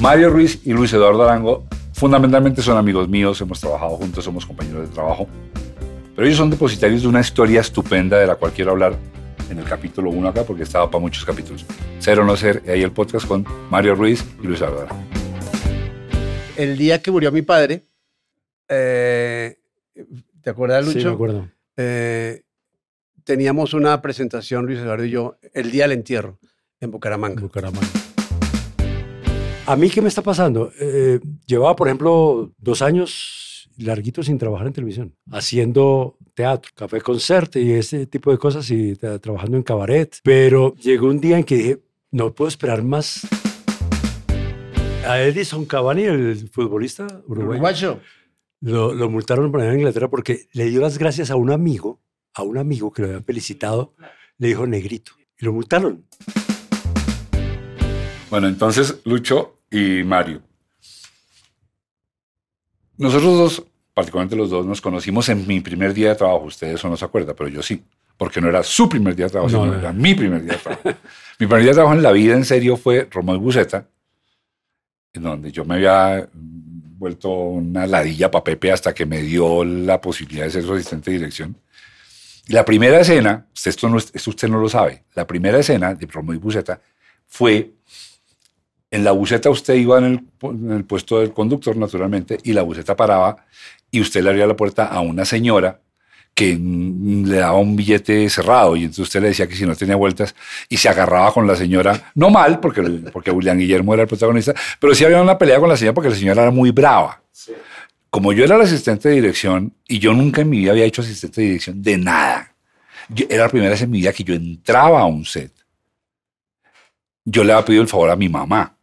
Mario Ruiz y Luis Eduardo Arango fundamentalmente son amigos míos, hemos trabajado juntos, somos compañeros de trabajo, pero ellos son depositarios de una historia estupenda de la cual quiero hablar en el capítulo 1 acá porque estaba para muchos capítulos. Ser o no ser, ahí el podcast con Mario Ruiz y Luis Eduardo Arango. El día que murió mi padre, eh, ¿te acuerdas, Lucho? Sí, me acuerdo. Eh, teníamos una presentación, Luis Eduardo y yo, el día del entierro, en Bucaramanga. Bucaramanga. ¿A mí qué me está pasando? Eh, llevaba, por ejemplo, dos años larguitos sin trabajar en televisión, haciendo teatro, café concerte y ese tipo de cosas y tra- trabajando en cabaret. Pero llegó un día en que dije, no puedo esperar más. A Edison Cavani, el futbolista uruguayo, Uruguayo. lo, lo multaron por allá en Inglaterra porque le dio las gracias a un amigo, a un amigo que lo había felicitado, le dijo negrito. Y lo multaron. Bueno, entonces Lucho y Mario. Nosotros dos, particularmente los dos, nos conocimos en mi primer día de trabajo. Ustedes eso no se acuerdan, pero yo sí. Porque no era su primer día de trabajo, No, sino no. era mi primer día de trabajo. mi primer día de trabajo en la vida, en serio, fue Romeo y Buceta, en donde yo me había vuelto una ladilla para Pepe hasta que me dio la posibilidad de ser su asistente de dirección. Y la primera escena, usted esto, no, esto usted no lo sabe, la primera escena de Romeo y Buceta fue en la buceta usted iba en el, pu- en el puesto del conductor, naturalmente, y la buceta paraba y usted le abría la puerta a una señora que mm, le daba un billete cerrado y entonces usted le decía que si no tenía vueltas y se agarraba con la señora, no mal, porque, porque William Guillermo era el protagonista, pero sí había una pelea con la señora porque la señora era muy brava. Como yo era el asistente de dirección y yo nunca en mi vida había hecho asistente de dirección de nada, yo- era la primera vez en mi vida que yo entraba a un set. Yo le había pedido el favor a mi mamá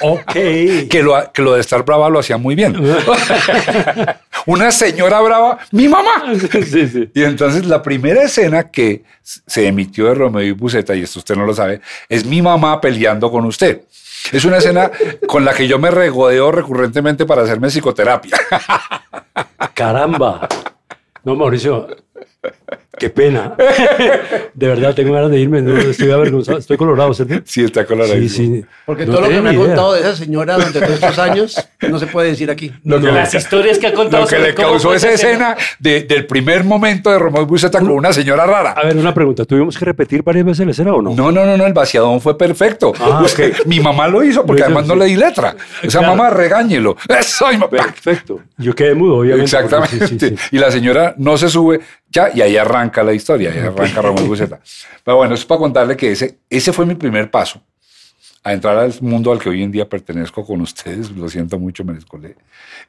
Ok. que lo, que lo de estar brava lo hacía muy bien. Una señora brava, mi mamá. sí, sí. Y entonces la primera escena que se emitió de Romeo y Buceta, y esto usted no lo sabe, es mi mamá peleando con usted. Es una escena con la que yo me regodeo recurrentemente para hacerme psicoterapia. Caramba. No, Mauricio. Qué pena. De verdad, tengo ganas de irme. no, estoy avergonzado. Estoy colorado, ¿cierto? Sí, está colorado. Sí, sí. Porque No todo lo que me ha contado de esa señora durante todos estos años no se puede decir aquí. Lo Las historias que ha contado lo que le causó esa escena de- del primer momento de Romeo y Buceta con una señora rara. A ver, una pregunta. ¿Tuvimos que repetir varias veces la escena o no? No, no, no, no, el vaciadón fue perfecto. Ah, que mi mamá lo hizo porque además no le di letra. Esa Claro. mamá, regáñelo. Eso. Perfecto. Yo quedé mudo, obviamente. Exactamente. sí, sí, sí. Y la señora no se sube ya y ahí arranca la historia, ahí arranca Ramón Buceta. Pero bueno, eso es para contarle que ese, ese fue mi primer paso a entrar al mundo al que hoy en día pertenezco con ustedes. Lo siento mucho, me descolé.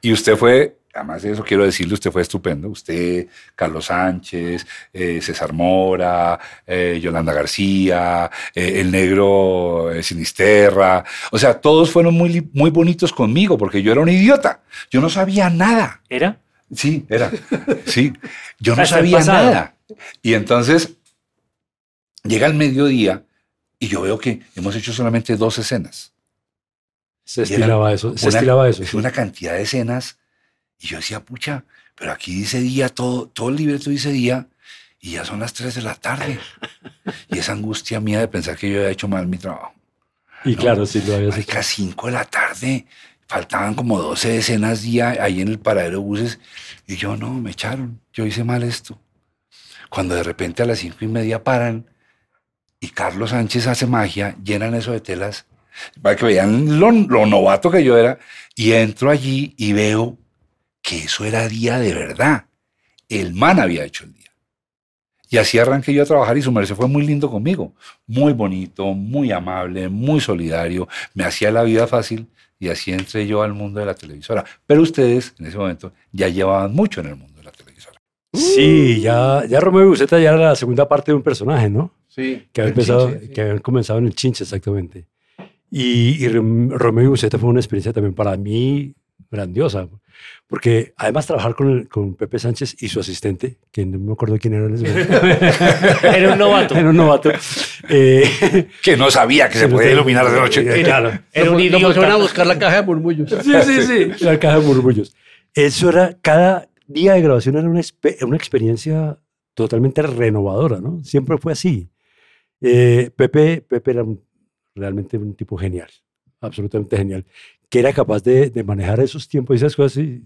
Y usted fue, además de eso quiero decirle, usted fue estupendo. Usted, Carlos Sánchez, eh, César Mora, eh, Yolanda García, eh, el negro eh, Sinisterra. O sea, todos fueron muy, muy bonitos conmigo porque yo era un idiota. Yo no sabía nada. ¿Era? Sí, era. Sí, yo no sabía nada. Y entonces llega el mediodía y yo veo que hemos hecho solamente dos escenas. Se estilaba eso. Se una- estilaba eso. Es una cantidad de escenas. Y yo decía, pucha, pero aquí dice día, todo, todo el libreto dice día y ya son las 3 de la tarde. Y esa angustia mía de pensar que yo había hecho mal mi trabajo. Y claro, sí lo habías Ay, hecho. las 5 de la tarde. Faltaban como 12 escenas día ahí en el paradero de buses. Y yo, no, me echaron. Yo hice mal esto. Cuando de repente a las cinco y media paran y Carlos Sánchez hace magia, llenan eso de telas, para que vean lo, lo novato que yo era. Y entro allí y veo que eso era día de verdad. El man había hecho el día. Y así arranqué yo a trabajar y su merced fue muy lindo conmigo. Muy bonito, muy amable, muy solidario. Me hacía la vida fácil y así entré yo al mundo de la televisora. Pero ustedes en ese momento ya llevaban mucho en el mundo de la televisora. Sí, ya, ya Romeo y Buceta ya era la segunda parte de un personaje, ¿no? Sí. Que había empezado, chinche, sí. que habían comenzado en el Chinche, exactamente. Y, y Rom- Romeo y Buceta fue una experiencia también para mí grandiosa, porque además trabajar con, el- con Pepe Sánchez y su asistente, que no me acuerdo quién era en ese momento, Era un novato. era un novato. eh, Que no sabía que se podía no iluminar de noche. Eh, claro. Era un lo pusieron a idiota. buscar la caja de murmullos. Sí, sí, sí. La caja de murmullos. Eso era, cada día de grabación era una, una experiencia totalmente renovadora, ¿no? Siempre fue así. Eh, Pepe, Pepe era un- realmente un tipo genial. absolutamente genial, que era capaz de, de manejar esos tiempos y esas cosas. y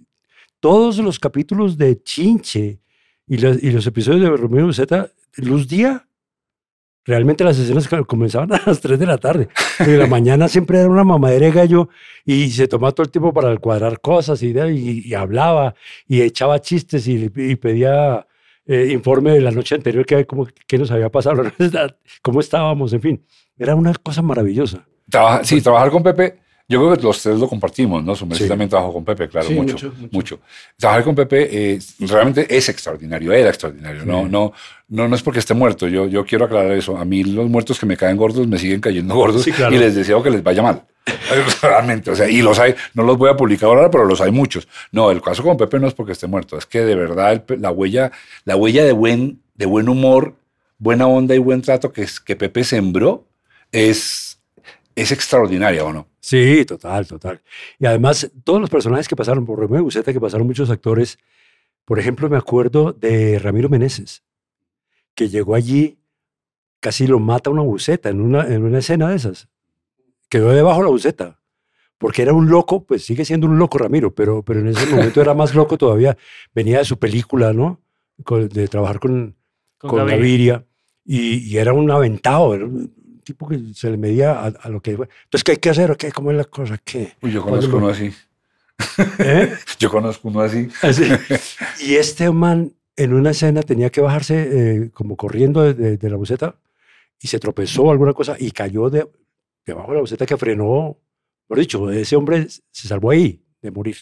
todos los capítulos de Chinche y los, y los episodios de Romeo y Z, luz día. Realmente las ca- comenzaban a las 3 de la tarde. Y en la mañana siempre era una mamadera de gallo y se tomaba todo el tiempo para cuadrar cosas y, de- y, y hablaba y echaba chistes y, y pedía eh, informe de la noche anterior que cómo, qué nos había pasado, cómo estábamos, en fin. Era una cosa maravillosa. Trabaja- sí, trabajar con Pepe, yo creo que los tres lo compartimos, ¿no? Su Sí. también trabajó con Pepe, claro, Sí, mucho, mucho, mucho, mucho. Trabajar con Pepe eh, realmente es extraordinario, era extraordinario. No, Sí. no, no, no es porque esté muerto, yo, yo quiero aclarar eso. A mí los muertos que me caen gordos me siguen cayendo gordos claro. y les deseo que les vaya mal. Realmente, o sea, y los hay, no los voy a publicar ahora, pero los hay muchos. No, el caso con Pepe no es porque esté muerto, es que de verdad el la huella, la huella de buen, de buen humor, buena onda y buen trato que, es- que Pepe sembró es, es extraordinaria, ¿o no? Sí, total, total. Y además, todos los personajes que pasaron por Romeo y Buceta, que pasaron muchos actores, por ejemplo, me acuerdo de Ramiro Meneses, que llegó allí, casi lo mata una buceta en una, en una escena de esas. Quedó debajo de la buceta, porque era un loco, pues sigue siendo un loco Ramiro, pero, pero en ese momento era más loco todavía. Venía de su película, ¿no? Con- de trabajar con, Con con Gaviria. Gaviria, y, y era un aventado, era un tipo que se le medía a, a lo que. Entonces, ¿qué hay que hacer? ¿Qué, ¿Cómo es la cosa? ¿Qué? Uy, yo ¿Cuándo conozco uno así. ¿Eh? Yo conozco uno así. Así. Y este man en una escena tenía que bajarse eh, como corriendo de, de- de la buceta y se tropezó alguna cosa y cayó de, debajo de la buceta que frenó. Por dicho, ese hombre se salvó ahí de morir.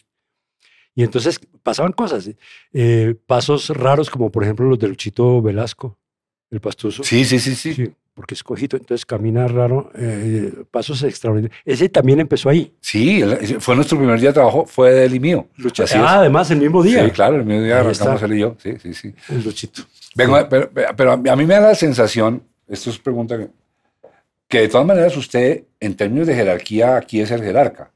Y entonces pasaban cosas, eh, pasos raros como por ejemplo los de Luchito Velasco, el pastuso. Sí, sí, sí, sí. Sí, porque es cojito, entonces camina raro, eh, pasos extraordinarios. Ese también empezó ahí. Sí, fue nuestro primer día de trabajo, fue de él y mío. Así es. Ah, además, el mismo día. Sí, claro, el mismo día arrancamos él y yo. Sí, sí, sí. El Luchito. Vengo, pero, pero a mí me da la sensación, esto es pregunta, que de todas maneras usted, en términos de jerarquía, aquí es el jerarca.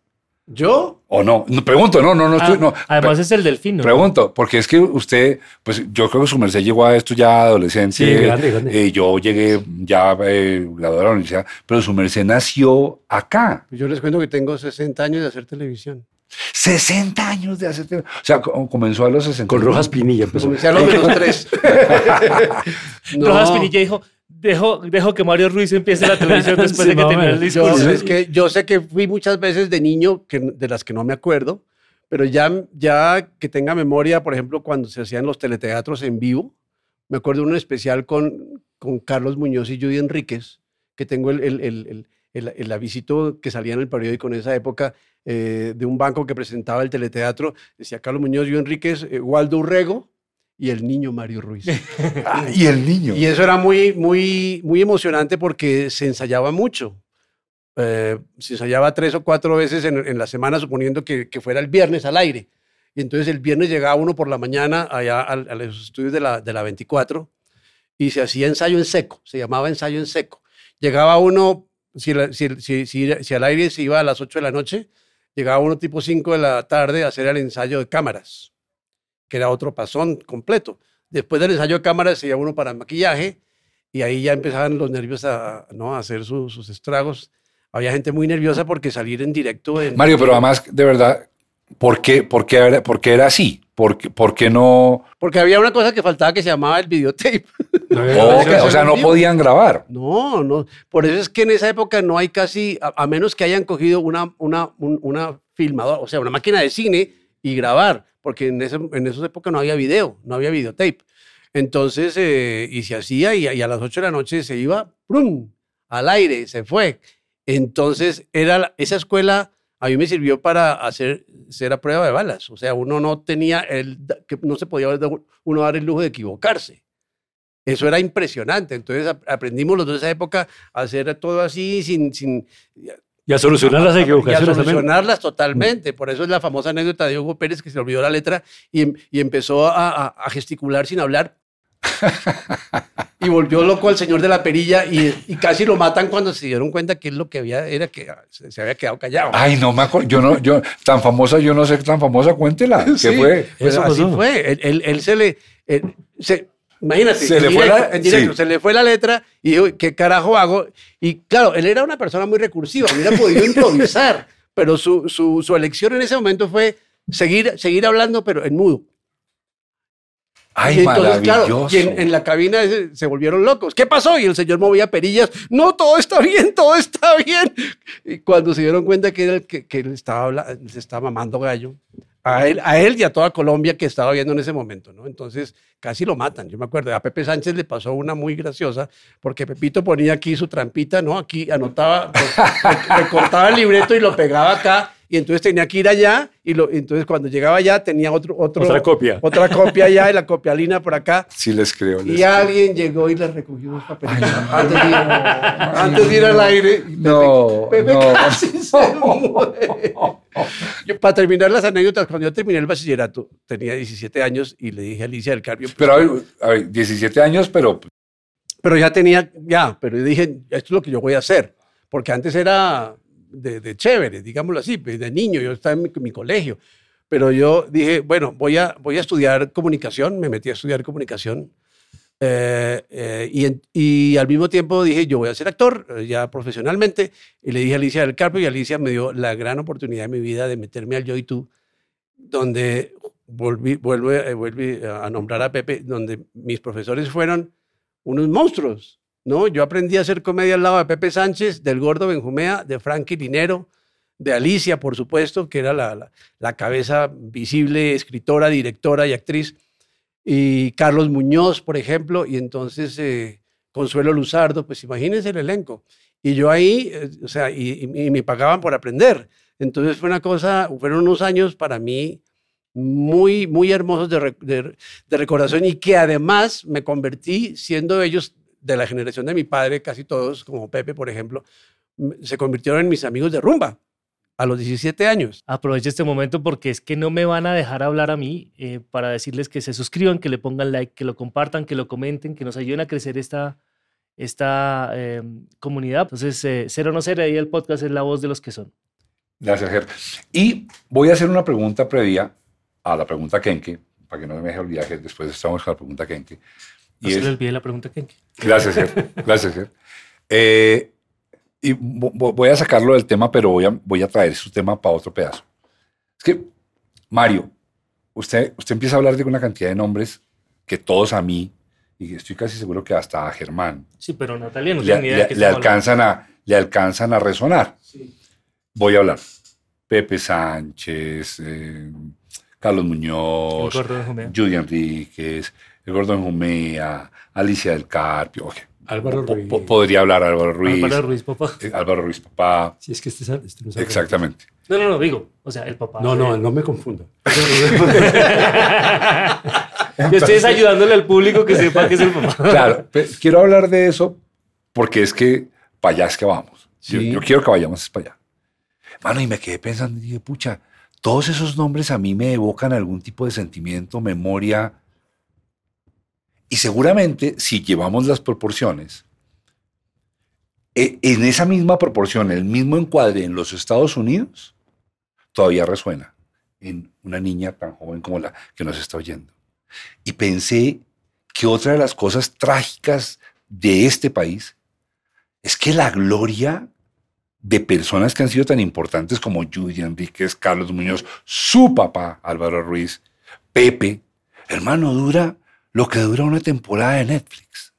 ¿Yo? ¿O no? No, pregunto, no, no, no estoy. Ah, no, además es el delfín, ¿no? Pregunto, porque es que usted, pues yo creo que su merced llegó a esto ya adolescente. Sí, grande, grande. eh, yo llegué ya eh, graduado de la universidad, pero su merced nació acá. Pues Yo les cuento que tengo 60 años de hacer televisión. 60 años de hacer. tele- O sea, co- comenzó a los 60. Con Rojas Pinilla empezó. Comencé a los menos tres. No, Rojas Pinilla dijo, dejo, dejo que Mario Ruiz empiece la televisión después Sí, de que termine el menos. Yo, discurso. es que yo sé que fui muchas veces de niño que, de las que no me acuerdo, pero ya, ya que tenga memoria, por ejemplo, cuando se hacían los teleteatros en vivo, me acuerdo de un especial con, con Carlos Muñoz y Judy Enríquez, que tengo el, el, el, el, el- el avisito que salía en el periódico en esa época eh, de un banco que presentaba el teleteatro. Decía Carlos Muñoz, Judy Enríquez, eh, Waldo Urrego y el niño Mario Ruiz. Ah, y el niño. Y eso era muy, muy, muy emocionante porque se ensayaba mucho. Eh, se ensayaba tres o cuatro veces en, en la semana, suponiendo que, que fuera el viernes al aire. Y entonces el viernes llegaba uno por la mañana allá al- a, los estudios de la, de la 24 y se hacía ensayo en seco, se llamaba ensayo en seco. Llegaba uno, si, la- si, si, si, si al aire se iba a las 8 de la noche, llegaba uno tipo 5 de la tarde a hacer el ensayo de cámaras, que era otro pasón completo. Después del ensayo de cámaras se iba uno para maquillaje y ahí ya empezaban los nervios a, ¿no? a hacer su- sus estragos. Había gente muy nerviosa porque salir en directo... En, Mario, pero además, de verdad, ¿por qué, por qué, era, por qué era así? ¿Por qué, por qué no? Porque había una cosa que faltaba que se llamaba el videotape. No o, sea, no podían grabar. No, no. Por eso es que en esa época no hay casi, a, a menos que hayan cogido una, una, un- una filmadora, o sea, una máquina de cine y grabar, porque en, ese, en esas épocas no había video, no había videotape. Entonces, eh, y se hacía y, y a las 8 de la noche se iba, ¡prum! al aire, se fue. Entonces, era esa escuela a mí me sirvió para hacer, ser a prueba de balas. O sea, uno no tenía el, no se podía uno dar el lujo de equivocarse. Eso era impresionante. Entonces ap- aprendimos los dos de esa época a hacer todo así sin Y a solucionar las y a equivocaciones también. solucionarlas totalmente. Por eso es la famosa anécdota de Hugo Pérez que se olvidó la letra y, em- y empezó a, a- a gesticular sin hablar. y volvió loco al señor de la perilla y, y casi lo matan cuando se dieron cuenta que lo que había era que se, se había quedado callado. Ay, no me acuerdo. Yo no, yo, tan famosa, yo no sé tan famosa, cuéntela. ¿Qué Sí, fue? pues Eso así pasó. fue. Él, él- él se le... él se- Imagínate, Se le fue la- directo, sí. se le fue la letra y dijo, ¿qué carajo hago? Y claro, él era una persona muy recursiva, hubiera podido improvisar, pero su, su, su elección en ese momento fue seguir, seguir hablando, pero en mudo. Ay, y entonces, claro, y en, en la cabina se, se volvieron locos. ¿Qué pasó? Y el señor movía perillas. No, todo está bien, todo está bien. Y cuando se dieron cuenta que, era el que, que él estaba, se estaba mamando gallo, a él, a él y a toda Colombia que estaba viendo en ese momento, ¿no? Entonces casi lo matan. Yo me acuerdo, a Pepe Sánchez le pasó una muy graciosa, porque Pepito ponía aquí su trampita, ¿no? Aquí anotaba, re- recortaba el libreto y lo pegaba acá, y entonces tenía que ir allá, y lo, entonces cuando llegaba allá tenía otro, otro, Otra copia. otra copia allá y la copialina por acá. Sí les creo. les Y creo. alguien llegó y le recogió unos papelitos antes, de ir, antes de ir al aire. Pepe- No, Pepe no. casi. Yo, para terminar las anécdotas, cuando yo terminé el bachillerato, tenía 17 años y le dije a Alicia del Carpio, Pero a ver, a ver, 17 años, pero pero ya tenía, ya, pero yo dije, esto es lo que yo voy a hacer, porque antes era de, de chévere, digámoslo así, pues, de niño, yo estaba en mi, mi colegio, pero yo dije, bueno, voy a, voy a estudiar comunicación, me metí a estudiar comunicación, eh, eh, y, al mismo tiempo dije, yo voy a ser actor, eh, ya profesionalmente, y le dije a Alicia del Carpio, y Alicia me dio la gran oportunidad de mi vida de meterme al Yo y Tú, donde volví a nombrar a Pepe, donde mis profesores fueron unos monstruos, ¿no? Yo aprendí a hacer comedia al lado de Pepe Sánchez, del Gordo Benjumea, de Frankie Linero, de Alicia, por supuesto, que era la, la- la cabeza visible, escritora, directora y actriz, y Carlos Muñoz, por ejemplo, y entonces eh, Consuelo Luzardo, pues imagínense el elenco. Y yo ahí, eh, o sea, y, me pagaban por aprender. Entonces fue una cosa, fueron unos años para mí muy, muy hermosos de, de- de recordación y que además me convertí, siendo ellos de la generación de mi padre, casi todos, como Pepe, por ejemplo, se convirtieron en mis amigos de rumba a los 17 años. Aprovecho este momento porque es que no me van a dejar hablar a mí eh, para decirles que se suscriban, que le pongan like, que lo compartan, que lo comenten, que nos ayuden a crecer esta, esta eh, comunidad. Entonces, eh, ser o no ser, ahí el podcast es la voz de los que son. Gracias, Ger. Y voy a hacer una pregunta previa a la pregunta Kenke, para que no me deje olvidar que después estamos con la pregunta Kenke. No Y se es- le olvide la pregunta, Kenke. Gracias, Ger. Gracias, Ger. Eh, y vo- vo- voy a sacarlo del tema, pero voy a, voy a traer su tema para otro pedazo. Es que, Mario, usted, usted empieza a hablar de una cantidad de nombres que todos a mí, y estoy casi seguro que hasta a Germán, Sí, pero Natalia no le, tiene ni idea de le- qué le estamos hablando. alcanzan a, le alcanzan a resonar. Voy a hablar. Pepe Sánchez, eh, Carlos Muñoz. Judy Enríquez, el Gordon Jumea, Alicia del Carpio. ok. Álvaro Ruiz. po- podría hablar Álvaro Ruiz, Álvaro Ruiz, papá. eh, Álvaro Ruiz, papá. Sí, es que este, es- este no sabe. Exactamente. No, no, no, digo, o sea, el papá. No, no, de- no me confundo. Yo estoy ayudándole al público que sepa que es el papá. Claro, quiero hablar de eso porque es que para allá es que vamos. Yo, Sí. yo quiero que vayamos para allá. Mano, y me quedé pensando y dije, pucha, todos esos nombres a mí me evocan algún tipo de sentimiento, memoria. Y seguramente, si llevamos las proporciones, e- en esa misma proporción, el mismo encuadre en los Estados Unidos, todavía resuena en una niña tan joven como la que nos está oyendo. Y pensé que otra de las cosas trágicas de este país es que la gloria de personas que han sido tan importantes como Judy Enríquez, Carlos Muñoz, su papá Álvaro Ruiz, Pepe, hermano, dura lo que dura una temporada de Netflix.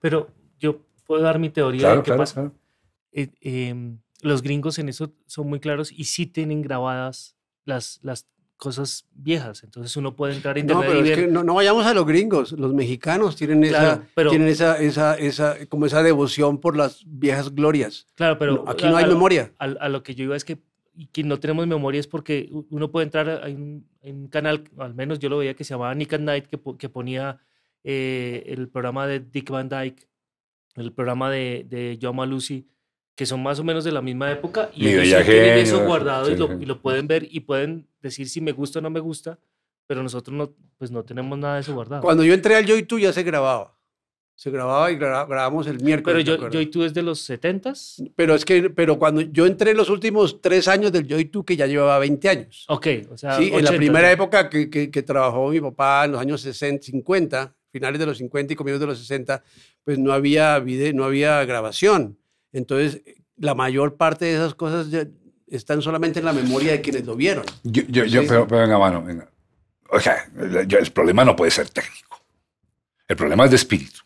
Pero yo puedo dar mi teoría Claro, de qué claro, pasa. claro. eh, em, los gringos en eso son muy claros y sí tienen grabadas las, las cosas viejas. Entonces uno puede entrar a No, pero es que no, no vayamos a los gringos. Los mexicanos tienen esa, Claro, pero- tienen esa, esa, esa, como esa devoción por las viejas glorias. Claro, pero aquí no hay a- memoria. A, a lo que yo iba es que, y que no tenemos memoria es porque uno puede entrar a un, canal, al menos yo lo veía que se llamaba Nick at Night, que, que ponía eh, el programa de Dick Van Dyke, el programa de, de a Lucy, que son más o menos de la misma época, y Mi ellos Bella tienen Genio, eso guardado y, lo, y lo pueden ver y pueden decir si me gusta o no me gusta, pero nosotros no, pues no tenemos nada de eso guardado. Cuando yo entré al Yo y Tú ya se grababa. Se grababa y gra- grabamos el miércoles. Pero ¿te yo, yo y tú es de los 70s. Pero es que, pero cuando yo entré en los últimos tres años del Yo y Tú, que ya llevaba 20 años. Ok, o sea, Sí, en la 80s, primera ya. época que, que, que trabajó mi papá en los años 60, 50, finales de los 50 y comienzos de los 60, pues no había video, no había grabación. Entonces, la mayor parte de esas cosas ya están solamente en la memoria de quienes lo vieron. Yo, yo, yo pero, pero venga, mano, venga. O sea, el problema no puede ser técnico. El problema es de espíritu.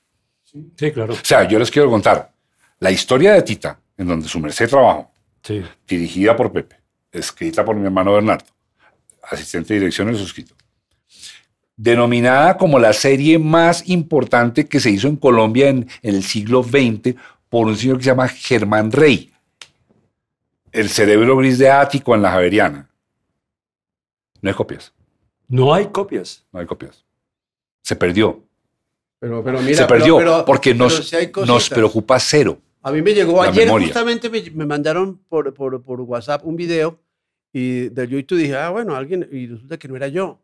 Sí, claro. O sea, yo les quiero contar la historia de Tita, en donde su merced trabajó, Sí. dirigida por Pepe, escrita por mi hermano Bernardo, asistente de dirección y suscrito. Denominada como la serie más importante que se hizo en Colombia en, en el siglo XX por un señor que se llama Germán Rey. El cerebro gris de Ático en la Javeriana. No hay copias, No hay copias. no hay copias. Se perdió. Pero, pero mira, se perdió pero- porque nos, nos preocupa cero. A mí me llegó ayer, memoria. justamente me, me mandaron por, por, por WhatsApp un video y de YouTube dije, ah, bueno, alguien, y resulta que no era yo.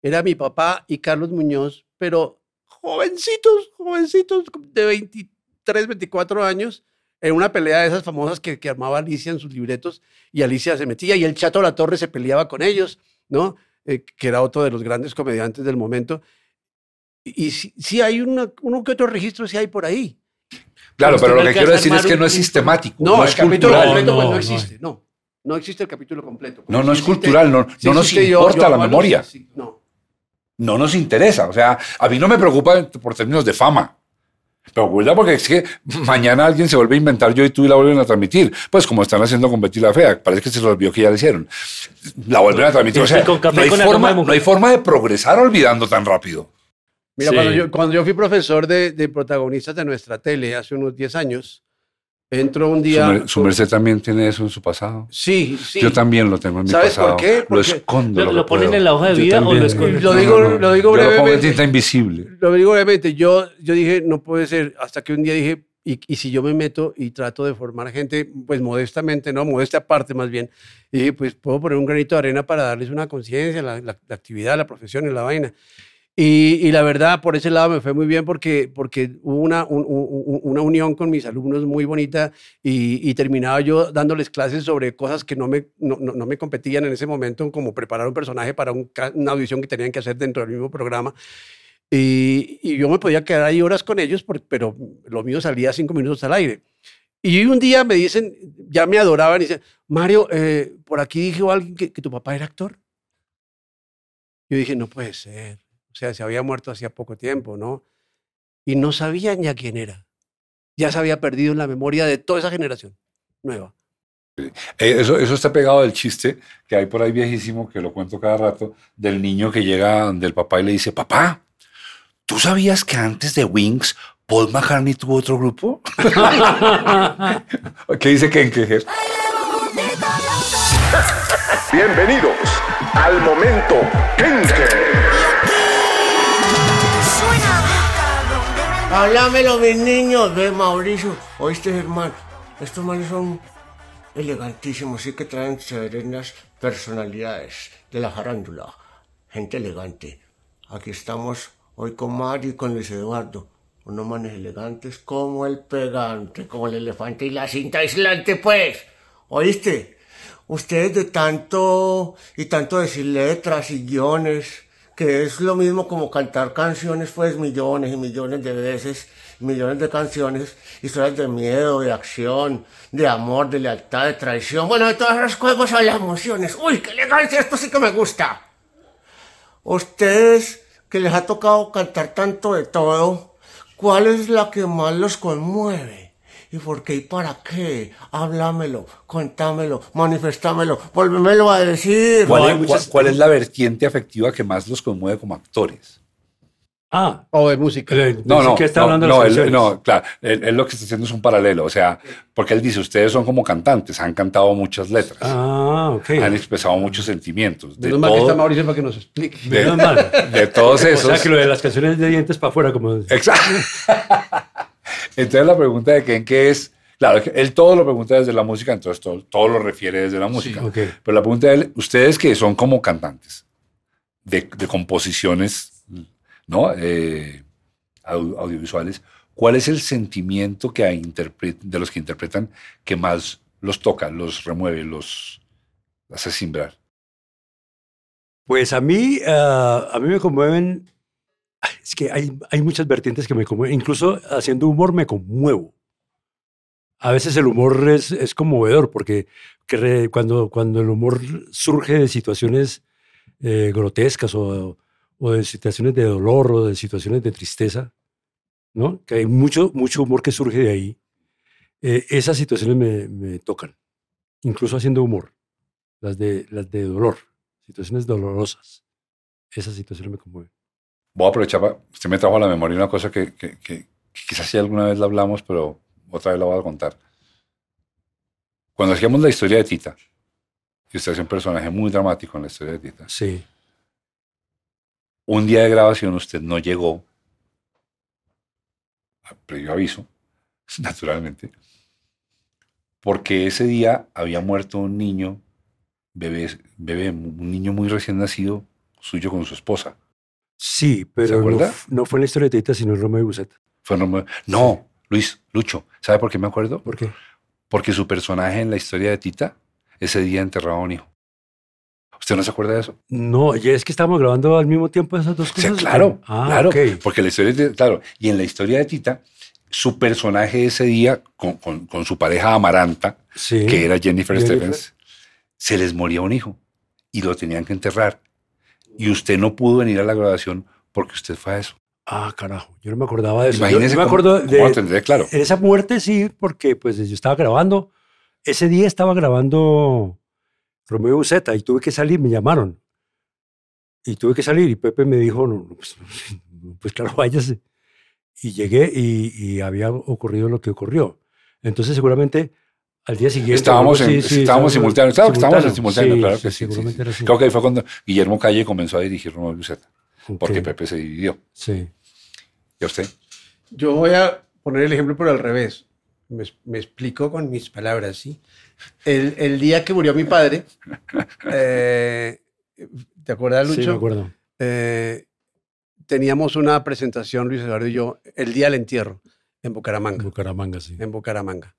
Era mi papá y Carlos Muñoz, pero jovencitos, jovencitos de 23, 24 años, en una pelea de esas famosas que, que armaba Alicia en sus libretos, y Alicia se metía, y el Chato La Torre se peleaba con ellos, ¿no? Eh, que era otro de los grandes comediantes del momento. Y, sí, sí hay una, uno que otro registro, sí hay por ahí. Claro, pero lo que quiero decir es que no es sistemático, No, no, el es capítulo cultural. completo No, pues, no, no existe, no. No existe el capítulo completo. No, no es cultural, no, no nos yo- importa yo la memoria. sí, sí, no. No nos interesa. O sea, a mí no me preocupa por términos de fama. Pero cuidado porque es que mañana alguien se vuelve a inventar yo y tú y la vuelven a transmitir. Pues como están haciendo con Betty la Fea, parece que se les olvidó que ya la hicieron. La vuelven a transmitir. O sea, no, hay forma, no hay forma de progresar olvidando tan rápido. Mira, Sí. cuando, yo, cuando yo fui profesor de, de protagonistas de nuestra tele hace unos 10 años, entro un Su, día... mer- su merced también tiene eso en su pasado. Sí, sí. Yo también lo tengo en mi ¿Sabes por pasado. qué? Lo Porque- escondo. ¿Lo, lo ponen puedo. en la hoja de vida o lo esconden? Lo digo- lo digo Yo lo pongo en brevemente. tinta invisible. Lo digo brevemente, yo, yo dije, no puede ser, hasta que un día dije, y, y si yo me meto y trato de formar gente, pues modestamente, no, modesta aparte más bien, y dije, pues puedo poner un granito de arena para darles una conciencia, la, la- la actividad, la profesión y la vaina. Y, la verdad, por ese lado me fue muy bien porque, porque hubo una, un- un- una unión con mis alumnos muy bonita y, terminaba yo dándoles clases sobre cosas que no me, no, no- me competían en ese momento, como preparar un personaje para una audición que tenían que hacer dentro del mismo programa. Y, y yo me podía quedar ahí horas con ellos, pero lo mío salía cinco minutos al aire. Y un día me dicen, ya me adoraban, y dicen, Mario, eh, por aquí dijo alguien que, que tu papá era actor. Yo dije, no puede ser. O sea, se había muerto hacía poco tiempo, ¿no? Y no sabían ya quién era. Ya se había perdido en la memoria de toda esa generación nueva. Eh, Eso, eso está pegado del chiste que hay por ahí viejísimo, que lo cuento cada rato, del niño que llega del papá y le dice, papá, ¿tú sabías que antes de Wings Paul McCartney tuvo otro grupo? ¿Qué dice Ken Quejer? Bienvenidos al momento Kenke. Háblamelo, mis niños. Ve, Mauricio. ¿Oíste, Germán? Estos manes son elegantísimos. Sí que traen serenas personalidades de la farándula. Gente elegante. Aquí estamos hoy con Mario y con Luis Eduardo. Unos manes elegantes como el pegante, como el elefante y la cinta aislante, pues. ¿Oíste? Ustedes de tanto y tanto decir letras y guiones, que es lo mismo como cantar canciones, pues millones y millones de veces, millones de canciones, historias de miedo, de acción, de amor, de lealtad, de traición, bueno, de todas esas cosas son las emociones. Uy, qué elegancia, esto sí que me gusta. Ustedes que les ha tocado cantar tanto de todo, ¿cuál es la que más los conmueve? ¿Y por qué y para qué? Háblamelo, cuéntamelo, manifestámelo, vuélvemelo a decir. ¿Cuál, es, muchas- cuál- es la vertiente afectiva que más los conmueve como actores? Ah, O de música. eh, No, no, que está no, hablando de no, él, no, claro, él, él lo que está haciendo es un paralelo, o sea, porque él dice, ustedes son como cantantes, han cantado muchas letras, Ah, ok. han expresado muchos sentimientos, de, Menos mal que está todo- Mauricio para que nos explique. de- Menos mal. de todos O esos. sea que lo de las canciones de dientes para afuera, como. Exacto. Entonces la pregunta de Ken, ¿qué es? Claro, él todo lo pregunta desde la música, entonces todo, todo lo refiere desde la música. Pero la pregunta de él, ustedes que son como cantantes de, de composiciones, ¿no? Eh, au- audiovisuales, ¿cuál es el sentimiento que hay de los que interpretan que más los toca, los remueve, los hace simbrar? Pues a mí, ah, a mí me conmueven Es que hay, hay muchas vertientes que me conmueven. Incluso haciendo humor me conmuevo. A veces el humor es, es conmovedor porque cuando, cuando el humor surge de situaciones eh, grotescas o, o de situaciones de dolor o de situaciones de tristeza, ¿no? Que hay mucho, mucho humor que surge de ahí. eh, esas situaciones me, me tocan, incluso haciendo humor, las de, las de dolor, situaciones dolorosas. Esas situaciones me conmueven. Voy a aprovechar, pa- usted me trajo a la memoria una cosa que, que- que- que quizás sí alguna vez la hablamos, pero otra vez la voy a contar. Cuando hacíamos la historia de Tita, y usted es un personaje muy dramático en la historia de Tita, Sí. un día de grabación usted no llegó, a previo aviso, naturalmente, porque ese día había muerto un niño, bebé, bebé, un niño muy recién nacido, suyo con su esposa. Sí, pero no, no fue en la historia de Tita, sino en Romeo y Buset. Fue Romeo- No, Luis, Lucho, ¿sabe por qué me acuerdo? ¿Por qué? Porque su personaje en la historia de Tita, ese día enterraba a un hijo. ¿Usted no se acuerda de eso? No, ya es que estábamos grabando al mismo tiempo esas dos Sí, cosas. claro, Ah, claro. Porque la historia de, claro, y en la historia de Tita, su personaje ese día con, con- con su pareja Amaranta, Sí. que era Jennifer, Jennifer. Stephens, se les moría un hijo y lo tenían que enterrar. Y usted no pudo venir a la grabación porque usted fue a eso. Ah, carajo, yo no me acordaba de eso. Imagínese yo, me cómo- acuerdo cómo de lo tendré claro. en esa muerte, sí, porque pues yo estaba grabando. Ese día estaba grabando Romeo Buceta y tuve que salir, me llamaron. Y tuve que salir y Pepe me dijo, no, no, pues, pues claro, váyase. Y llegué y, y había ocurrido lo que ocurrió. Entonces seguramente al día siguiente... Estábamos, en, sí, estábamos simultáneos. Claro que estábamos en simultáneo, Sí, claro que sí. Creo que ahí fue cuando Guillermo Calle comenzó a dirigir Romeo y Buceta, porque Pepe se dividió. Sí. ¿Y a usted? Yo voy a poner el ejemplo por al revés. Me, me explico con mis palabras, ¿sí? El, el día que murió mi padre, eh, ¿te acuerdas, Lucho? Sí, me acuerdo. Eh, teníamos una presentación, Luis Eduardo y yo, el día del entierro, en Bucaramanga. Bucaramanga, sí. en Bucaramanga.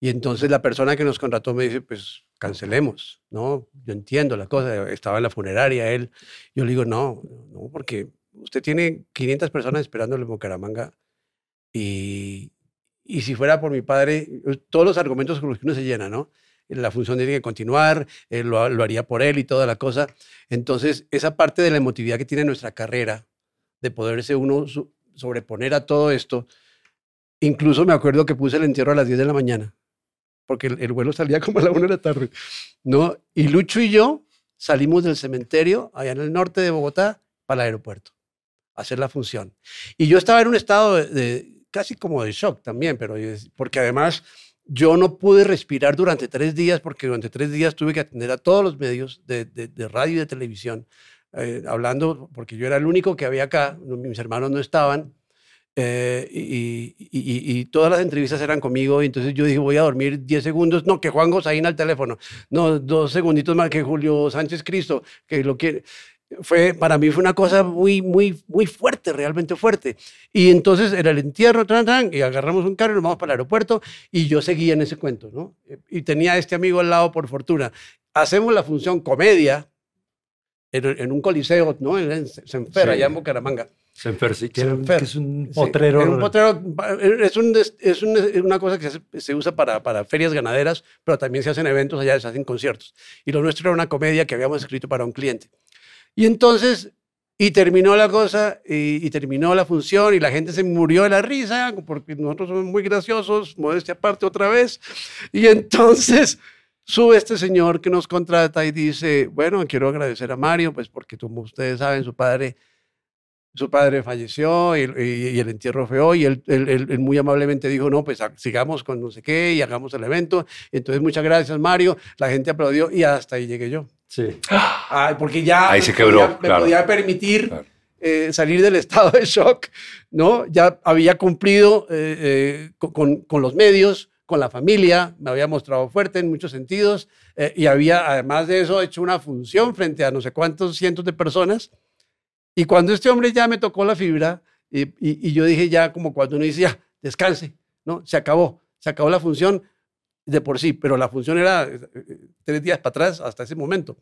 Y entonces la persona que nos contrató me dice, pues cancelemos, ¿no? Yo entiendo la cosa, estaba en la funeraria él. Yo le digo, no, no, porque usted tiene 500 personas esperándole en Bucaramanga y, y si fuera por mi padre, todos los argumentos con los que uno se llena, ¿no? La función tiene que continuar, él lo, lo haría por él y toda la cosa. Entonces, esa parte de la emotividad que tiene nuestra carrera, de poderse uno sobreponer a todo esto, Incluso me acuerdo que puse el entierro a las 10 de la mañana, porque el, el vuelo salía como a la 1 de la tarde, ¿no? Y Lucho y yo salimos del cementerio allá en el norte de Bogotá para el aeropuerto, a hacer la función. Y yo estaba en un estado de, casi como de shock también, pero porque además yo no pude respirar durante tres días, porque durante tres días tuve que atender a todos los medios de, radio y de televisión, eh, hablando, porque yo era el único que había acá, mis hermanos no estaban, eh, y, y- y- todas las entrevistas eran conmigo, y entonces yo dije, voy a dormir 10 segundos, no, que Juan Gozaín al teléfono, no, dos segunditos más que Julio Sánchez Cristo, que lo quiere. Fue, para mí fue una cosa muy, muy, muy fuerte, realmente fuerte. Y entonces era el entierro, tran, tran, y agarramos un carro y nos vamos para el aeropuerto, y yo seguía en ese cuento, ¿no? Y tenía a este amigo al lado, por fortuna. Hacemos la función comedia en, en un coliseo, ¿no? En Senfer, Sí. allá en Bucaramanga. Senfer, sí, que, Senfer. que es un Sí, potrero. era un potrero, es, un es un- es una cosa que se, se usa para, para ferias ganaderas, pero también se hacen eventos allá, se hacen conciertos. Y lo nuestro era una comedia que habíamos escrito para un cliente. Y entonces, y terminó la cosa, y, y terminó la función, y la gente se murió de la risa, porque nosotros somos muy graciosos, modestia aparte otra vez. Y entonces sube este señor que nos contrata y dice, bueno, quiero agradecer a Mario, pues porque como ustedes saben, su padre su padre falleció y, y- y el entierro fue hoy. Y él, él- él- él muy amablemente dijo, no, pues sigamos con no sé qué y hagamos el evento. Entonces, muchas gracias, Mario. La gente aplaudió y hasta ahí llegué yo. Sí. Ay, porque ya Ahí me se quebró, podía- me podía permitir Claro. eh, salir del estado de shock, ¿no? Ya había cumplido eh, eh, con los medios, con la familia, me había mostrado fuerte en muchos sentidos eh, y había, además de eso, hecho una función frente a no sé cuántos cientos de personas. Y cuando este hombre ya me tocó la fibra, y, yo dije ya como cuando uno dice, ya, descanse, ¿no? Se acabó, se acabó la función de por sí, pero la función era eh, tres días para atrás hasta ese momento.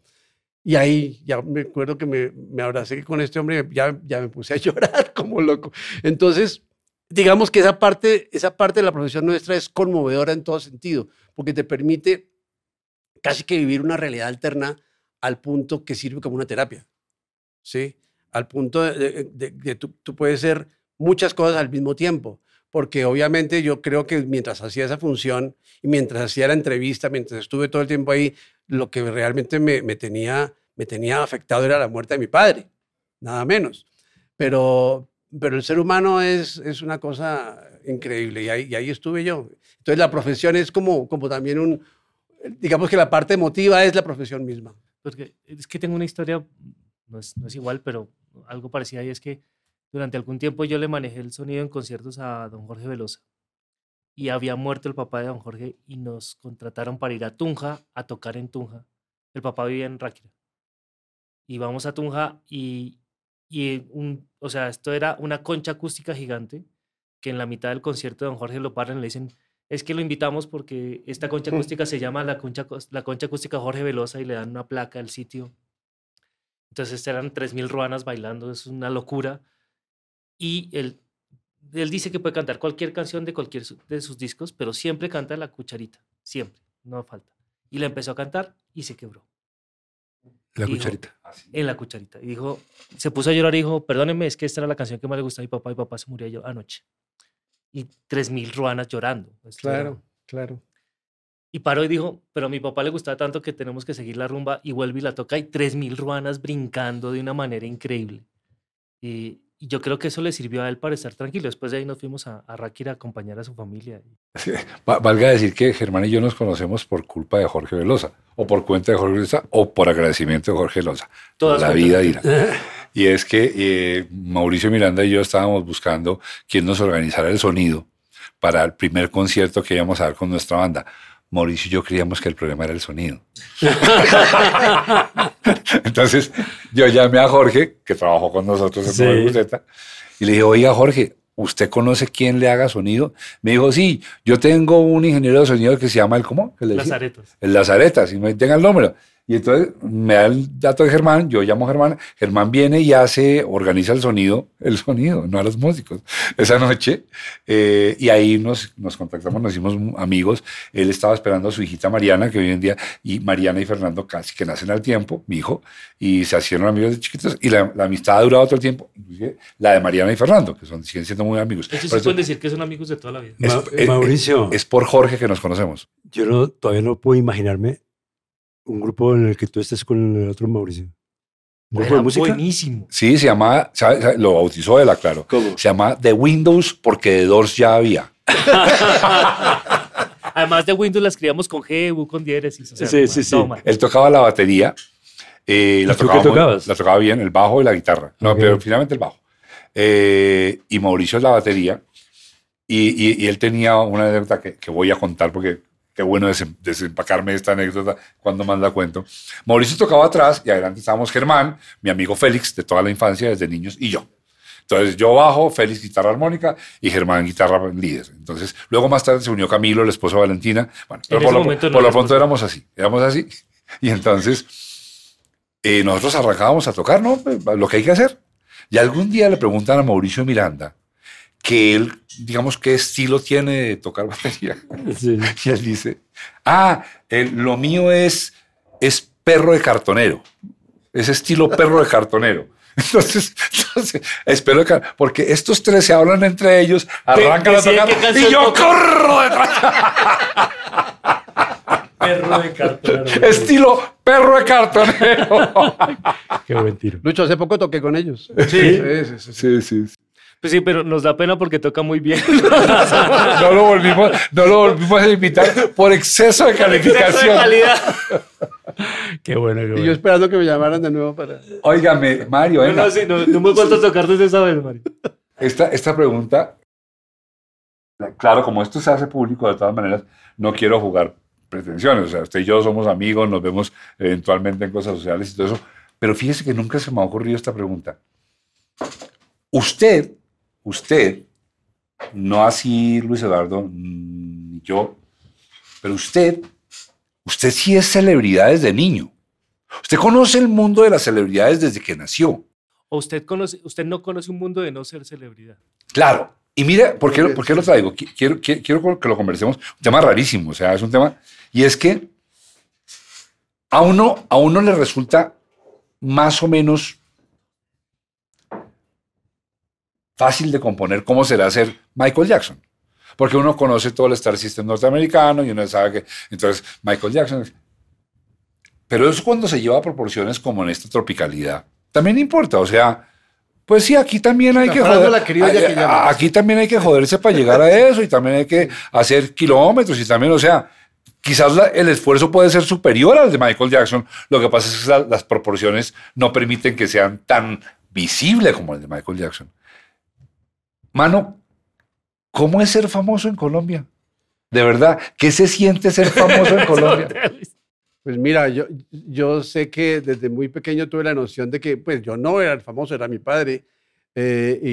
Y ahí ya me acuerdo que me, me abracé con este hombre, ya, ya me puse a llorar como loco. Entonces, digamos que esa parte, esa parte de la profesión nuestra es conmovedora en todo sentido, porque te permite casi que vivir una realidad alterna al punto que sirve como una terapia. ¿Sí? Al punto de, que tú, tú, puedes ser muchas cosas al mismo tiempo. Porque obviamente yo creo que mientras hacía esa función y mientras hacía la entrevista, mientras estuve todo el tiempo ahí, lo que realmente me, me tenía, me tenía afectado era la muerte de mi padre, nada menos. Pero, pero el ser humano es, es una cosa increíble y ahí, estuve yo. Entonces la profesión es como, como también un, digamos que la parte emotiva es la profesión misma. Porque es que tengo una historia, no es, no es igual, pero algo parecido y es que durante algún tiempo yo le manejé el sonido en conciertos a don Jorge Velosa y había muerto el papá de don Jorge y nos contrataron para ir a Tunja a tocar en Tunja. El papá vivía en Ráquira. Y vamos a Tunja y, y un, o sea, esto era una concha acústica gigante que en la mitad del concierto de don Jorge lo paran y le dicen, es que lo invitamos porque esta concha acústica se llama la concha, la concha acústica Jorge Velosa y le dan una placa al sitio. Entonces eran 3.000 ruanas bailando, es una locura. Y él, él dice que puede cantar cualquier canción de cualquier de sus discos, pero siempre canta la cucharita, siempre, no falta. Y la empezó a cantar y se quebró. La cucharita. En la cucharita. Y dijo, se puso a llorar y dijo, perdónenme, es que esta era la canción que más le gustaba a mi papá. Mi papá se murió yo anoche. Y tres mil ruanas llorando. claro, claro. Y paró y dijo, pero a mi papá le gustaba tanto que tenemos que seguir la rumba y vuelve y la toca y tres mil ruanas brincando de una manera increíble. Y, y yo creo que eso le sirvió a él para estar tranquilo. Después de ahí nos fuimos a, a Ráquira a acompañar a su familia. Valga decir que Germán y yo nos conocemos por culpa de Jorge Velosa, o por cuenta de Jorge Velosa, o por agradecimiento de Jorge Velosa. Toda la vida dirá. y es que eh, Mauricio Miranda y yo estábamos buscando quién nos organizara el sonido para el primer concierto que íbamos a dar con nuestra banda. Mauricio y yo creíamos que el problema era el sonido. Entonces yo llamé a Jorge, que trabajó con nosotros en sí. y le dije, oiga Jorge, ¿usted conoce quién le haga sonido? Me dijo, sí, yo tengo un ingeniero de sonido que se llama el, ¿cómo? El Lazaretas. El Lazaretas, y me tenga el número. Y entonces me da el dato de Germán, yo llamo a Germán, Germán viene y hace, organiza el sonido, el sonido, no a los músicos, esa noche. Eh, y ahí nos, nos contactamos, nos hicimos amigos. Él estaba esperando a su hijita Mariana, que hoy en día, y Mariana y Fernando casi que nacen al tiempo, mi hijo, y se hicieron amigos de chiquitos. Y la, amistad ha durado todo el tiempo, inclusive la de Mariana y Fernando, que son, siguen siendo muy amigos. Eso sí pueden decir que son amigos de toda la vida. Es, Mauricio. Es, por Jorge que nos conocemos. Yo no, todavía no puedo imaginarme un grupo en el que tú estés con el otro Mauricio. ¿Un grupo de música? Buenísimo. Sí, se llama, lo bautizó él, claro. ¿Cómo? Se llama The Windows porque de Doors ya había. Además de Windows la escribíamos con G, con diéresis. sí, sí, sí. Él tocaba la batería. Eh, la, tocaba, qué tocabas? la tocaba bien, el bajo y la guitarra. No, pero finalmente el bajo. Eh, y Mauricio es la batería. Y, y, él tenía una anécdota que, que voy a contar porque Qué bueno desempacarme esta anécdota cuando más la cuento. Mauricio tocaba atrás y adelante estábamos Germán, mi amigo Félix de toda la infancia, desde niños, y yo. Entonces yo bajo, Félix guitarra armónica y Germán guitarra líder. Entonces luego más tarde se unió Camilo, el esposo de Valentina. Bueno, pero por, lo, por lo, pronto éramos así, éramos así. Y entonces eh, nosotros arrancábamos a tocar, ¿no? Lo que hay que hacer. Y algún día le preguntan a Mauricio Miranda que él, digamos, qué estilo tiene de tocar batería. Y él dice, ah, lo mío es, es perro de cartonero. Es estilo perro de cartonero. Entonces, entonces espero que, porque estos tres se hablan entre ellos, arrancan a tocar y yo corro detrás. perro de cartonero. Estilo perro de cartonero. Qué buen tiro. Lucho, hace poco toqué con ellos. sí, sí. sí, sí. Pues sí, pero nos da pena porque toca muy bien. no, lo volvimos, no lo volvimos a invitar por exceso de calificación. Exceso de calidad. qué bueno, qué bueno. Y yo esperando que me llamaran de nuevo para. Óigame, Mario. No, no, sí, no, no hemos vuelto a tocar desde esa vez, Mario. Esta, esta pregunta, claro, como esto se hace público, de todas maneras, no quiero jugar pretensiones. O sea, usted y yo somos amigos, nos vemos eventualmente en cosas sociales y todo eso. Pero fíjese que nunca se me ha ocurrido esta pregunta. Usted usted, no así Luis Eduardo, ni yo, pero usted, usted sí es celebridad desde niño. Usted conoce el mundo de las celebridades desde que nació. O usted, conoce, usted no conoce un mundo de no ser celebridad. Claro. Y mire, ¿por qué, por qué lo traigo? Qui- Quiero, quiero, quiero que lo conversemos. Un tema rarísimo, o sea, es un tema. Y es que a uno, a uno le resulta más o menos fácil de componer cómo será ser Michael Jackson. Porque uno conoce todo el Star System norteamericano y uno sabe que. Entonces, Michael Jackson. Pero eso cuando se lleva a proporciones como en esta tropicalidad, también importa. O sea, pues sí, aquí también hay que joder. Aquí también hay que joderse para llegar a eso y también hay que hacer kilómetros y también, o sea, quizás la- el esfuerzo puede ser superior al de Michael Jackson. Lo que pasa es que la- las proporciones no permiten que sean tan visibles como el de Michael Jackson. Mano, ¿cómo es ser famoso en Colombia? De verdad, ¿qué se siente ser famoso en Colombia? Pues mira, yo, yo sé que desde muy pequeño tuve la noción de que, pues yo no era el famoso, era mi padre, eh, y,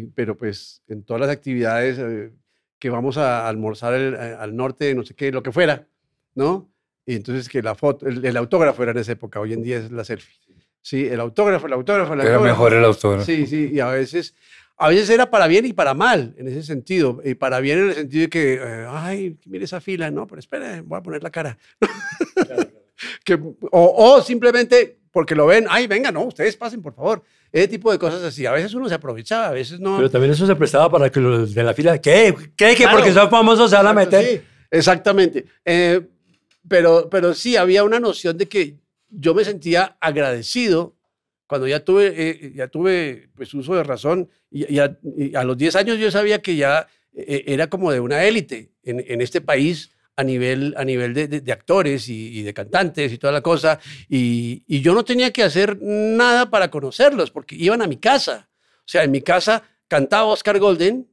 y- pero pues en todas las actividades eh, que vamos a almorzar el- eh, al norte, no sé qué, lo que fuera, ¿no? Y entonces que la foto, el, el autógrafo era en esa época, hoy en día es la selfie. Sí, el autógrafo, el autógrafo, el Era autógrafo. mejor el autor. Sí, sí, y a veces, a veces era para bien y para mal, en ese sentido. Y para bien en el sentido de que, eh, ay, mire esa fila, no, pero espere, voy a poner la cara. que, o, o simplemente porque lo ven, ay, venga, no, ustedes pasen, por favor. Ese tipo de cosas así. A veces uno se aprovechaba, a veces no. Pero también eso se prestaba para que los de la fila, ¿qué? ¿Qué? Que Claro. porque son famosos se van a meter. sí, exactamente. Eh, pero, pero sí, había una noción de que yo me sentía agradecido cuando ya tuve, eh, ya tuve pues, uso de razón y, y a, y a los 10 años yo sabía que ya eh, era como de una élite en, en este país a nivel, a nivel de, de- de actores y, y de cantantes y toda la cosa. Y, y yo no tenía que hacer nada para conocerlos porque iban a mi casa. O sea, en mi casa cantaba Oscar Golden,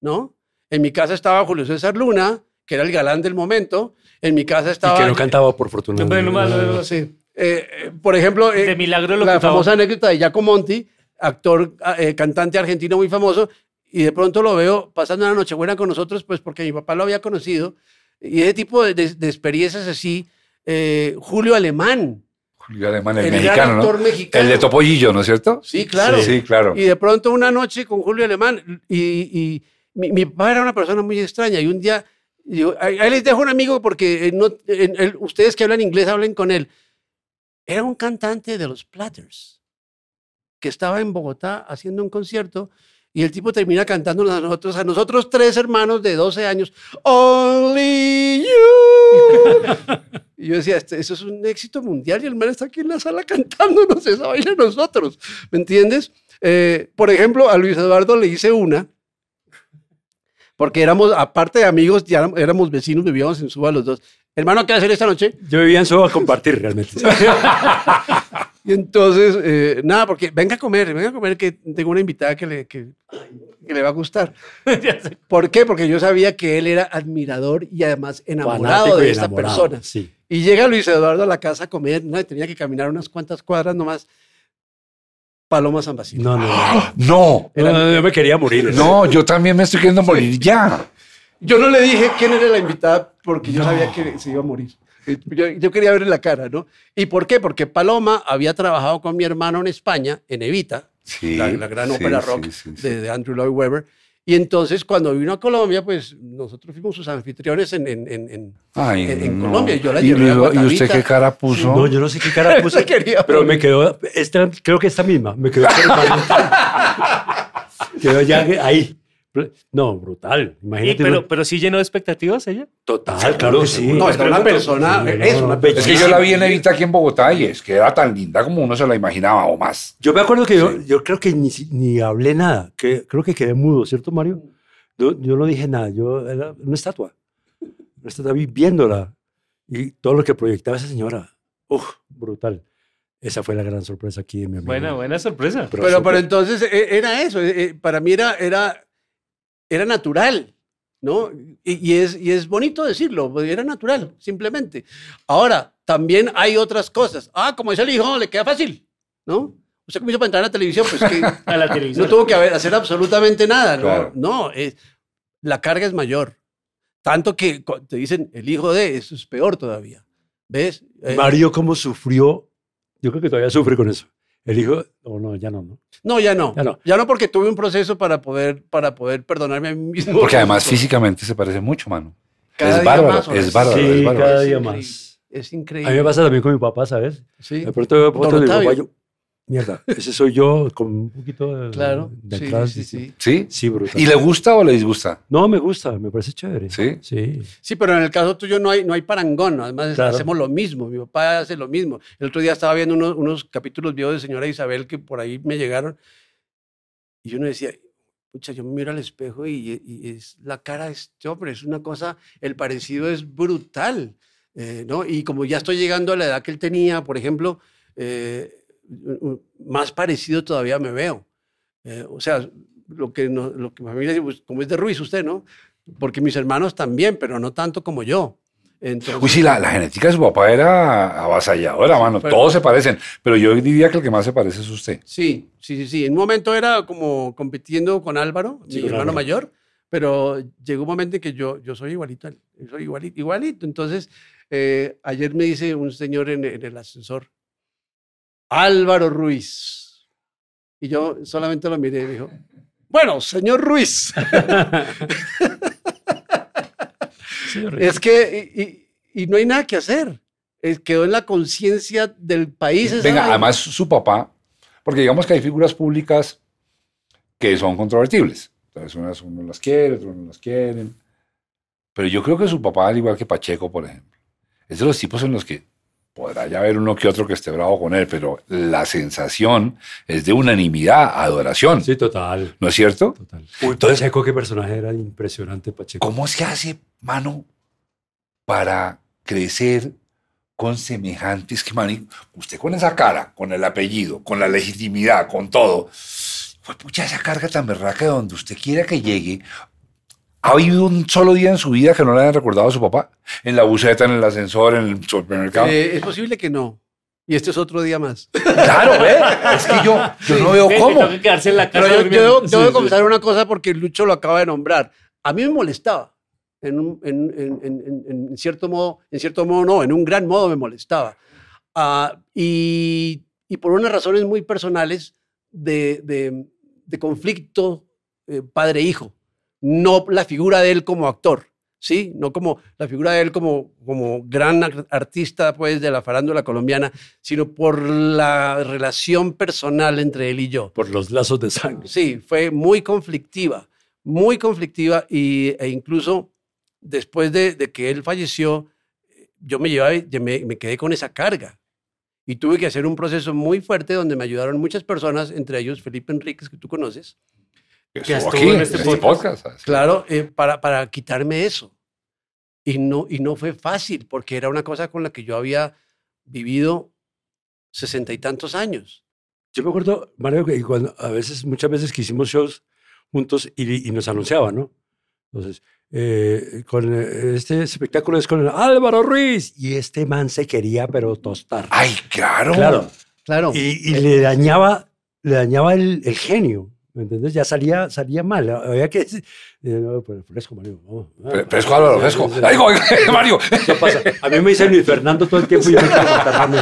¿no? En mi casa estaba Julio César Luna, que era el galán del momento. En mi casa Y estaba... que no cantaba por fortuna. No, no, no. Sí. Eh, eh, por ejemplo, eh, De milagro lo la famosa anécdota de Giacomo Monti, actor, eh, cantante argentino muy famoso, y de pronto lo veo pasando una Nochebuena con nosotros, pues porque mi papá lo había conocido. Y ese tipo de, de- de experiencias así, eh, Julio Alemán, Julio Alemán, el, el gran mexicano, ¿no? actor mexicano. El de Topollillo, ¿no es cierto? Sí, claro. Sí, claro. Y de pronto una noche con Julio Alemán, y, y mi, mi papá era una persona muy extraña, y un día, digo, ahí les dejo un amigo porque eh, no, él- ustedes que hablan inglés hablen con él. Era un cantante de los Platters, que estaba en Bogotá haciendo un concierto, y el tipo termina cantándonos a nosotros, a nosotros tres hermanos de 12 años, Only You. Y yo decía, "Este- eso es un éxito mundial y el man está aquí en la sala cantándonos esa vaina a nosotros, ¿me entiendes? Eh, por ejemplo, a Luis Eduardo le hice una, porque éramos, aparte de amigos, ya éramos vecinos, vivíamos en Suba los dos. Hermano, ¿qué va a hacer esta noche? Yo vivía en Soba a compartir realmente. Y entonces, eh, nada, porque venga a comer, venga a comer que tengo una invitada que le, que, que le va a gustar. ¿Por qué? Porque yo sabía que él era admirador y además enamorado Fanático de esta enamorado, persona. Sí. Y llega Luis Eduardo a la casa a comer, no, tenía que caminar unas cuantas cuadras nomás. Paloma San Basilio. No, no, no. No, No, no, yo me quería morir. no, yo también me estoy queriendo morir ya. Yo no le dije quién era la invitada porque yo sabía que se iba a morir. Yo, yo quería verle la cara, ¿no? ¿Y por qué? Porque Paloma había trabajado con mi hermano en España, en Evita, Sí, la, la gran sí, ópera rock sí, sí. De, de Andrew Lloyd Webber. Y entonces cuando vino a Colombia, pues nosotros fuimos sus anfitriones en, en, en, en- Ay, en- en no. Colombia. Yo la ¿Y, llevé a luego- ¿Y usted qué cara puso? No, yo no sé qué cara quería pero me quedó, esta, creo que esta misma, me quedó quedó ya ahí. No, brutal. Imagínate. pero, pero sí llenó de expectativas ella. total, claro que sí. No, es una persona, es una bellísima. Es que yo la vi en Evita aquí en Bogotá y es que era tan linda como uno se la imaginaba o más. Yo me acuerdo que yo, Sí. yo creo que ni, ni hablé nada, que creo que quedé mudo, ¿cierto, Mario? Yo, yo no dije nada, yo era una estatua. Una estatua vi- viéndola y todo lo que proyectaba esa señora. Uf, brutal. Esa fue la gran sorpresa aquí de mi amigo. Buena, buena sorpresa. Pero, pero sorpre- entonces eh, era eso, eh, eh, para mí era, era, era natural, ¿no? Y, y es, y es bonito decirlo, pues, era natural, simplemente. Ahora, también hay otras cosas. Ah, como es el hijo, le queda fácil, ¿no? Usted como hizo para entrar a la televisión, pues que A la televisión. no tuvo que haber, hacer absolutamente nada, ¿no? Claro. No, es- la carga es mayor. Tanto que te dicen el hijo de, eso es peor todavía. ¿Ves? Eh, Mario cómo sufrió Yo creo que todavía sufre con eso. El hijo, o no, ya no, ¿no? No, ya no. Ya no. Ya no porque tuve un proceso para poder, para poder perdonarme a mí mismo. Porque además físicamente se parece mucho, mano. Cada es día bárbaro, más, es bárbaro, Sí, es bárbaro. cada Es día increíble. más. Es A increíble. mí me pasa también con mi papá, ¿sabes? Sí. De pronto veo fotos de mi papá yo, mierda, ese soy yo con un poquito de, Claro. de Sí, atrás. sí, sí. ¿Sí? Sí, brutal. ¿Y le gusta o le disgusta? No, me gusta, me parece chévere. Sí. Sí. Sí, pero en el caso tuyo no hay, no hay parangón. Además, Claro. hacemos lo mismo. Mi papá hace lo mismo. El otro día estaba viendo unos, unos capítulos viejos de Señora Isabel que por ahí me llegaron. Y uno decía, pucha, yo me miro al espejo y, y es la cara de este hombre. Es una cosa, el parecido es brutal. eh, ¿no? Y como ya estoy llegando a la edad que él tenía, por ejemplo, eh, más parecido todavía me veo. Eh, o sea, lo que, no- lo que mi familia dice, pues, como es de Ruiz usted, ¿no? Porque mis hermanos también, pero no tanto como yo. Entonces, Uy, sí, la, la genética de su papá era avasalladora, mano. pero- Todos se parecen. Pero yo diría que el que más se parece es usted. Sí, sí, sí, sí. En un momento era como compitiendo con Álvaro, Sí, mi con hermano mayor, pero llegó un momento en que yo, yo soy igualito, soy igualito, igualito. Entonces, eh, ayer me dice un señor en, en el ascensor, Álvaro Ruiz. Y yo solamente lo miré y dijo, bueno, señor Ruiz. Señor. es que, y, y- y no hay nada que hacer. Es, quedó en la conciencia del país. Venga, además su papá, porque digamos que hay figuras públicas que son controvertibles. Entonces unas uno las quiere, otros no las quieren. Pero yo creo que su papá, al igual que Pacheco, por ejemplo, es de los tipos en los que podrá ya haber uno que otro que esté bravo con él, pero la sensación es de unanimidad, adoración. Sí, total. ¿No es cierto? total. Uy, Entonces- Pacheco, qué personaje era impresionante, Pacheco. ¿Cómo se hace, mano, para crecer con semejantes que, mani, usted con esa cara, con el apellido, con la legitimidad, con todo, fue pucha esa carga tan berraca de donde usted quiera que llegue. ¿Ha habido un solo día en su vida que no le hayan recordado a su papá? En la buceta, en el ascensor, en el supermercado. Eh, es posible que no. Y este es otro día más. Claro, ¿ve? Es que yo, yo no veo Eh, cómo. Tengo que quedarse en la casa Pero yo, yo debo, Sí, una cosa porque Lucho lo acaba de nombrar. A mí me molestaba. En, un- en- en- en- cierto modo, en cierto modo no, en un gran modo me molestaba. Ah, y, y por unas razones muy personales de, de- de conflicto eh, padre-hijo. No la figura de él como actor, ¿sí? No como la figura de él como, como gran ar- artista pues, de la farándula colombiana, sino por la relación personal entre él y yo. Por los lazos de sangre. Sí, fue muy conflictiva, muy conflictiva y, e incluso después de, de que él falleció, yo me, llevaba, me quedé con esa carga y tuve que hacer un proceso muy fuerte donde me ayudaron muchas personas, entre ellos Felipe Enríquez, que tú conoces, Estuvo estuvo aquí, en en este este podcast. podcast. claro, eh, para, para quitarme eso. Y no, y no fue fácil porque era una cosa con la que yo había vivido sesenta y tantos años. Yo me acuerdo, Mario, que cuando a veces, muchas veces que hicimos shows juntos y, y nos anunciaban, ¿no? Entonces, eh, con eh, este espectáculo es con Álvaro Ruiz y este man se quería pero tostar. Ay, claro. claro. Claro. Y, y le dañaba, le dañaba el, el genio. ¿Me entiendes? Ya salía, salía mal. Había que decir, eh, no, pues, fresco, Mario. no, no. Fre- Fresco, Álvaro, fresco. Sí, sí, sí. Ay, oiga, Mario. Eso pasa. A mí me dice Luis Fernando todo el tiempo y yo me contarme.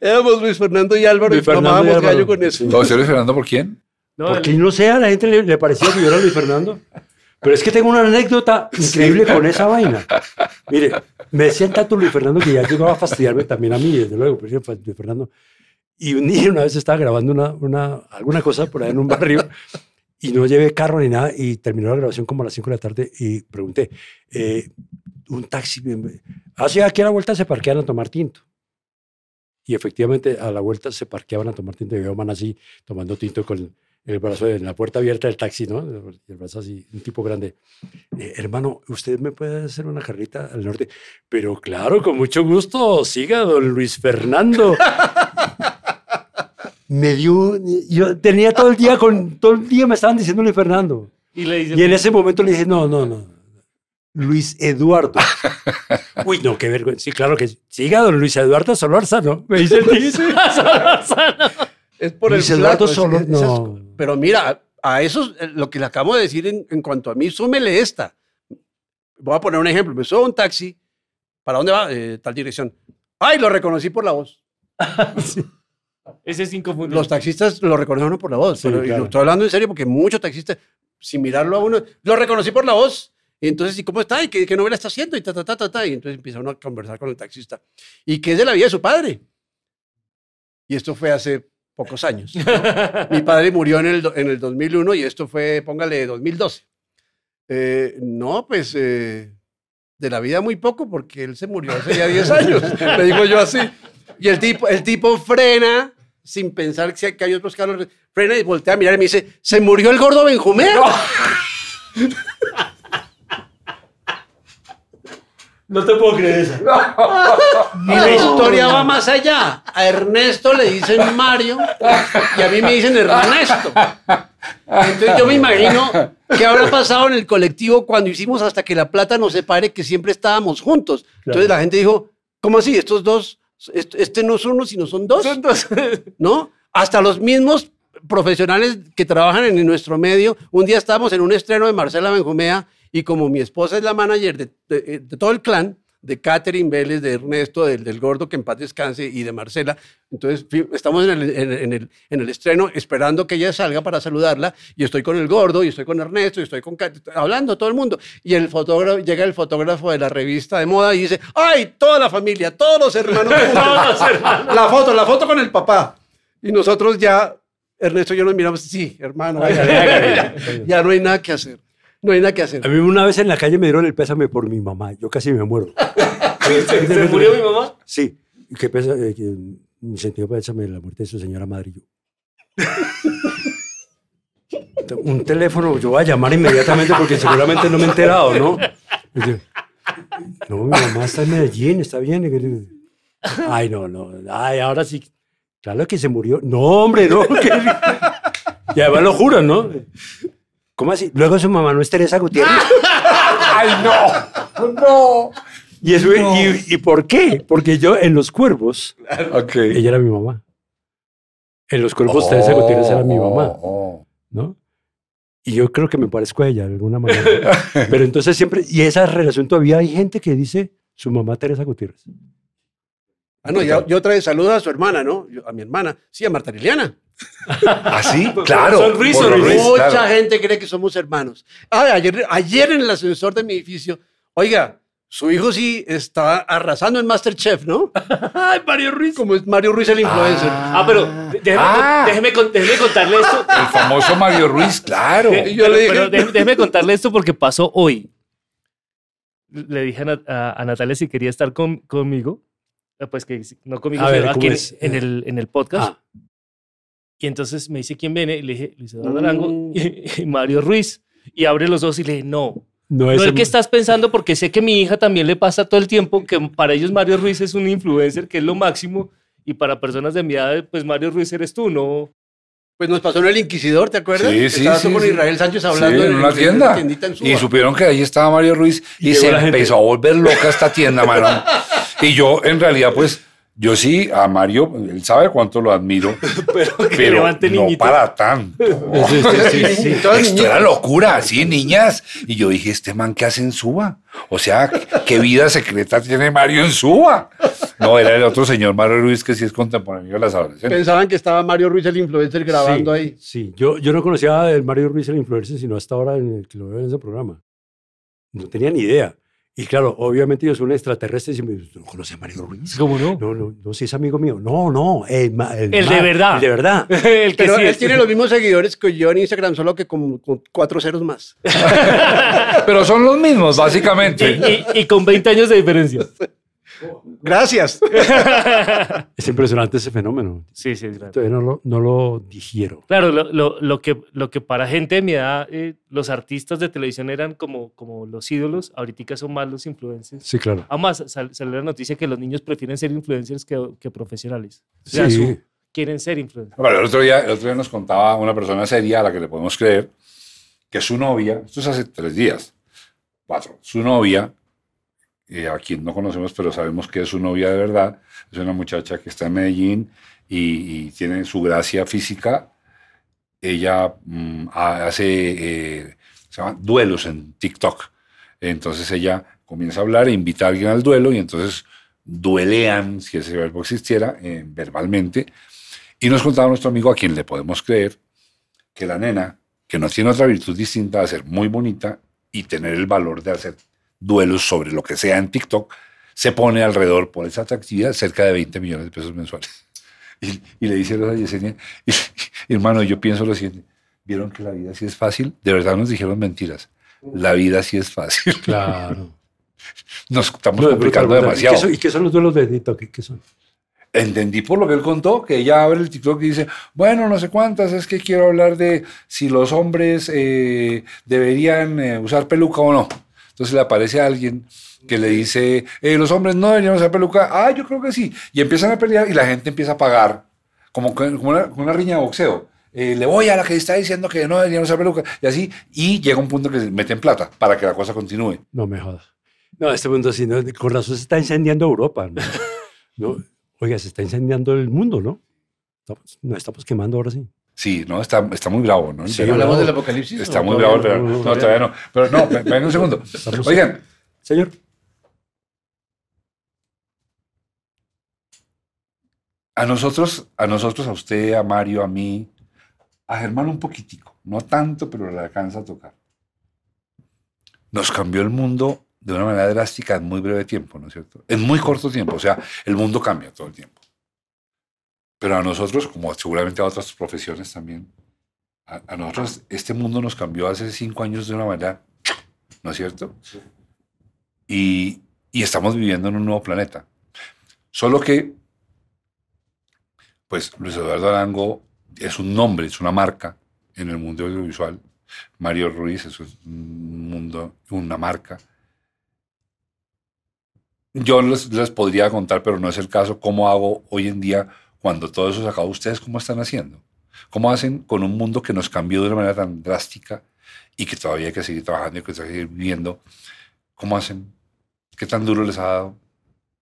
Éramos Luis Fernando y Álvaro Luis y Fernando y tomábamos Álvaro. gallo con eso. Sí. ¿No, ¿Usted Luis Fernando por quién? No, Porque el- no sé, a la gente le, le parecía que yo era Luis Fernando. Pero es que tengo una anécdota increíble con esa vaina. Mire, me decían tanto Luis Fernando que ya llegaba a fastidiarme también a mí, desde luego, pero yo, Luis Fernando. Y un día una vez estaba grabando una, una, alguna cosa por ahí en un barrio y no llevé carro ni nada y terminó la grabación como a las 5 de la tarde y pregunté, eh, un taxi, hacia aquí a la vuelta se parquean a tomar tinto. Y efectivamente a la vuelta se parqueaban a tomar tinto y veo man así tomando tinto con el brazo en la puerta abierta del taxi, ¿no? El brazo así, un tipo grande. Eh, hermano, ¿usted me puede hacer una carrita al norte? Pero claro, con mucho gusto, siga, don Luis Fernando. me dio, yo tenía todo el día con, todo el día me estaban diciendo Luis Fernando. y le dice, Y en ese momento le dije, no, no, no. Luis Eduardo. Uy, no, qué vergüenza. Sí, claro que siga, don Luis Eduardo Solórzano. Me dice el tipo. Es por Luis el Eduardo es- no. Pero mira, a, eso, eh, lo que le acabo de decir en, en cuanto a mí, súmele esta. Voy a poner un ejemplo. Me subo a un taxi. ¿Para dónde va? Eh, tal dirección. Ay, lo reconocí por la voz. Ese es inconfundible. Los taxistas lo reconocen por la voz. Sí, pero, y claro. lo estoy hablando en serio porque muchos taxistas, sin mirarlo a uno, lo reconocí por la voz. Y entonces, ¿y cómo está? ¿Y qué, qué novela está haciendo? Y ta, ta, ta, ta, ta. Y entonces empieza uno a conversar con el taxista. ¿Y qué es de la vida de su padre? Y esto fue hace pocos años. ¿no? Mi padre murió en el, en el 2001 y esto fue, póngale, 2012. Eh, no, pues eh, de la vida muy poco porque él se murió hace ya 10 años. Le digo yo así. Y el tipo, el tipo frena sin pensar que hay otros carros. Frena y voltea a mirar y me dice, ¿se murió el gordo Benjumea? No te puedo creer eso. Y la historia va más allá. A Ernesto le dicen Mario y a mí me dicen Ernesto. Entonces yo me imagino qué habrá pasado en el colectivo cuando hicimos hasta que la plata nos separe, que siempre estábamos juntos. Entonces la gente dijo, ¿cómo así? Estos dos, este no son uno, sino son dos. Son dos. ¿no? Hasta los mismos profesionales que trabajan en nuestro medio. Un día estábamos en un estreno de Marcela Benjumea y como mi esposa es la manager de, de- de todo el clan, de Catherine Vélez, de Ernesto, del, del gordo que en paz descanse y de Marcela, entonces estamos en el, en, en el, en el estreno esperando que ella salga para saludarla y estoy con el gordo y estoy con Ernesto y estoy con Cat- hablando todo el mundo y el fotógrafo llega el fotógrafo de la revista de moda y dice ay toda la familia todos los hermanos juntos". Todos, hermano. la foto, la foto con el papá. Y nosotros ya, Ernesto y yo nos miramos, sí, hermano, ya, ya no hay nada que hacer. No hay nada que A hacer. mí una vez en la calle me dieron el pésame por mi mamá. Yo casi me muero. ¿Se, se murió mi mamá? Sí. ¿Qué pesa? eh, que mi sentido pésame la muerte de su señora madre y yo. Un teléfono, yo voy a llamar inmediatamente porque seguramente no me he enterado, ¿no? Yo, no, mi mamá está en Medellín, está bien. Que- Ay, no, no. Ay, ahora sí. Claro que se murió. No, hombre, no. que- Y además lo juro, ¿no? ¿Cómo así? Luego su mamá no es Teresa Gutiérrez. ¡Ay, no! ¡No! ¿Y, eso, y, ¿Y por qué? Porque yo en Los Cuervos, Ok. ella era mi mamá. En Los Cuervos Teresa Gutiérrez era mi mamá, Oh, ¿no? Y yo creo que me parezco a ella de alguna manera. Pero entonces siempre, y esa relación todavía hay gente que dice su mamá Teresa Gutiérrez. Ah, no, ya- yo otra vez saludo a su hermana, ¿no? Yo- a mi hermana, sí, a Marta Liliana. ¿Ah, sí? Claro. Son Ruiz, por son los Ruiz. Ruiz, Mucha claro. gente cree que somos hermanos. Ay, ayer, ayer en el ascensor de mi edificio, oiga, su hijo sí estaba arrasando en Masterchef, ¿no? Ay, Mario Ruiz. Como es Mario Ruiz el influencer. Ah, pero déjeme, Ah. déjeme, con- déjeme contarle esto. El famoso Mario Ruiz, claro. De- yo pero, le dije- pero déjeme, déjeme contarle esto porque pasó hoy. Le dije a, Nat- a- a Natalia si quería estar con- conmigo. Eh, Pues que no conmigo, A ver, sino ¿cómo aquí en, es? en el, en el podcast. Ah, Y entonces me dice quién viene. Y le dije Luis Eduardo Arango Mm. y, y Mario Ruiz. Y abre los ojos y le dije, no. no No es el que estás pensando, porque sé que mi hija también le pasa todo el tiempo, que para ellos Mario Ruiz es un influencer, que es lo máximo. Y para personas de mi edad, pues Mario Ruiz eres tú, ¿no? Pues nos pasó en el Inquisidor, ¿te acuerdas? Sí, sí, Estabas sí, con sí. Israel Sánchez hablando Sí, en una tienda. en. Y supieron que ahí estaba Mario Ruiz y, Y se gente. empezó a volver loca esta tienda, mano. Y yo, en realidad, pues, yo sí, a Mario, él sabe cuánto lo admiro, Pero que pero levante no para tanto. Sí, sí, sí, sí. Todas Esto era locura, sí, niñas. Y yo dije, ¿este man qué hace en Suba? O sea, ¿qué vida secreta tiene Mario en Suba? No, era el otro señor Mario Ruiz que sí es contemporáneo de las adolescentes. Pensaban que estaba Mario Ruiz el influencer grabando sí, ahí. Sí, yo, yo no conocía el Mario Ruiz el influencer, sino hasta ahora en el que lo veo en ese programa. No tenía ni idea. Y claro, obviamente yo soy un extraterrestre y me ¿tú no conoces a Mario Ruiz? ¿Cómo no? No, no, no, si es amigo mío. No, no, el, de verdad. El de verdad. el que Pero sí él es. tiene los mismos seguidores que yo en Instagram, solo que con, con cuatro ceros más. Pero son los mismos, básicamente. y, y- y con 20 años de diferencia. Gracias. Es impresionante ese fenómeno. Sí, sí, verdad. Todavía no lo, no lo digiero. Claro, lo, lo- lo que, lo que para gente de mi edad, eh, los artistas de televisión eran como, como los ídolos, ahorita son más los influencers. Sí, claro. Además, sal- salió la noticia que los niños prefieren ser influencers que, que profesionales. O sea, Sí. su- quieren ser influencers. Bueno, el otro, día, el otro día nos contaba una persona seria a la que le podemos creer que su novia, esto es hace tres días, cuatro, su novia, eh, a quien no conocemos pero sabemos que es su novia de verdad, es una muchacha que está en Medellín y, tiene su gracia física. Ella mm, ha- hace eh, se llama duelos en TikTok. Entonces ella comienza a hablar e invita a alguien al duelo y entonces duelean, si ese verbo existiera, eh, verbalmente Y nos contaba nuestro amigo, a quien le podemos creer, que la nena, que no tiene otra virtud distinta de ser muy bonita y tener el valor de hacer duelos sobre lo que sea en TikTok, se pone alrededor por esa atractividad cerca de 20 millones de pesos mensuales. Y, y le dice a Yesenia, y, hermano, yo pienso lo siguiente, ¿vieron que la vida sí es fácil? De verdad nos dijeron mentiras. La vida sí es fácil. Claro. Nos estamos No, complicando brutal, brutal. ¿Y demasiado. qué, son, ¿Y qué son los duelos de TikTok? ¿Qué- ¿Qué son? Entendí por lo que él contó, que ella abre el TikTok y dice, bueno, no sé cuántas, es que quiero hablar de si los hombres eh, deberían eh, usar peluca o no. Entonces le aparece a alguien que le dice, eh, los hombres no deberían usar peluca. Ah, yo creo que sí. Y empiezan a pelear y la gente empieza a pagar, como, una, como una riña de boxeo. Eh, le voy a la que está diciendo que no deberían usar peluca. Y así, y llega un punto que se meten plata para que la cosa continúe. No me jodas. No, este mundo así, ¿no? con razón se está incendiando Europa. ¿no? ¿No? Oiga, se está incendiando el mundo, ¿no? Nos estamos quemando ahora sí. Sí, no, está, está muy bravo, ¿no? Sí, ¿Hablamos del apocalipsis? Está ¿O muy bravo, pero no, todavía no. Pero no, ven, un segundo. Oigan, Señor. a nosotros, a nosotros, a usted, a Mario, a mí, a Germán un poquitico, no tanto, pero le alcanza a tocar. Nos cambió el mundo de una manera drástica en muy breve tiempo, ¿no es cierto? En muy corto tiempo, o sea, el mundo cambia todo el tiempo. Pero a nosotros, como seguramente a otras profesiones también, a, a nosotros este mundo nos cambió hace cinco años de una manera, ¿no es cierto? Y, y estamos viviendo en un nuevo planeta. Solo que, pues Luis Eduardo Arango es un nombre, es una marca en el mundo audiovisual. Mario Ruiz es un mundo, una marca. Yo les, les podría contar, pero no es el caso, cómo hago hoy en día cuando todo eso se acabó. ¿Ustedes cómo están haciendo? ¿Cómo hacen con un mundo que nos cambió de una manera tan drástica y que todavía hay que seguir trabajando y que hay que seguir viviendo? ¿Cómo hacen? ¿Qué tan duro les ha dado?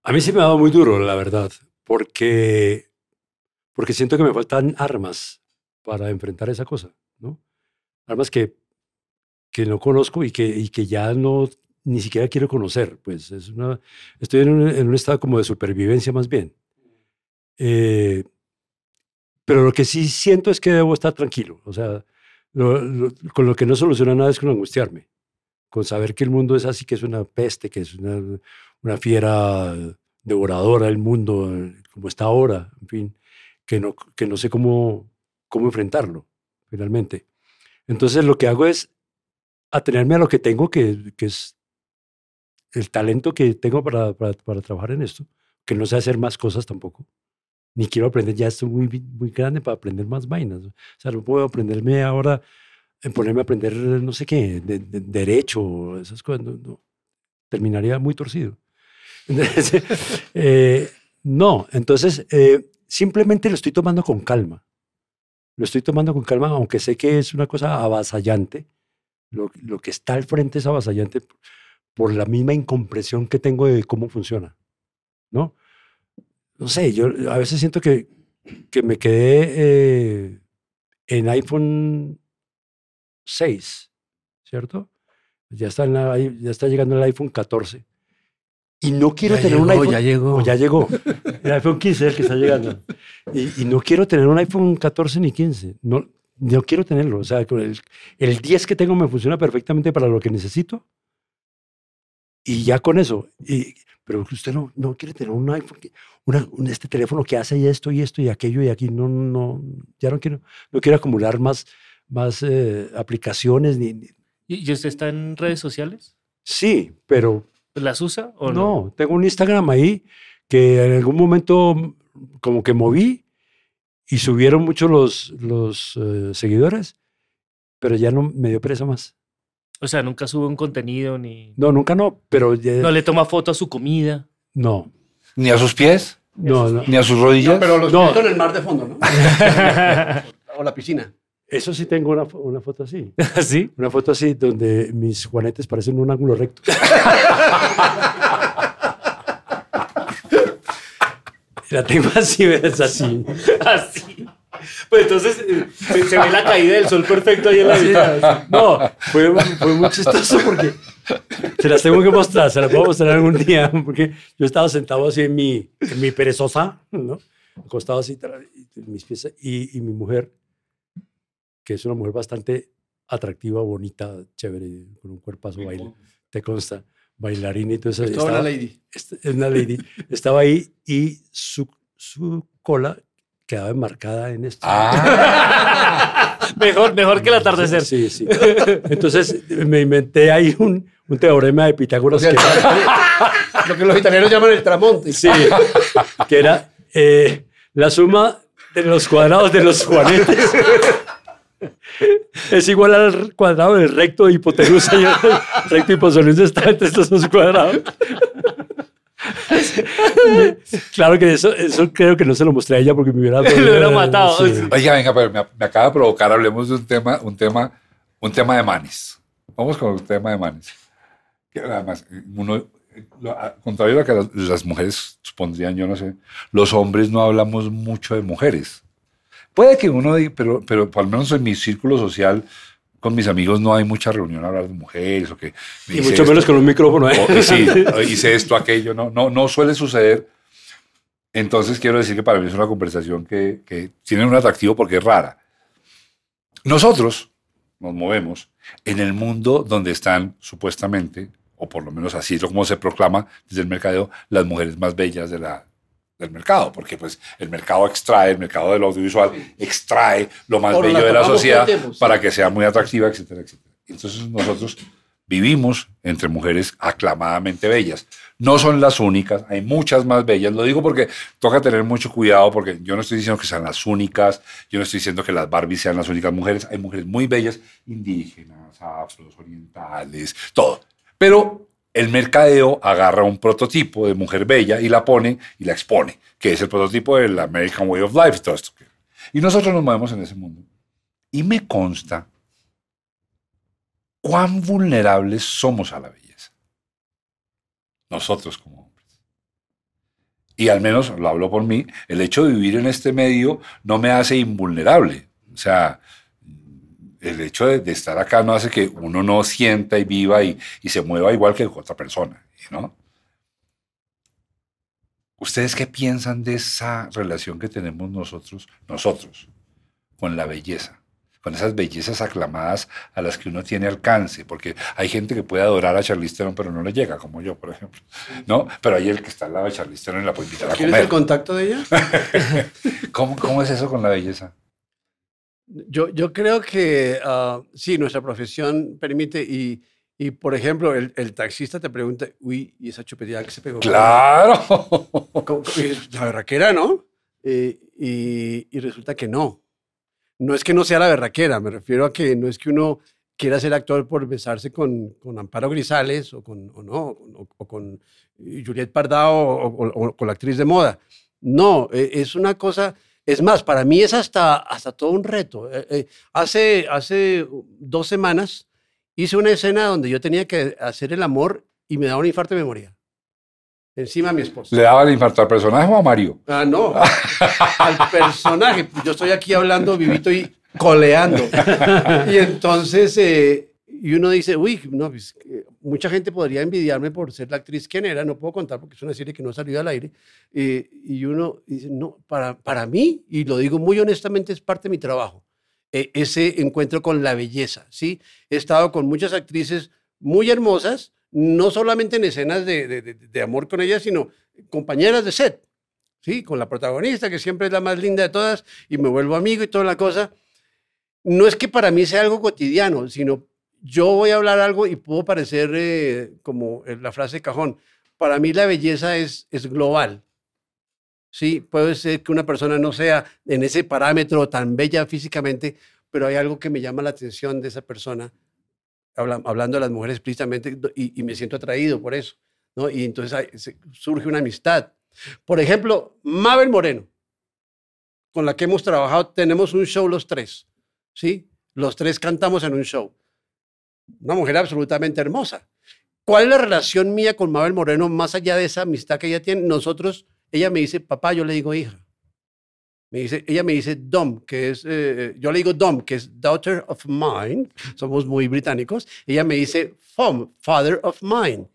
A mí sí me ha dado muy duro, la verdad, porque, porque siento que me faltan armas para enfrentar esa cosa, ¿no? Armas que, que no conozco y que, y que ya no, ni siquiera quiero conocer. Pues es una, estoy en un, en un estado como de supervivencia más bien. Eh, pero lo que sí siento es que debo estar tranquilo. O sea, lo- lo- con lo que no soluciona nada es con angustiarme. Con saber que el mundo es así, que es una peste, que es una, una fiera devoradora del mundo, eh, como está ahora, en fin, que no, que no sé cómo, cómo enfrentarlo, finalmente. Entonces lo que hago es atenerme a lo que tengo, que, que es el talento que tengo para, para, para trabajar en esto, que no sé hacer más cosas tampoco. Ni quiero aprender, ya estoy muy, muy grande para aprender más vainas. O sea, no puedo aprenderme ahora, en ponerme a aprender no sé qué, de, de- derecho, esas cosas. No, no. Terminaría muy torcido. Entonces, eh, no, entonces eh, simplemente lo estoy tomando con calma. Lo estoy tomando con calma, aunque sé que es una cosa avasallante. Lo, lo que está al frente es avasallante por la misma incompresión que tengo de cómo funciona. ¿No? No sé, yo a veces siento que, que me quedé eh, en iPhone 6, ¿cierto? Ya está, en la- ya está llegando el iPhone 14. Y no quiero Ya tener un iPhone. ya llegó. o ya llegó. El iPhone 15 es el que está llegando. Y, y no quiero tener un iPhone 14 ni 15. No, no quiero tenerlo. O sea, el, el 10 que tengo me funciona perfectamente para lo que necesito. Y ya con eso. Y, pero usted no, no quiere tener un iPhone, una, un- este teléfono que hace esto y esto y aquello y aquí. No, no, ya no quiero, no quiero acumular más, más eh, aplicaciones. Ni, ni- ¿Y usted está en redes sociales? Sí, pero ¿Las usa o no? no, tengo un Instagram ahí que en algún momento como que moví y subieron mucho los, los eh, seguidores, pero ya no me dio presa más. O sea, nunca sube un contenido ni... No, nunca no, pero ya- No le toma foto a su comida. no, Ni a sus pies, no, no. ni a sus rodillas. No, pero los No. en el mar de fondo, ¿no? o la piscina. Eso sí tengo una, una foto así. ¿Sí? Una foto así donde mis juanetes parecen un ángulo recto. La tengo así, ¿ves? Así. Así. Pues entonces eh, se, se ve la caída del sol perfecto ahí en la vida. No, fue, fue muy chistoso porque se las tengo que mostrar, se las puedo mostrar algún día, porque yo estaba sentado así en mi, en mi perezosa, ¿no? Acostado así, mis pies. Y, y mi mujer, que es una mujer bastante atractiva, bonita, chévere, con un cuerpazo baile, te consta, bailarina y todo eso. Es toda una lady. una lady. Estaba ahí y su, su cola quedaba enmarcada en esto. Ah, Mejor, mejor que el atardecer. Sí, sí. Entonces me inventé ahí un, un teorema de Pitágoras O sea, el que, lo que los italianos llaman el tramonte. sí, que era eh, la suma de los cuadrados de los juanetes es igual al cuadrado del recto de hipotenusa. y el recto hipotenusa está entre estos dos cuadrados. claro que eso, eso creo que no se lo mostré a ella porque me hubiera... Lo hubiera matado. Sí. Oiga, venga, pero me, me acaba de provocar, hablemos de un tema, un tema, un tema de manes. Vamos con un tema de manes. Que además, uno, lo- a- contrario a lo que las, las mujeres supondrían, yo no sé, los hombres no hablamos mucho de mujeres. Puede que uno diga, pero, pero al menos en mi círculo social, con mis amigos no hay mucha reunión a hablar de mujeres o que... me Y mucho esto. menos con un micrófono. ¿eh? O- sí, hice esto, aquello, no, no, no suele suceder. Entonces quiero decir que para mí es una conversación que, que tiene un atractivo porque es rara. Nosotros nos movemos en el mundo donde están supuestamente, o por lo menos así es como se proclama desde el mercadeo, las mujeres más bellas de la, del mercado, porque pues el mercado extrae, el mercado del audiovisual extrae lo más bello de la sociedad para que sea muy atractiva, etcétera, etcétera. Entonces nosotros vivimos entre mujeres aclamadamente bellas. No son las únicas, hay muchas más bellas. Lo digo porque toca tener mucho cuidado, porque yo no estoy diciendo que sean las únicas, yo no estoy diciendo que las Barbies sean las únicas mujeres. Hay mujeres muy bellas, indígenas, afros, orientales, todo. Pero el mercadeo agarra un prototipo de mujer bella y la pone y la expone, que es el prototipo del American Way of Life. todo esto. Y nosotros nos movemos en ese mundo. Y me consta cuán vulnerables somos a la belleza. Nosotros como hombres. Y al menos, lo hablo por mí, el hecho de vivir en este medio no me hace invulnerable. O sea, el hecho de, de estar acá no hace que uno no sienta y viva y, y se mueva igual que otra persona, ¿no? ¿Ustedes qué piensan de esa relación que tenemos nosotros, nosotros, con la belleza? con esas bellezas aclamadas a las que uno tiene alcance, porque hay gente que puede adorar a Charlize Theron, pero no le llega, como yo, por ejemplo, ¿no? Pero hay el que está al lado de Charlize Theron y la puede invitar a ¿Quieres comer. el contacto de ella? ¿Cómo, ¿Cómo es eso con la belleza? Yo, yo creo que ah, sí, nuestra profesión permite y, y por ejemplo, el, el taxista te pregunta, uy, ¿y esa chupeteada que se pegó? ¡Claro! ¿Cómo- cómo- y La berraquera, ¿no? Eh, y, y resulta que no. No es que no sea la berraquera, me refiero a que no es que uno quiera ser actor por besarse con, con Amparo Grisales o con, o no, o, o con Juliet Pardao o, o- con la actriz de moda. No, eh, es una cosa, es más, para mí es hasta, hasta todo un reto. Eh, eh, hace, hace dos semanas hice una escena donde yo tenía que hacer el amor y me daba un infarto de memoria. Encima a mi esposa. ¿Le daba el infarto al personaje o a Mario? Ah, no. Al personaje. Yo estoy aquí hablando vivito y coleando. Y entonces, eh, y uno dice, uy, no, pues, mucha gente podría envidiarme por ser la actriz quien era, no puedo contar porque es una serie que no ha salido al aire. Y uno dice, no, para, para mí, y lo digo muy honestamente, es parte de mi trabajo, eh, ese encuentro con la belleza, ¿sí? He estado con muchas actrices muy hermosas, no solamente en escenas de, de- de- de amor con ellas, sino compañeras de set, ¿sí? Con la protagonista, que siempre es la más linda de todas, y me vuelvo amigo y toda la cosa. No es que para mí sea algo cotidiano, sino yo voy a hablar algo y puedo parecer eh, como eh, la frase de cajón. Para mí la belleza es, global. Sí, puede ser que una persona no sea en ese parámetro tan bella físicamente, pero hay algo que me llama la atención de esa persona, habla- hablando de las mujeres explícitamente, y, me siento atraído por eso. ¿no? Y entonces surge una amistad. Por ejemplo, Mabel Moreno, con la que hemos trabajado, tenemos un show los tres, ¿sí? Los tres cantamos en un show. Una mujer absolutamente hermosa. ¿Cuál es la relación mía con Mabel Moreno más allá de esa amistad que ella tiene? Nosotros, ella me dice papá, yo le digo hija. Me dice, ella me dice Dom, que es, eh, yo le digo Dom, que es daughter of mine, somos muy británicos. Ella me dice Fom, father of mine.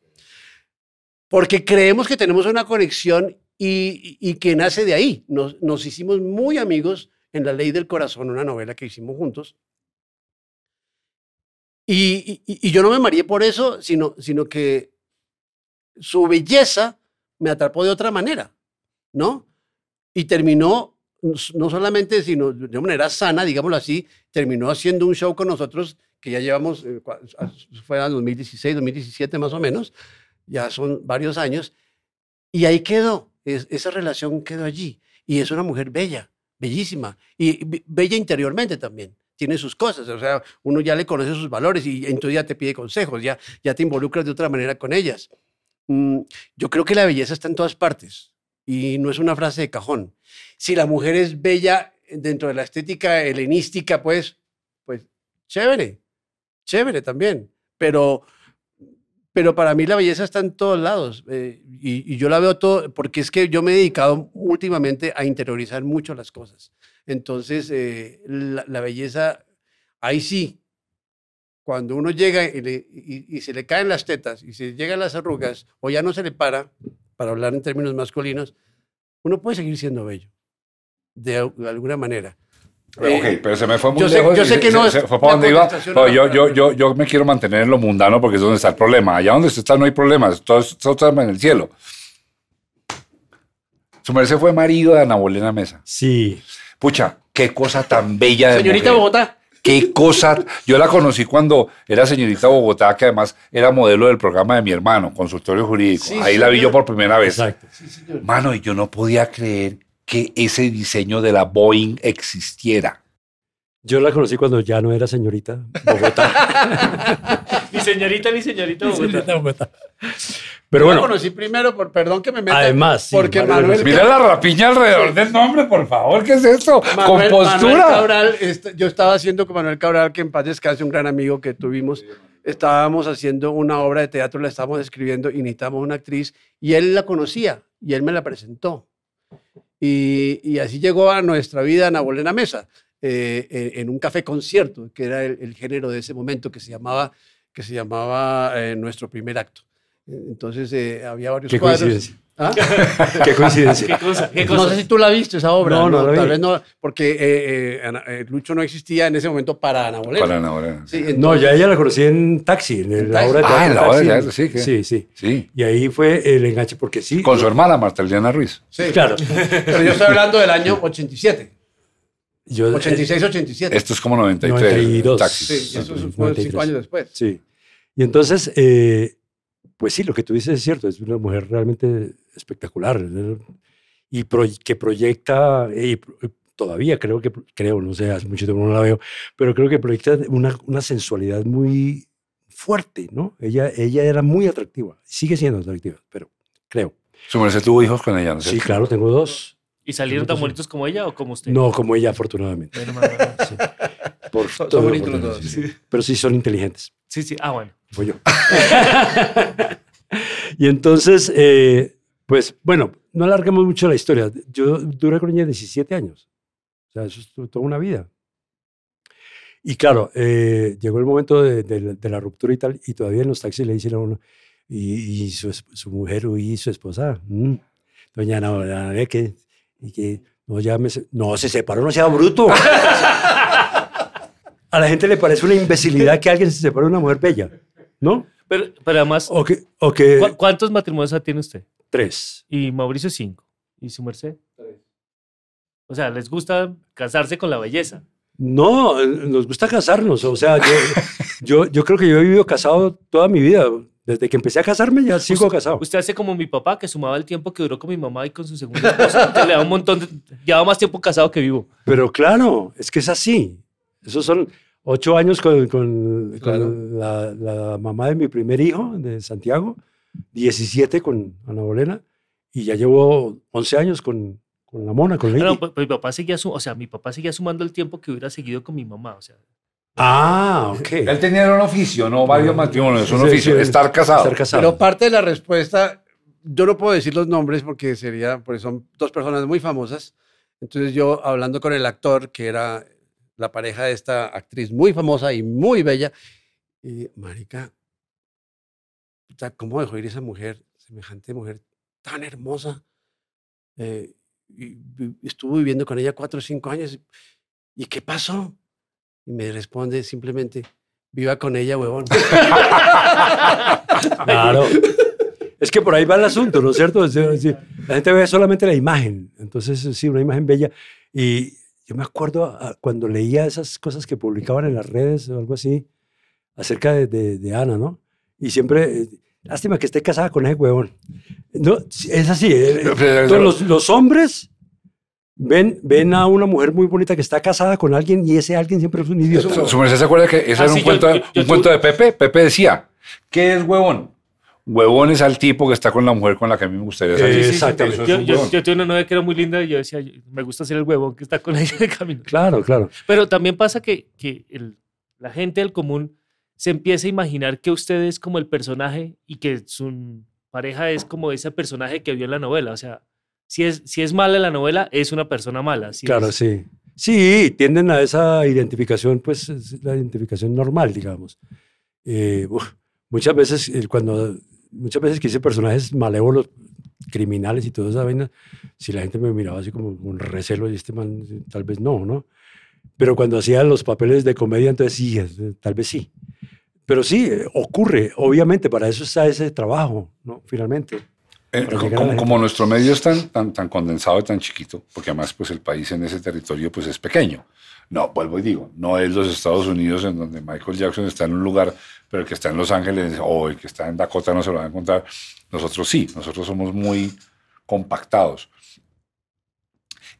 Porque creemos que tenemos una conexión y, y que nace de ahí. Nos, nos hicimos muy amigos en La Ley del Corazón, una novela que hicimos juntos. Y, y- y yo no me mareé por eso, sino, sino que su belleza me atrapó de otra manera, ¿no? Y terminó, no solamente, sino de manera sana, digámoslo así, terminó haciendo un show con nosotros que ya llevamos, eh, fue en 2016, 2017 más o menos, ya son varios años, y ahí quedó, es- esa relación quedó allí. Y es una mujer bella, bellísima, y be- bella interiormente también. Tiene sus cosas, o sea, uno ya le conoce sus valores y entonces ya te pide consejos, ya, ya te involucras de otra manera con ellas. Mm, yo creo que la belleza está en todas partes y no es una frase de cajón. Si la mujer es bella dentro de la estética helenística, pues, pues chévere, chévere también, pero, pero para mí la belleza está en todos lados eh, y, y yo la veo todo, porque es que yo me he dedicado últimamente a interiorizar mucho las cosas. Entonces, eh, la, la belleza, ahí sí, cuando uno llega y, le- y- y se le caen las tetas y se llegan las arrugas o ya no se le para, para hablar en términos masculinos, uno puede seguir siendo bello, de, al- de alguna manera. Eh, ok, pero se me fue muy yo sé- lejos. yo sé que no se- es se fue para donde iba. la yo, yo, yo, yo me quiero mantener en lo mundano porque es donde está el problema. Allá donde usted está no hay problemas, todo está en el cielo. Su merced fue marido de Ana Bolena Mesa. Sí. Pucha, qué cosa tan bella de Señorita mujer. Bogotá, Qué cosa. Yo la conocí cuando era señorita Bogotá, que además era modelo del programa de mi hermano, consultorio jurídico. Sí, Ahí la vi yo señor. por primera vez. Exacto. Mano, y yo no podía creer que ese diseño de la Boeing existiera. Yo la conocí cuando ya no era señorita Bogotá. Ni señorita, ni señorita Bogotá. Señorita Bogotá. Pero yo la bueno, conocí primero, por, perdón que me meta. Además, sí, porque Manuel Manuel, Mira la rapiña alrededor del nombre, por favor, ¿qué es esto? Manuel- Con Manuel postura. Cabral, est- yo estaba haciendo con Manuel Cabral, que en paz descanse, un gran amigo que tuvimos. Estábamos haciendo una obra de teatro, la estábamos escribiendo y necesitábamos una actriz y él la conocía y él me la presentó. Y, y así llegó a nuestra vida Ana Bolena Mesa, eh, en, en un café concierto, que era el, el género de ese momento que se llamaba, que se llamaba eh, Nuestro Primer Acto. Entonces eh, había varios qué cuadros. coincidencia. ¿Ah? Qué coincidencia. ¿Qué cosa? ¿Qué No cosa? sé si tú la viste esa obra. No, no la Tal vez no, porque eh, eh, Ana- eh, Lucho no existía en ese momento para Ana Bolena. Para Ana Bolena. Sí, No, entonces- ya ella la conocí en taxi, en En la taxi. obra de Ah, en la obra de Taxi. teatro, sí. Sí, sí. Sí. Y ahí fue el enganche, porque sí. Con su hermana, Marta Eliana Ruiz. Sí, Claro. Pero yo estoy hablando del año 87. Yo, 86, 87. Esto es como 93. 92. Taxi. Sí, eso fue 93. cinco años después. Sí. Y entonces, eh, pues sí, lo que tú dices es cierto, es una mujer realmente espectacular ¿no? y pro- que proyecta, y pro- todavía creo que, creo, no sé, hace mucho tiempo no la veo, pero creo que proyecta una, una sensualidad muy fuerte, ¿no? Ella, ella era muy atractiva, sigue siendo atractiva, pero creo. Su merced tuvo hijos con ella, ¿no es Sí, claro, tengo dos. ¿Y salieron tan bonitos como ella o como usted? No como ella, afortunadamente. Bueno. Sí. Por Son- todo bonitos los dos. sí. Pero sí son inteligentes. Sí, sí. Ah, bueno. Fue yo. y entonces, eh, pues bueno, no alarguemos mucho la historia. Yo duré con ella 17 años. O sea, eso es to- toda una vida. Y claro, eh, llegó el momento de, de la- de la ruptura y tal, y todavía en los taxis le dicen a uno, y, y su, su mujer y su esposa, mm, doña Ana, que, y que no, ya me se- no, se separó, no sea bruto. a la gente le parece una imbecilidad que alguien se separe de una mujer bella, ¿no? Pero, pero además, O que, o que ¿cu- ¿cuántos matrimonios tiene usted? tres. Y Mauricio, cinco. ¿Y su merced? O sea, les gusta casarse con la belleza. No, nos gusta casarnos. O sea, yo, yo, yo creo que yo he vivido casado toda mi vida. Desde que empecé a casarme ya sigo casado. Usted hace como mi papá, que sumaba el tiempo que duró con mi mamá y con su segunda esposa. le da un montón de... Lleva más tiempo casado que vivo. Pero claro, es que es así. Esos son ocho años con, con- Claro. con la, la mamá de mi primer hijo, de Santiago, 17 con Ana Bolena, y ya llevo 11 años con, con la mona, con Lady. No, pues, pues mi papá seguía o sea, mi papá seguía sumando el tiempo que hubiera seguido con mi mamá, o sea, ah, ok. Él tenía un oficio, no varios matrimonios, un Sí, oficio, sí, estar casado. Estar casado. Pero parte de la respuesta, yo no puedo decir los nombres porque sería, porque son dos personas muy famosas. Entonces yo hablando con el actor, que era la pareja de esta actriz muy famosa y muy bella, y marica, puta, ¿cómo dejó ir esa mujer, semejante mujer tan hermosa? eh, y estuvo viviendo con ella cuatro o cinco años. ¿Y qué pasó? Y me responde simplemente, viva con ella, huevón. Claro. Es que por ahí va el asunto, ¿no es cierto? Es decir, la gente ve solamente la imagen. Entonces, sí, una imagen bella. Y yo me acuerdo ah, cuando leía esas cosas que publicaban en las redes o algo así, acerca de, de- de Ana, ¿no? Y siempre, eh, lástima que esté casada con ese huevón. No, es así. eh, Pero- pero- entonces, los, los hombres ven, ven a una mujer muy bonita que está casada con alguien y ese alguien siempre es un idiota. Su, su merced se acuerda que Ah, era un, sí, yo- cuento, yo- yo un cuento de Pepe. Pepe decía, ¿qué es huevón? Huevón es al tipo que está con la mujer con la que a mí me gustaría salir. Exactamente. Yo, un yo, huevón. yo tuve una novia que era muy linda y yo decía, "Yo- me gusta ser el huevón que está con ella de camino. Claro, claro. Pero también pasa que, que el- la gente del común se empieza a imaginar que usted es como el personaje y que su pareja es como ese personaje que vio en la novela. O sea, si es, si es mala la novela, es una persona mala. Si Claro, es- sí. Sí, tienden a esa identificación, pues es la identificación normal, digamos. Eh, uf, muchas veces, eh, cuando, muchas veces que hice personajes malévolos, criminales y toda esa vaina, si la gente me miraba así como con recelo y este man, eh, tal vez no, ¿no? Pero cuando hacía los papeles de comedia, entonces sí, eh, tal vez sí. Pero sí, ocurre, obviamente, para eso está ese trabajo, ¿no? Finalmente. Eh, como, como nuestro medio es tan, tan, tan condensado y tan chiquito, porque además pues el país en ese territorio pues es pequeño. No, vuelvo y digo, no es los Estados Unidos en donde Michael Jackson está en un lugar, pero el que está en Los Ángeles o el que está en Dakota no se lo va a encontrar. Nosotros sí, nosotros somos muy compactados.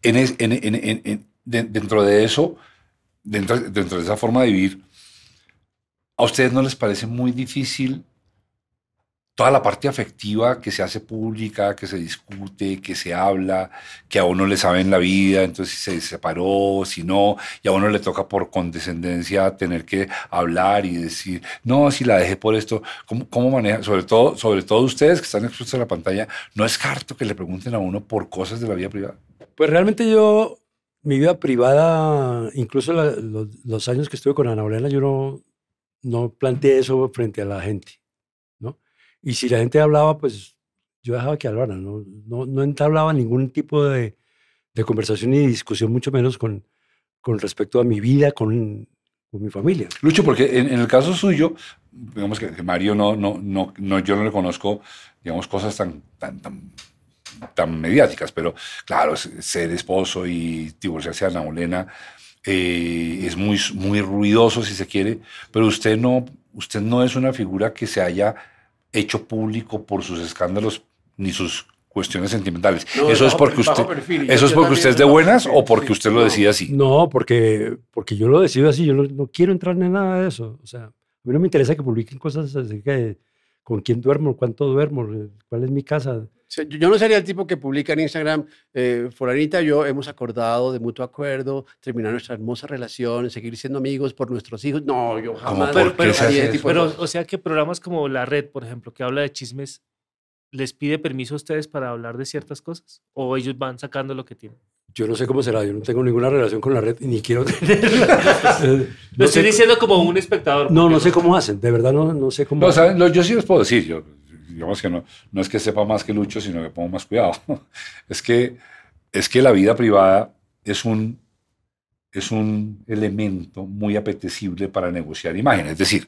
En es- en- en- en- en- de- dentro de eso, dentro, dentro de esa forma de vivir, ¿a ustedes no les parece muy difícil toda la parte afectiva que se hace pública, que se discute, que se habla, que a uno le sabe en la vida, entonces si se separó, si no, y a uno le toca por condescendencia tener que hablar y decir, no, si la dejé por esto, ¿cómo, maneja? Sobre todo, sobre todo ustedes que están expuestos a la pantalla, ¿no es harto que le pregunten a uno por cosas de la vida privada? Pues realmente yo, mi vida privada, incluso los, los años que estuve con Ana Bolena, yo no, no planteé eso frente a la gente. Y si la gente hablaba, pues yo dejaba que hablaran, ¿no? No, no entablaba ningún tipo de, de conversación ni discusión, mucho menos con, con respecto a mi vida, con, con mi familia. Lucho, porque en, el caso suyo, digamos que, Mario no, no, no, no, yo no le conozco, digamos, cosas tan, tan, tan, tan mediáticas, pero claro, ser esposo y divorciarse de Ana Bolena eh, es muy, muy ruidoso si se quiere, pero usted no, usted no es una figura que se haya hecho público por sus escándalos ni sus cuestiones sentimentales. No, eso es porque usted, perfil, eso es porque usted es de buenas perfil, o porque sí. usted lo No. decide así. No, porque, porque yo lo decido así, yo no, no quiero entrar en nada de eso. O sea, a mí no me interesa que publiquen cosas acerca de con quién duermo, cuánto duermo, cuál es mi casa. Sea, yo no sería el tipo que publica en Instagram, eh, Fulanita y yo hemos acordado de mutuo acuerdo terminar nuestra hermosa relación, seguir siendo amigos por nuestros hijos. No, yo jamás tipo Pero, o sea que programas como La Red, por ejemplo, que habla de chismes, ¿les pide permiso a ustedes para hablar de ciertas cosas? ¿O ellos van sacando lo que tienen? Yo no sé cómo será, yo no tengo ninguna relación con la red y ni quiero tenerla. Lo estoy diciendo como un espectador. no, no sé cómo hacen, de verdad no, no sé cómo No, hacen. ¿saben? Yo sí les puedo decir, yo, digamos que no, no es que sepa más que Lucho, sino que pongo más cuidado. Es que, es que la vida privada es un, es un elemento muy apetecible para negociar imagen. Es decir,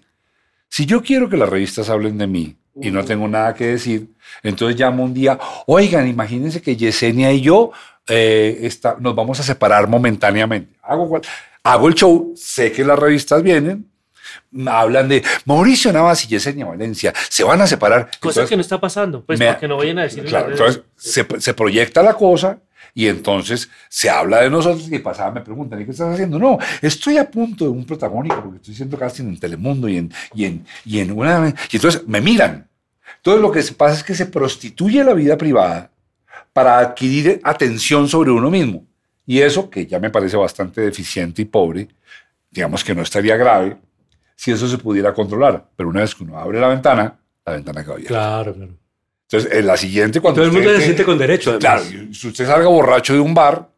si yo quiero que las revistas hablen de mí y no tengo nada que decir, entonces llamo un día, oigan, imagínense que Yesenia y yo eh, está- nos vamos a separar momentáneamente. Hago, hago el show, sé que las revistas vienen, hablan de Mauricio Navas y Yesenia Valencia, se van a separar. Cosa Entonces, que no está pasando, pues me- para que no vayan a decir. Claro, entonces se, se proyecta la cosa y entonces se habla de nosotros y pasada me preguntan, ¿y qué estás haciendo? No, estoy a punto de un protagónico porque estoy haciendo casting en Telemundo y en, y en, y en una... Y entonces me miran. Entonces lo que pasa es que se prostituye la vida privada para adquirir atención sobre uno mismo. Y eso, que ya me parece bastante deficiente y pobre, digamos que no estaría grave si eso se pudiera controlar. Pero una vez que uno abre la ventana, la ventana queda abierta. Claro, claro. Entonces, en la siguiente, cuando Todo el mundo se siente con derecho, además. Claro, si usted salga borracho de un bar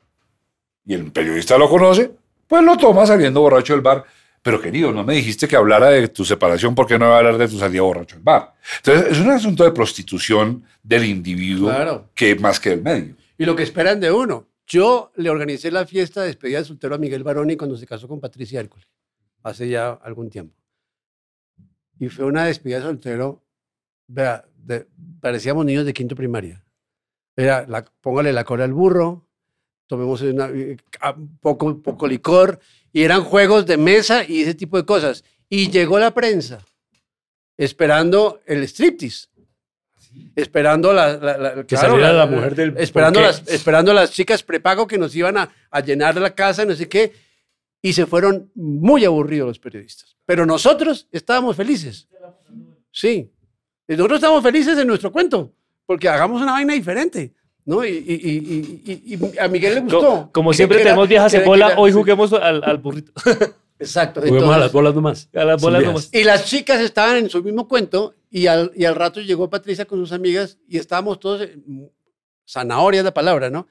y el periodista lo conoce, pues lo toma saliendo borracho del bar. Pero querido, no me dijiste que hablara de tu separación, ¿por qué no va a hablar de tu salida borracho del bar? Entonces, es un asunto de prostitución del individuo Claro. que más que del medio. Y y lo que esperan de uno. Yo le organicé la fiesta de despedida de soltero a Miguel Baroni cuando se casó con Patricia Hércules, hace ya algún tiempo. Y fue una despedida de soltero, vea, de- parecíamos niños de quinto primaria. Era, la, póngale la cola al burro, tomemos una, eh, a- poco, poco licor, y eran juegos de mesa y ese tipo de cosas. Y llegó la prensa, esperando el striptease. Esperando la, la- la- Que claro, saliera la mujer del esperando las, esperando las chicas prepago que nos iban a, a llenar la casa, no sé qué, y se fueron muy aburridos los periodistas. Pero nosotros estábamos felices. Sí. Nosotros estamos felices en nuestro cuento, porque hagamos una vaina diferente. ¿no? Y, y- y- y- a Miguel le gustó. Como, como siempre que era- tenemos viejas que- en bola, era- hoy juguemos al, al burrito. Exacto. Juguemos a las bolas nomás. A las bolas nomás. y las chicas estaban en su mismo cuento y al, y al rato llegó Patricia con sus amigas y estábamos todos, zanahoria es la palabra, ¿no?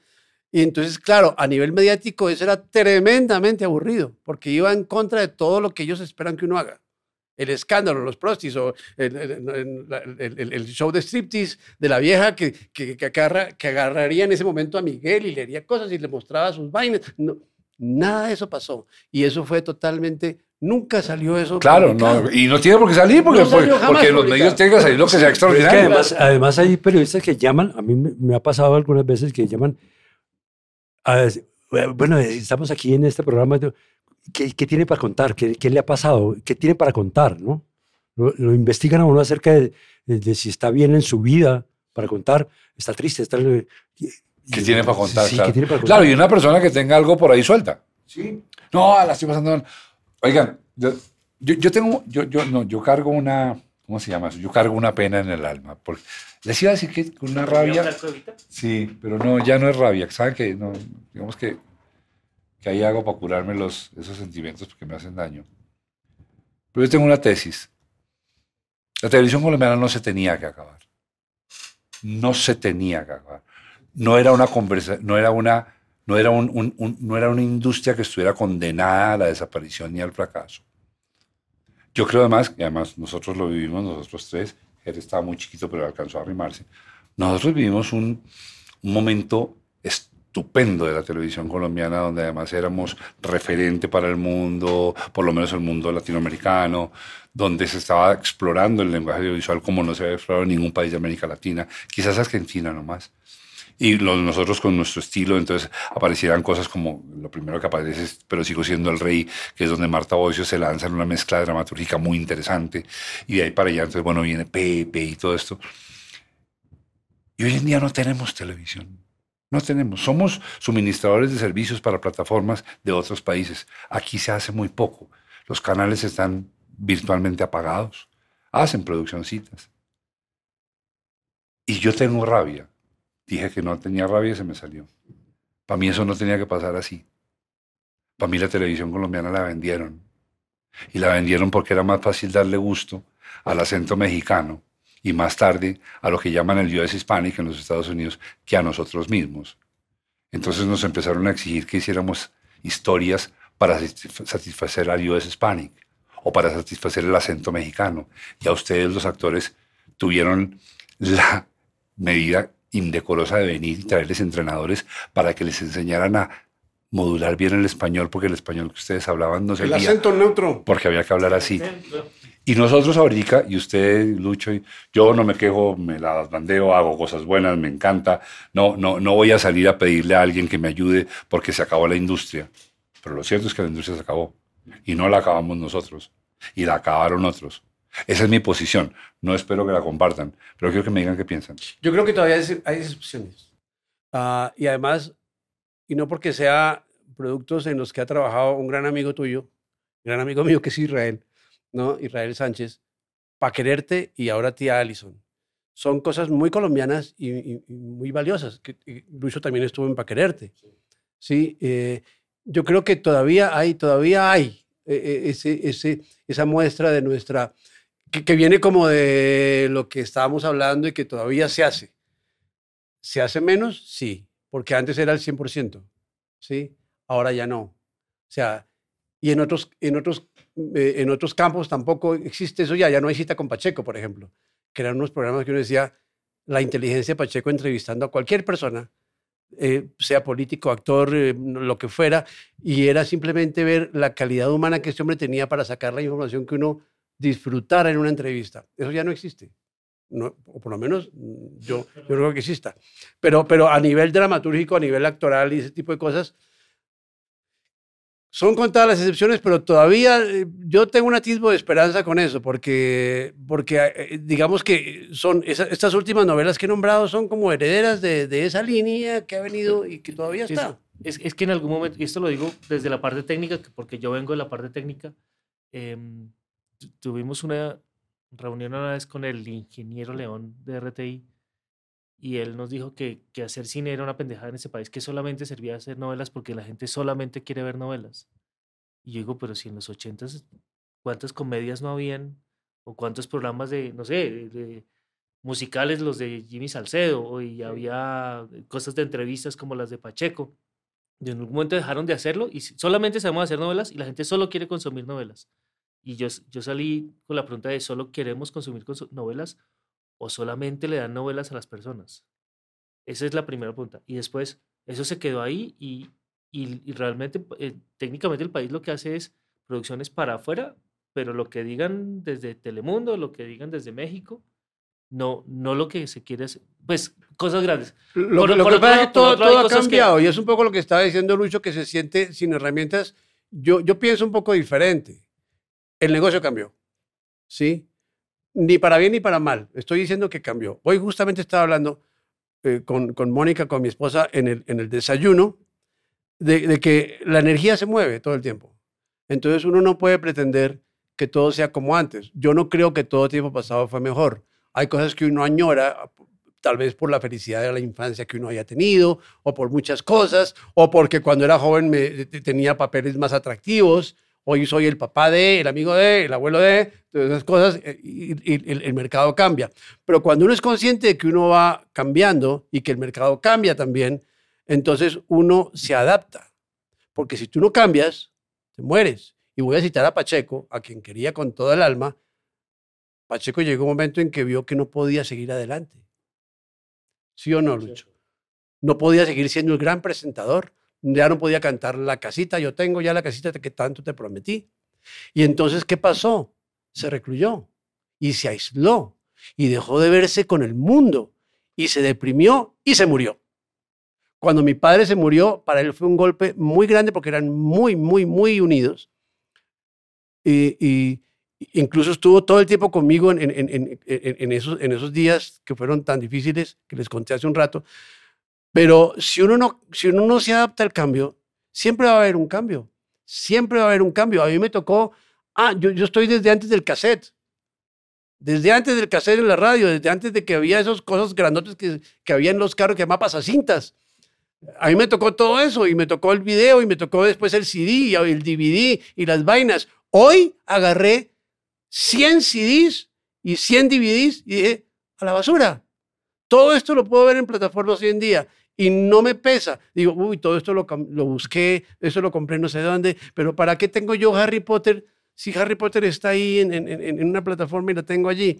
Y entonces, claro, a nivel mediático eso era tremendamente aburrido, porque iba en contra de todo lo que ellos esperan que uno haga. El escándalo, los prostis, o el, el- el- el- show de striptease de la vieja que, que, que agarra- que agarraría en ese momento a Miguel y le haría cosas y le mostraba sus vainas. No, nada de eso pasó. Y eso fue totalmente, nunca salió eso. Claro, no, y no tiene por qué salir, porque, No porque, los medios tienen que salir lo que sea Pero es que extraordinario. además, además hay periodistas que llaman, a mí me, me ha pasado algunas veces que llaman, bueno, estamos aquí en este programa, ¿qué, qué tiene para contar? ¿Qué, qué le ha pasado? ¿Qué tiene para contar? ¿no? Lo, lo investigan a uno acerca de, de- de si está bien en su vida para contar, está triste, está... ¿Qué tiene para contar? Sí, claro. ¿qué tiene para contar? Claro, y una persona que tenga algo por ahí suelta. Sí. No, la estoy pasando mal. Oigan, yo, yo, yo tengo, yo, yo, no, yo cargo una, ¿cómo se llama eso? Yo cargo una pena en el alma. Porque les iba a decir que con una rabia. Sí, pero no, ya no es rabia. ¿Saben que No, digamos que, que ahí hago para curarme los, esos sentimientos porque me hacen daño. Pero yo tengo una tesis. La televisión colombiana no se tenía que acabar. No se tenía que acabar. No era una conversa, no era una, no era un- un- un- no era una industria que estuviera condenada a la desaparición ni al fracaso. Yo creo además, y además nosotros lo vivimos, nosotros tres, él estaba muy chiquito pero alcanzó a arrimarse, nosotros vivimos un, un momento estupendo de la televisión colombiana, donde además éramos referente para el mundo, por lo menos el mundo latinoamericano, donde se estaba explorando el lenguaje audiovisual como no se había explorado en ningún país de América Latina, quizás Argentina nomás. Y nosotros con nuestro estilo, entonces aparecieran cosas como lo primero que aparece es Pero sigo siendo el rey, que es donde Marta Bocio se lanza en una mezcla dramatúrgica muy interesante. Y de ahí para allá, entonces, bueno, viene Pepe y todo esto. Y hoy en día no tenemos televisión. No tenemos. Somos suministradores de servicios para plataformas de otros países. Aquí se hace muy poco. Los canales están virtualmente apagados. Hacen produccioncitas. Y yo tengo rabia. Dije que no tenía rabia y se me salió. Para mí eso no tenía que pasar así. Para mí la televisión colombiana la vendieron. Y la vendieron porque era más fácil darle gusto al acento mexicano y más tarde a lo que llaman el US Hispanic en los Estados Unidos que a nosotros mismos. Entonces nos empezaron a exigir que hiciéramos historias para satisf- satisfacer al US Hispanic o para satisfacer el acento mexicano. Ya ustedes, los actores, tuvieron la medida indecorosa de venir y traerles entrenadores para que les enseñaran a modular bien el español, porque el español que ustedes hablaban no El servía, acento neutro. porque había que hablar así. Y nosotros ahorita, y usted, Lucho, yo no me quejo, me las bandeo, hago cosas buenas, me encanta. No, no, no voy a salir a pedirle a alguien que me ayude porque se acabó la industria. Pero lo cierto es que la industria se acabó. Y no la acabamos nosotros. Y la acabaron otros. Esa es mi posición. No espero que la compartan, pero quiero que me digan qué piensan. Yo creo que todavía hay, excepciones. Ah, y además, y no porque sea productos en los que ha trabajado un gran amigo tuyo, gran amigo mío que es Israel, ¿no? Israel Sánchez, Pa' quererte y ahora tía Allison. Son cosas muy colombianas y, muy valiosas. Que, y Lucho también estuvo en Pa' quererte. Sí, eh, yo creo que todavía hay, todavía hay eh, eh, ese, ese, esa muestra de nuestra, que, viene como de lo que estábamos hablando y que todavía se hace. ¿Se hace menos? Sí, porque antes era el 100%, ¿sí? Ahora ya no. O sea, y en otros, en otros, eh, en otros campos tampoco existe eso ya, ya no hay cita con Pacheco, por ejemplo, que unos programas que uno decía, la inteligencia de Pacheco entrevistando a cualquier persona, eh, sea político, actor, eh, lo que fuera, y era simplemente ver la calidad humana que este hombre tenía para sacar la información que uno disfrutara en una entrevista. Eso ya no existe. No, o por lo menos mm, yo, yo creo que exista. Pero, pero a nivel dramatúrgico, a nivel actoral y ese tipo de cosas, son contadas las excepciones, pero todavía eh, yo tengo un atisbo de esperanza con eso, porque, porque eh, digamos que son esa- estas últimas novelas que he nombrado son como herederas de, de esa línea que ha venido y que todavía Es, está. es, es que en algún momento, y esto lo digo desde la parte técnica, que- porque yo vengo de la parte técnica, tu- tuvimos una reunión una vez con el ingeniero León de RTI y él nos dijo que, que hacer cine era una pendejada en ese país, que solamente servía a hacer novelas porque la gente solamente quiere ver novelas. Y yo digo, pero si en los ochentas, ¿cuántas comedias no habían? ¿O cuántos programas de, no sé, de- de musicales, los de Jimmy Salcedo, y había cosas de entrevistas como las de Pacheco? Y en algún momento dejaron de hacerlo y solamente sabemos hacer novelas y la gente solo quiere consumir novelas. Y yo, yo salí con la pregunta de, ¿solo queremos consumir consu- novelas o solamente le dan novelas a las personas? Esa es la primera pregunta. Y después, eso se quedó ahí y, y- y realmente, eh, técnicamente el país lo que hace es producciones para afuera, pero lo que digan desde Telemundo, lo que digan desde México, no, no lo que se quiere hacer. Pues cosas grandes. Lo, Por- lo por que pasa es todo, todo ha que- cambiado y es un poco lo que estaba diciendo Lucho, que se siente sin herramientas. Yo, yo pienso un poco diferente. El negocio cambió, ¿sí? Ni para bien ni para mal. Estoy diciendo que cambió. Hoy justamente estaba hablando eh, con, con Mónica, con mi esposa, en el, en el desayuno, de, que la energía se mueve todo el tiempo. Entonces uno no puede pretender que todo sea como antes. Yo no creo que todo tiempo pasado fue mejor. Hay cosas que uno añora, tal vez por la felicidad de la infancia que uno haya tenido, o por muchas cosas, o porque cuando era joven tenía papeles más atractivos. Hoy soy el papá de, el amigo de, el abuelo de, todas esas cosas, eh, y, y el, el mercado cambia. Pero cuando uno es consciente de que uno va cambiando y que el mercado cambia también, entonces uno se adapta. Porque si tú no cambias, te mueres. Y voy a citar a Pacheco, a quien quería con toda el alma. Pacheco llegó un momento en que vio que no podía seguir adelante. ¿Sí o no, Lucho? No podía seguir siendo el gran presentador. Ya no podía cantar la casita. Yo tengo ya la casita que tanto te prometí. Y entonces, ¿qué pasó? Se recluyó y se aisló y dejó de verse con el mundo y se deprimió y se murió. Cuando mi padre se murió, para él fue un golpe muy grande porque eran muy, muy, muy unidos. Y, incluso estuvo todo el tiempo conmigo en- en esos, en esos días que fueron tan difíciles que les conté hace un rato. Pero si uno no, si uno no se adapta al cambio, siempre va a haber un cambio. Siempre va a haber un cambio. A mí me tocó, ah, yo, yo estoy desde antes del cassette. Desde antes del cassette en la radio, desde antes de que había esas cosas grandotes que, que había en los carros que llamaban pasacintas. A mí me tocó todo eso y me tocó el video y me tocó después el CD y el DVD y las vainas. Hoy agarré 100 CDs y 100 DVDs y dije, a la basura. Todo esto lo puedo ver en plataformas hoy en día y no me pesa. Digo, uy, todo esto lo, lo busqué, eso lo compré no sé dónde, pero ¿para qué tengo yo Harry Potter si Harry Potter está ahí en, en- en- una plataforma y lo tengo allí?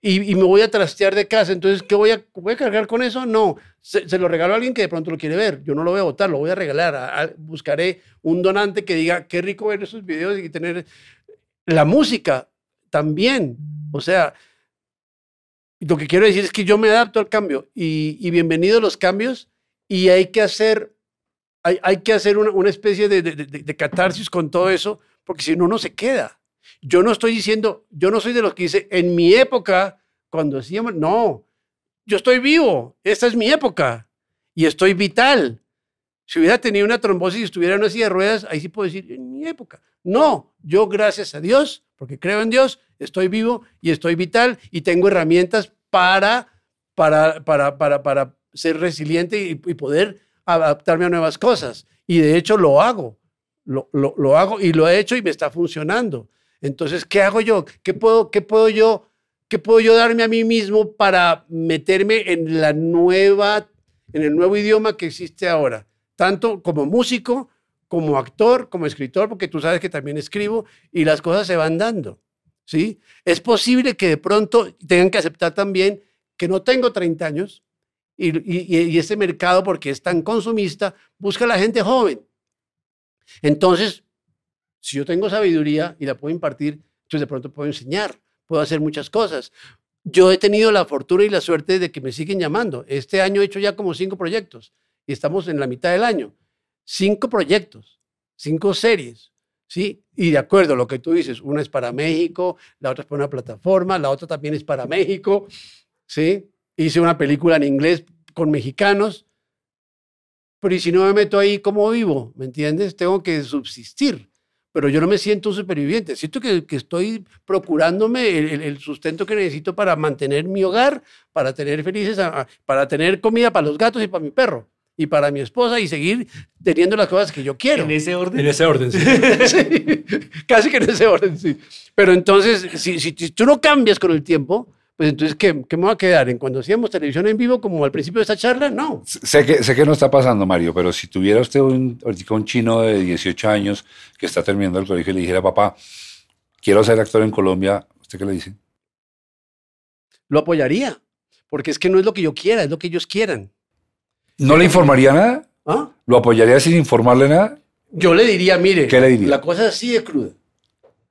Y, y me voy a trastear de casa, entonces, ¿qué voy a, voy a cargar con eso? No, se, se lo regalo a alguien que de pronto lo quiere ver. Yo no lo voy a votar, lo voy a regalar. A- a- buscaré un donante que diga, qué rico ver esos videos y tener la música también. O sea, lo que quiero decir es que yo me adapto al cambio y, y bienvenidos los cambios y hay que hacer, hay, hay que hacer una, una especie de, de- de- catarsis con todo eso, porque si no, no se queda. Yo no estoy diciendo, yo no soy de los que dice, en mi época, cuando hacíamos, no, yo estoy vivo, esta es mi época y estoy vital. Si hubiera tenido una trombosis y estuviera en una silla de ruedas, ahí sí puedo decir, en mi época. No, yo gracias a Dios, porque creo en Dios, estoy vivo y estoy vital y tengo herramientas para, para, para, para, para ser resiliente y, poder adaptarme a nuevas cosas. Y de hecho lo hago, lo, lo, lo hago y lo he hecho y me está funcionando. Entonces, ¿qué hago yo? ¿Qué puedo, qué puedo yo? ¿Qué puedo yo darme a mí mismo para meterme en la nueva, en el nuevo idioma que existe ahora? Tanto como músico, como actor, como escritor, porque tú sabes que también escribo y las cosas se van dando. ¿sí? Es posible que de pronto tengan que aceptar también que no tengo 30 años Y, y, ese mercado, porque es tan consumista, busca a la gente joven. Entonces, si yo tengo sabiduría y la puedo impartir, entonces de pronto puedo enseñar, puedo hacer muchas cosas. Yo he tenido la fortuna y la suerte de que me siguen llamando. Este año he hecho ya como cinco proyectos y estamos en la mitad del año. Cinco proyectos, cinco series, ¿sí? Y de acuerdo a lo que tú dices, una es para México, la otra es para una plataforma, la otra también es para México, ¿sí? Hice una película en inglés con mexicanos, pero ¿y si no me meto ahí, cómo vivo? ¿Me entiendes? Tengo que subsistir pero yo no me siento un superviviente. Siento que, que estoy procurándome el, el, sustento que necesito para mantener mi hogar, para tener felices, para tener comida para los gatos y para mi perro y para mi esposa y seguir teniendo las cosas que yo quiero. En ese orden. En ese orden, sí. sí casi que en ese orden, sí. Pero entonces, si, si, si tú no cambias con el tiempo, pues entonces, ¿qué, ¿qué, me va a quedar? ¿En cuando hacíamos televisión en vivo, como al principio de esta charla? No. Sé que, sé que no está pasando, Mario, pero si tuviera usted un, un chino de 18 años que está terminando el colegio y le dijera, papá, quiero ser actor en Colombia, ¿usted qué le dice? Lo apoyaría, porque es que no es lo que yo quiera, es lo que ellos quieran. ¿No le informaría nada? ¿Ah? ¿Lo apoyaría sin informarle nada? Yo le diría, mire, ¿Qué le diría? la cosa así de cruda.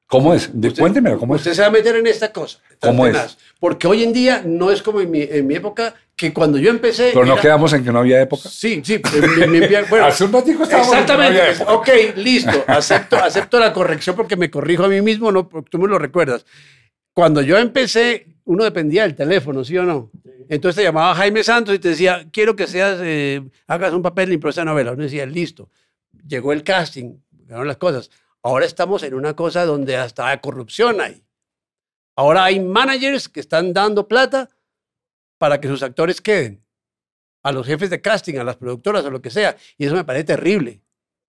¿Cómo es? De, Usted- cuénteme, ¿cómo es? Usted se va a meter en esta cosa. ¿Cómo es? tenaz. Porque hoy en día no es como en mi, en mi época, que cuando yo empecé... Pero no era- quedamos en que no había época. Sí, sí. en mi- en mi- bueno, Hace un ratico estábamos en que no Exactamente. había época. ok, listo. Acepto, acepto la corrección porque me corrijo a mí mismo, no, tú me lo recuerdas. Cuando yo empecé, uno dependía del teléfono, ¿sí o no? Entonces te llamaba Jaime Santos y te decía, quiero que seas, eh, hagas un papel en esa novela. Uno decía, listo. Llegó el casting, llegaron las cosas. Ahora estamos en una cosa donde hasta corrupción hay. Ahora hay managers que están dando plata para que sus actores queden. A los jefes de casting, a las productoras, o lo que sea. Y eso me parece terrible,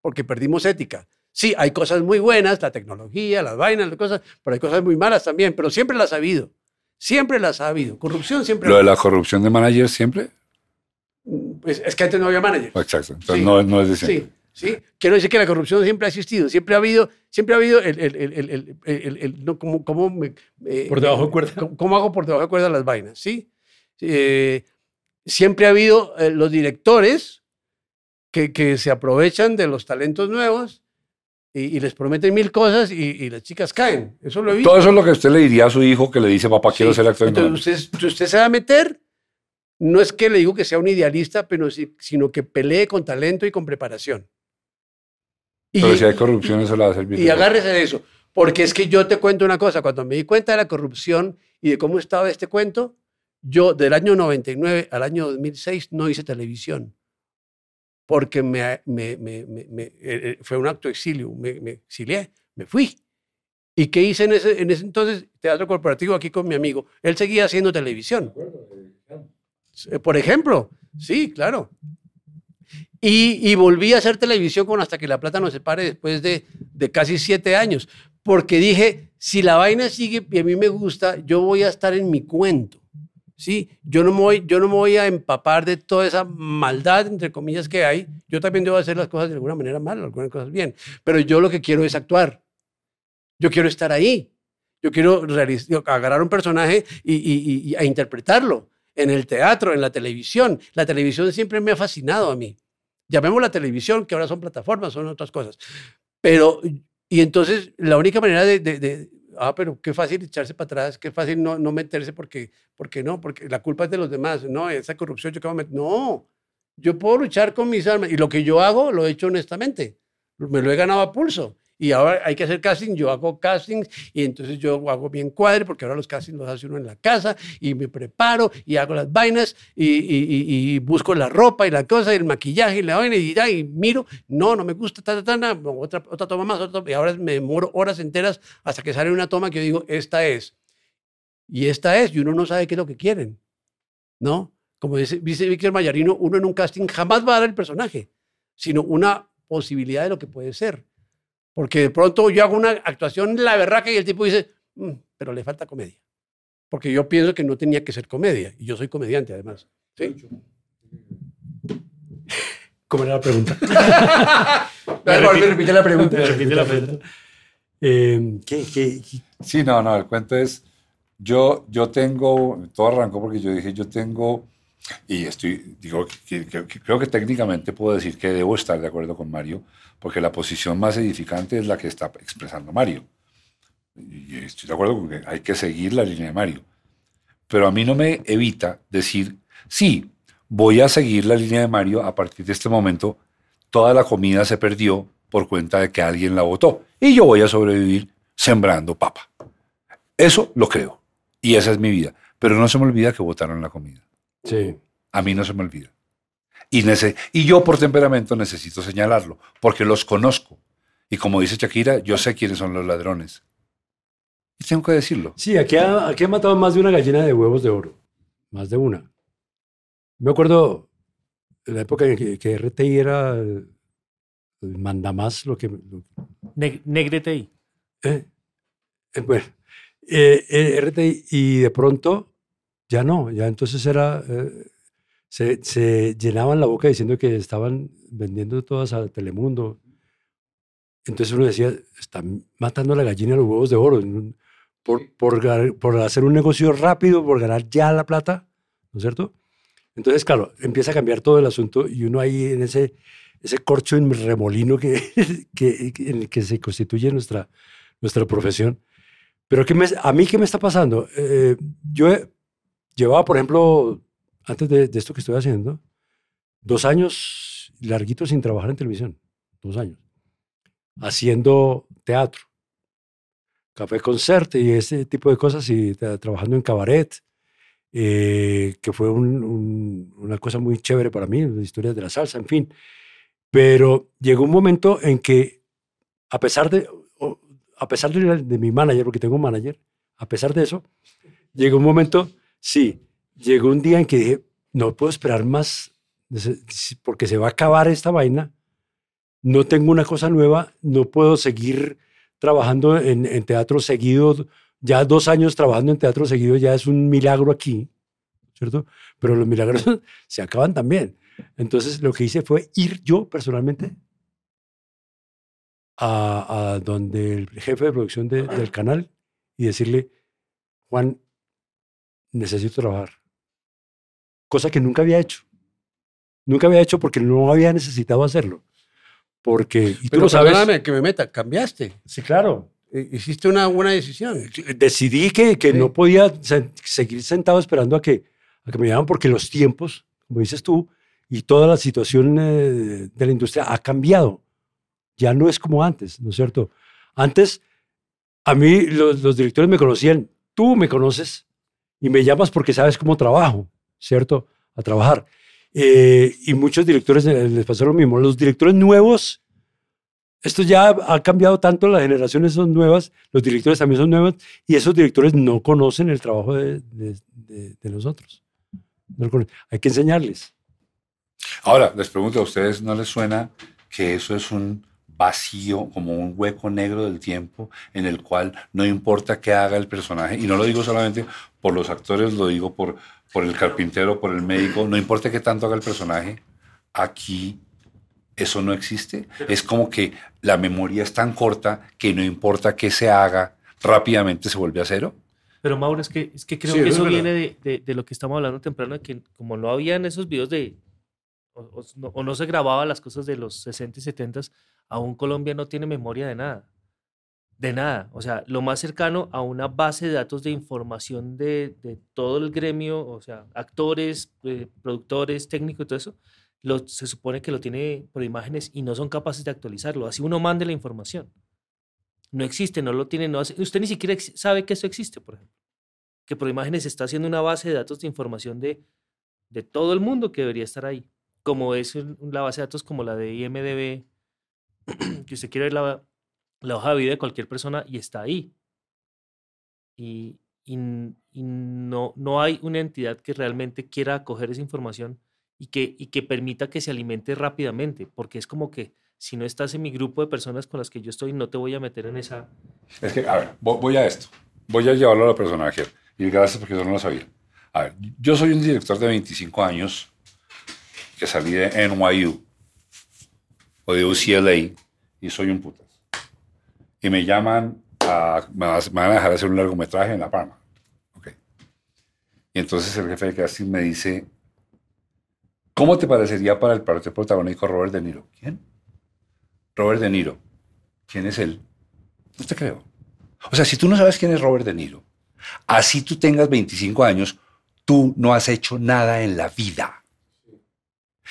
porque perdimos ética. Sí, hay cosas muy buenas, la tecnología, las vainas, las cosas, pero hay cosas muy malas también, pero siempre las ha habido. Siempre las ha habido. Corrupción siempre Lo de la corrupción de managers siempre. Pues es que antes no había managers. Exacto. Entonces Sí. no, no es de siempre. Sí, sí. Quiero decir que la corrupción siempre ha existido, siempre ha habido, siempre ha habido el, el, el, el, el- el- el- no, cómo, cómo me- eh, Por debajo de cuerda. ¿Cómo, cómo hago por debajo de cuerda las vainas? Sí. Eh, siempre ha habido eh, los directores que, que se aprovechan de los talentos nuevos y, y les prometen mil cosas y, y las chicas caen. Eso lo he visto. Todo eso es lo que usted le diría a su hijo que le dice, papá, quiero Sí. ser actor. Entonces, usted, si usted se va a meter, no es que le digo que sea un idealista, pero sí- sino que pelee con talento y con preparación. Y, Pero si hay corrupción, eso le va a servir. y agárrese de eso. Porque es que yo te cuento una cosa, cuando me di cuenta de la corrupción y de cómo estaba este cuento, yo del año 99 al año 2006 no hice televisión. Porque me, me- me- me- me- eh, eh, fue un acto de exilio, me, me exilié, me fui. ¿Y qué hice en ese, en ese entonces? Teatro corporativo aquí con mi amigo. Él seguía haciendo televisión. Eh, Por ejemplo, sí, claro. Y, volví a hacer televisión con Hasta que la plata nos separe después de, de casi siete años. Porque dije, si la vaina sigue y a mí me gusta, yo voy a estar en mi cuento. ¿sí? Yo no, me voy, yo no me voy a empapar de toda esa maldad, entre comillas, que hay. Yo también debo hacer las cosas de alguna manera mal, algunas cosas bien. Pero yo lo que quiero es actuar. Yo quiero estar ahí. Yo quiero agarrar un personaje y- y- a interpretarlo en el teatro, en la televisión. La televisión siempre me ha fascinado a mí. Llamemos la televisión, que ahora son plataformas, son otras cosas. Pero, y entonces, la única manera de, de- de- ah, pero qué fácil echarse para atrás, qué fácil no, no meterse porque, porque no, porque la culpa es de los demás, no, esa corrupción yo qué voy a meter. No, yo puedo luchar con mis armas y lo que yo hago lo he hecho honestamente, me lo he ganado a pulso. Y ahora hay que hacer casting, yo hago castings y entonces yo hago bien cuadre porque ahora los castings los hace uno en la casa y me preparo y hago las vainas y, busco la ropa y la cosa y el maquillaje y la vaina y, ya, y miro, no, no me gusta, ta, ta, otra, otra toma más, y ahora me demoro horas enteras hasta que sale una toma que yo digo, esta es. Y esta es, y uno no sabe qué es lo que quieren, ¿no? Como dice, dice Víctor Mayarino, uno en un casting jamás va a dar el personaje, sino una posibilidad de lo que puede ser. Porque de pronto yo hago una actuación la berraca y el tipo dice, "Mm, pero le falta comedia. Porque yo pienso que no tenía que ser comedia. Y yo soy comediante además. ¿sí? ¿Cómo era la pregunta? Repite la pregunta. Me repite la pregunta. Eh, ¿qué, qué, qué? Sí, no, no, el cuento es, yo, yo tengo, todo arrancó porque yo dije, yo tengo Y estoy, digo, creo que técnicamente puedo decir que debo estar de acuerdo con Mario, porque la posición más edificante es la que está expresando Mario. Y estoy de acuerdo con que hay que seguir la línea de Mario. Pero a mí no me evita decir, sí, voy a seguir la línea de Mario a partir de este momento. Toda la comida se perdió por cuenta de que alguien la votó. Y yo voy a sobrevivir sembrando papa. Eso lo creo. Y esa es mi vida. Pero no se me olvida que votaron la comida. Sí. A mí no se me olvida. Y, nece- y yo por temperamento necesito señalarlo, porque los conozco. Y como dice Shakira, yo sé quiénes son los ladrones. Y tengo que decirlo. Sí, aquí ha, aquí ha matado más de una gallina de huevos de oro. Más de una. Me acuerdo en la época en que, que RTI era el, el mandamás, lo que. lo- Neg- Negrete eh, eh, bueno, eh, eh, RTI, y de pronto ya no, ya entonces era. eh, se, se llenaban la boca diciendo que estaban vendiendo todas a Telemundo. Entonces uno decía, están matando a la gallina los huevos de oro. Por, por, por hacer un negocio rápido, por ganar ya la plata, ¿no es cierto? Entonces, claro, empieza a cambiar todo el asunto y uno ahí en ese, ese corcho en remolino que, que, que- en el que se constituye nuestra, nuestra profesión. Pero ¿qué me, a mí, ¿qué me está pasando? Eh, yo he- llevaba, por ejemplo, antes de, de esto que estoy haciendo, dos años larguitos sin trabajar en televisión. Dos años. Haciendo teatro. Café concert y ese tipo de cosas y tra- trabajando en cabaret, eh, que fue un- un- una cosa muy chévere para mí, las historias de la salsa, en fin. Pero llegó un momento en que, a pesar de, a pesar de, de mi manager, porque tengo un manager, a pesar de eso, llegó un momento, sí, llegó un día en que dije, no puedo esperar más, porque se va a acabar esta vaina, no tengo una cosa nueva, no puedo seguir trabajando en, teatro seguido, ya dos años trabajando en teatro seguido ya es un milagro aquí, ¿cierto? Pero los milagros se acaban también. Entonces lo que hice fue ir yo personalmente a, donde el jefe de producción de- del canal y decirle, Juan, necesito trabajar. Cosa que nunca había hecho. Nunca había hecho porque no había necesitado hacerlo. Porque, y tú Pero lo sabes. que me meta, cambiaste. Sí, claro. Eh, Hiciste una buena decisión. Decidí que, que Sí. no podía se- seguir sentado esperando a que, a que me llamaran porque los tiempos, como dices tú, y toda la situación eh, de la industria ha cambiado. Ya no es como antes, ¿no es cierto? Antes, a mí los, los directores me conocían, tú me conoces y me llamas porque sabes cómo trabajo, ¿cierto? A trabajar. Eh, y muchos directores eh, les pasó lo mismo. Los directores nuevos, esto ya ha cambiado tanto, las generaciones son nuevas, los directores también son nuevos, y esos directores no conocen el trabajo de, de- de- de nosotros. No. Hay que enseñarles. Ahora, les pregunto a ustedes, ¿no les suena que eso es un vacío, como un hueco negro del tiempo en el cual no importa qué haga el personaje? Y no lo digo solamente por los actores, lo digo por, por el carpintero, por el médico, no importa qué tanto haga el personaje, aquí eso no existe. Es como que la memoria es tan corta que no importa qué se haga, rápidamente se vuelve a cero. Pero Mauro, es que, es que creo Sí, que eso eso es viene de, de- de lo que estamos hablando temprano, de que como no habían esos videos de, o, o no, o no se grababan las cosas de los 60 y 70, aún Colombia no tiene memoria de nada. De nada. O sea, lo más cercano a una base de datos de información de, todo el gremio, o sea, actores, eh, productores, técnicos y todo eso, lo, se supone que lo tiene por imágenes y no son capaces de actualizarlo. Así uno mande la información. No existe, no lo tiene, no usted ni siquiera sabe que eso existe, por ejemplo. Que por imágenes está haciendo una base de datos de información de, de todo el mundo que debería estar ahí. Como es la base de datos como la de IMDB, que usted quiere ver la, la hoja de vida de cualquier persona y está ahí. Y, y y no, no hay una entidad que realmente quiera acoger esa información y que, y que permita que se alimente rápidamente, porque es como que si no estás en mi grupo de personas con las que yo estoy, no te voy a meter en esa... Es que, a ver, vo- voy a esto. Voy a llevarlo a la personaje. Y gracias porque yo no lo sabía. A ver, yo soy un director de 25 años que salí de NYU o de UCLA y soy un putas. Y me llaman a, me van a dejar hacer un largometraje en La Palma. Ok. Y entonces el jefe de casting me dice, ¿Cómo te parecería para el papel protagónico Robert De Niro? ¿Quién? Robert De Niro. ¿Quién es él? No te creo. O sea, si tú no sabes quién es Robert De Niro, así tú tengas 25 años, tú no has hecho nada en la vida.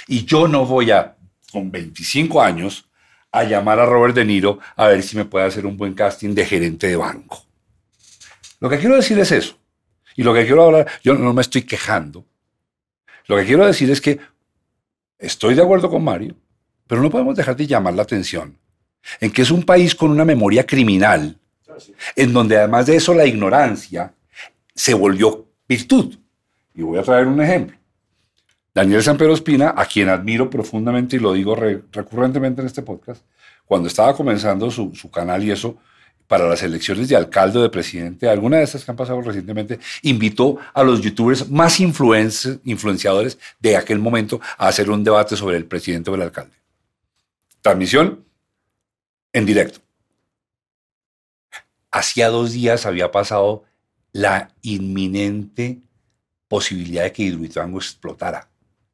Y yo no voy a, con 25 años, a llamar a Robert De Niro a ver si me puede hacer un buen casting de gerente de banco. Lo que quiero decir es eso. Y lo que quiero hablar, yo no me estoy quejando. Lo que quiero decir es que estoy de acuerdo con Mario, pero no podemos dejar de llamar la atención en que es un país con una memoria criminal, en donde además de eso la ignorancia se volvió virtud. Y voy a traer un ejemplo. Daniel Pedro Espina, a quien admiro profundamente y lo digo recurrentemente en este podcast, cuando estaba comenzando su, canal y eso, para las elecciones de alcalde o de presidente, alguna de estas que han pasado recientemente, invitó a los youtubers más influenciadores de aquel momento a hacer un debate sobre el presidente o el alcalde. Transmisión en directo. Hacía dos días había pasado la inminente posibilidad de que Hidroituango explotara.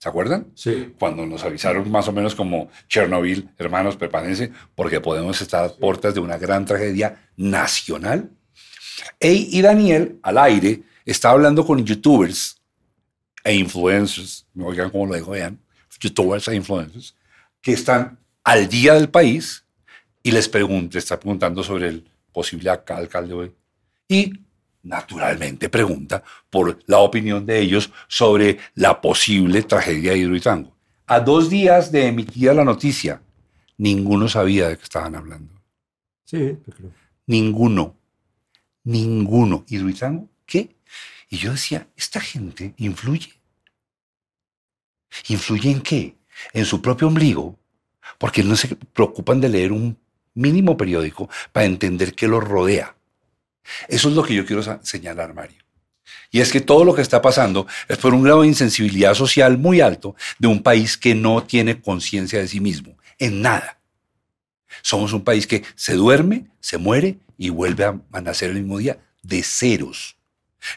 ¿Se acuerdan? Sí. Cuando nos avisaron más o menos como Chernobyl, hermanos, prepárense, porque podemos estar a puertas de una gran tragedia nacional. Ey y Daniel, al aire, está hablando con youtubers e influencers, oigan cómo lo digo, vean, youtubers e influencers, que están al día del país y les pregunta, está preguntando sobre el posible alcalde hoy. Y naturalmente pregunta por la opinión de ellos sobre la posible tragedia de Hidroituango. A dos días de emitida la noticia, ninguno sabía de qué estaban hablando. Sí, creo. Ninguno. Ninguno. ¿Hidroituango? ¿Qué? Y yo decía, esta gente influye. ¿Influye en qué? En su propio ombligo, porque no se preocupan de leer un mínimo periódico para entender qué los rodea. Eso es lo que yo quiero señalar, Mario. Y es que todo lo que está pasando es por un grado de insensibilidad social muy alto de un país que no tiene conciencia de sí mismo, en nada. Somos un país que se duerme, se muere y vuelve a nacer el mismo día de ceros.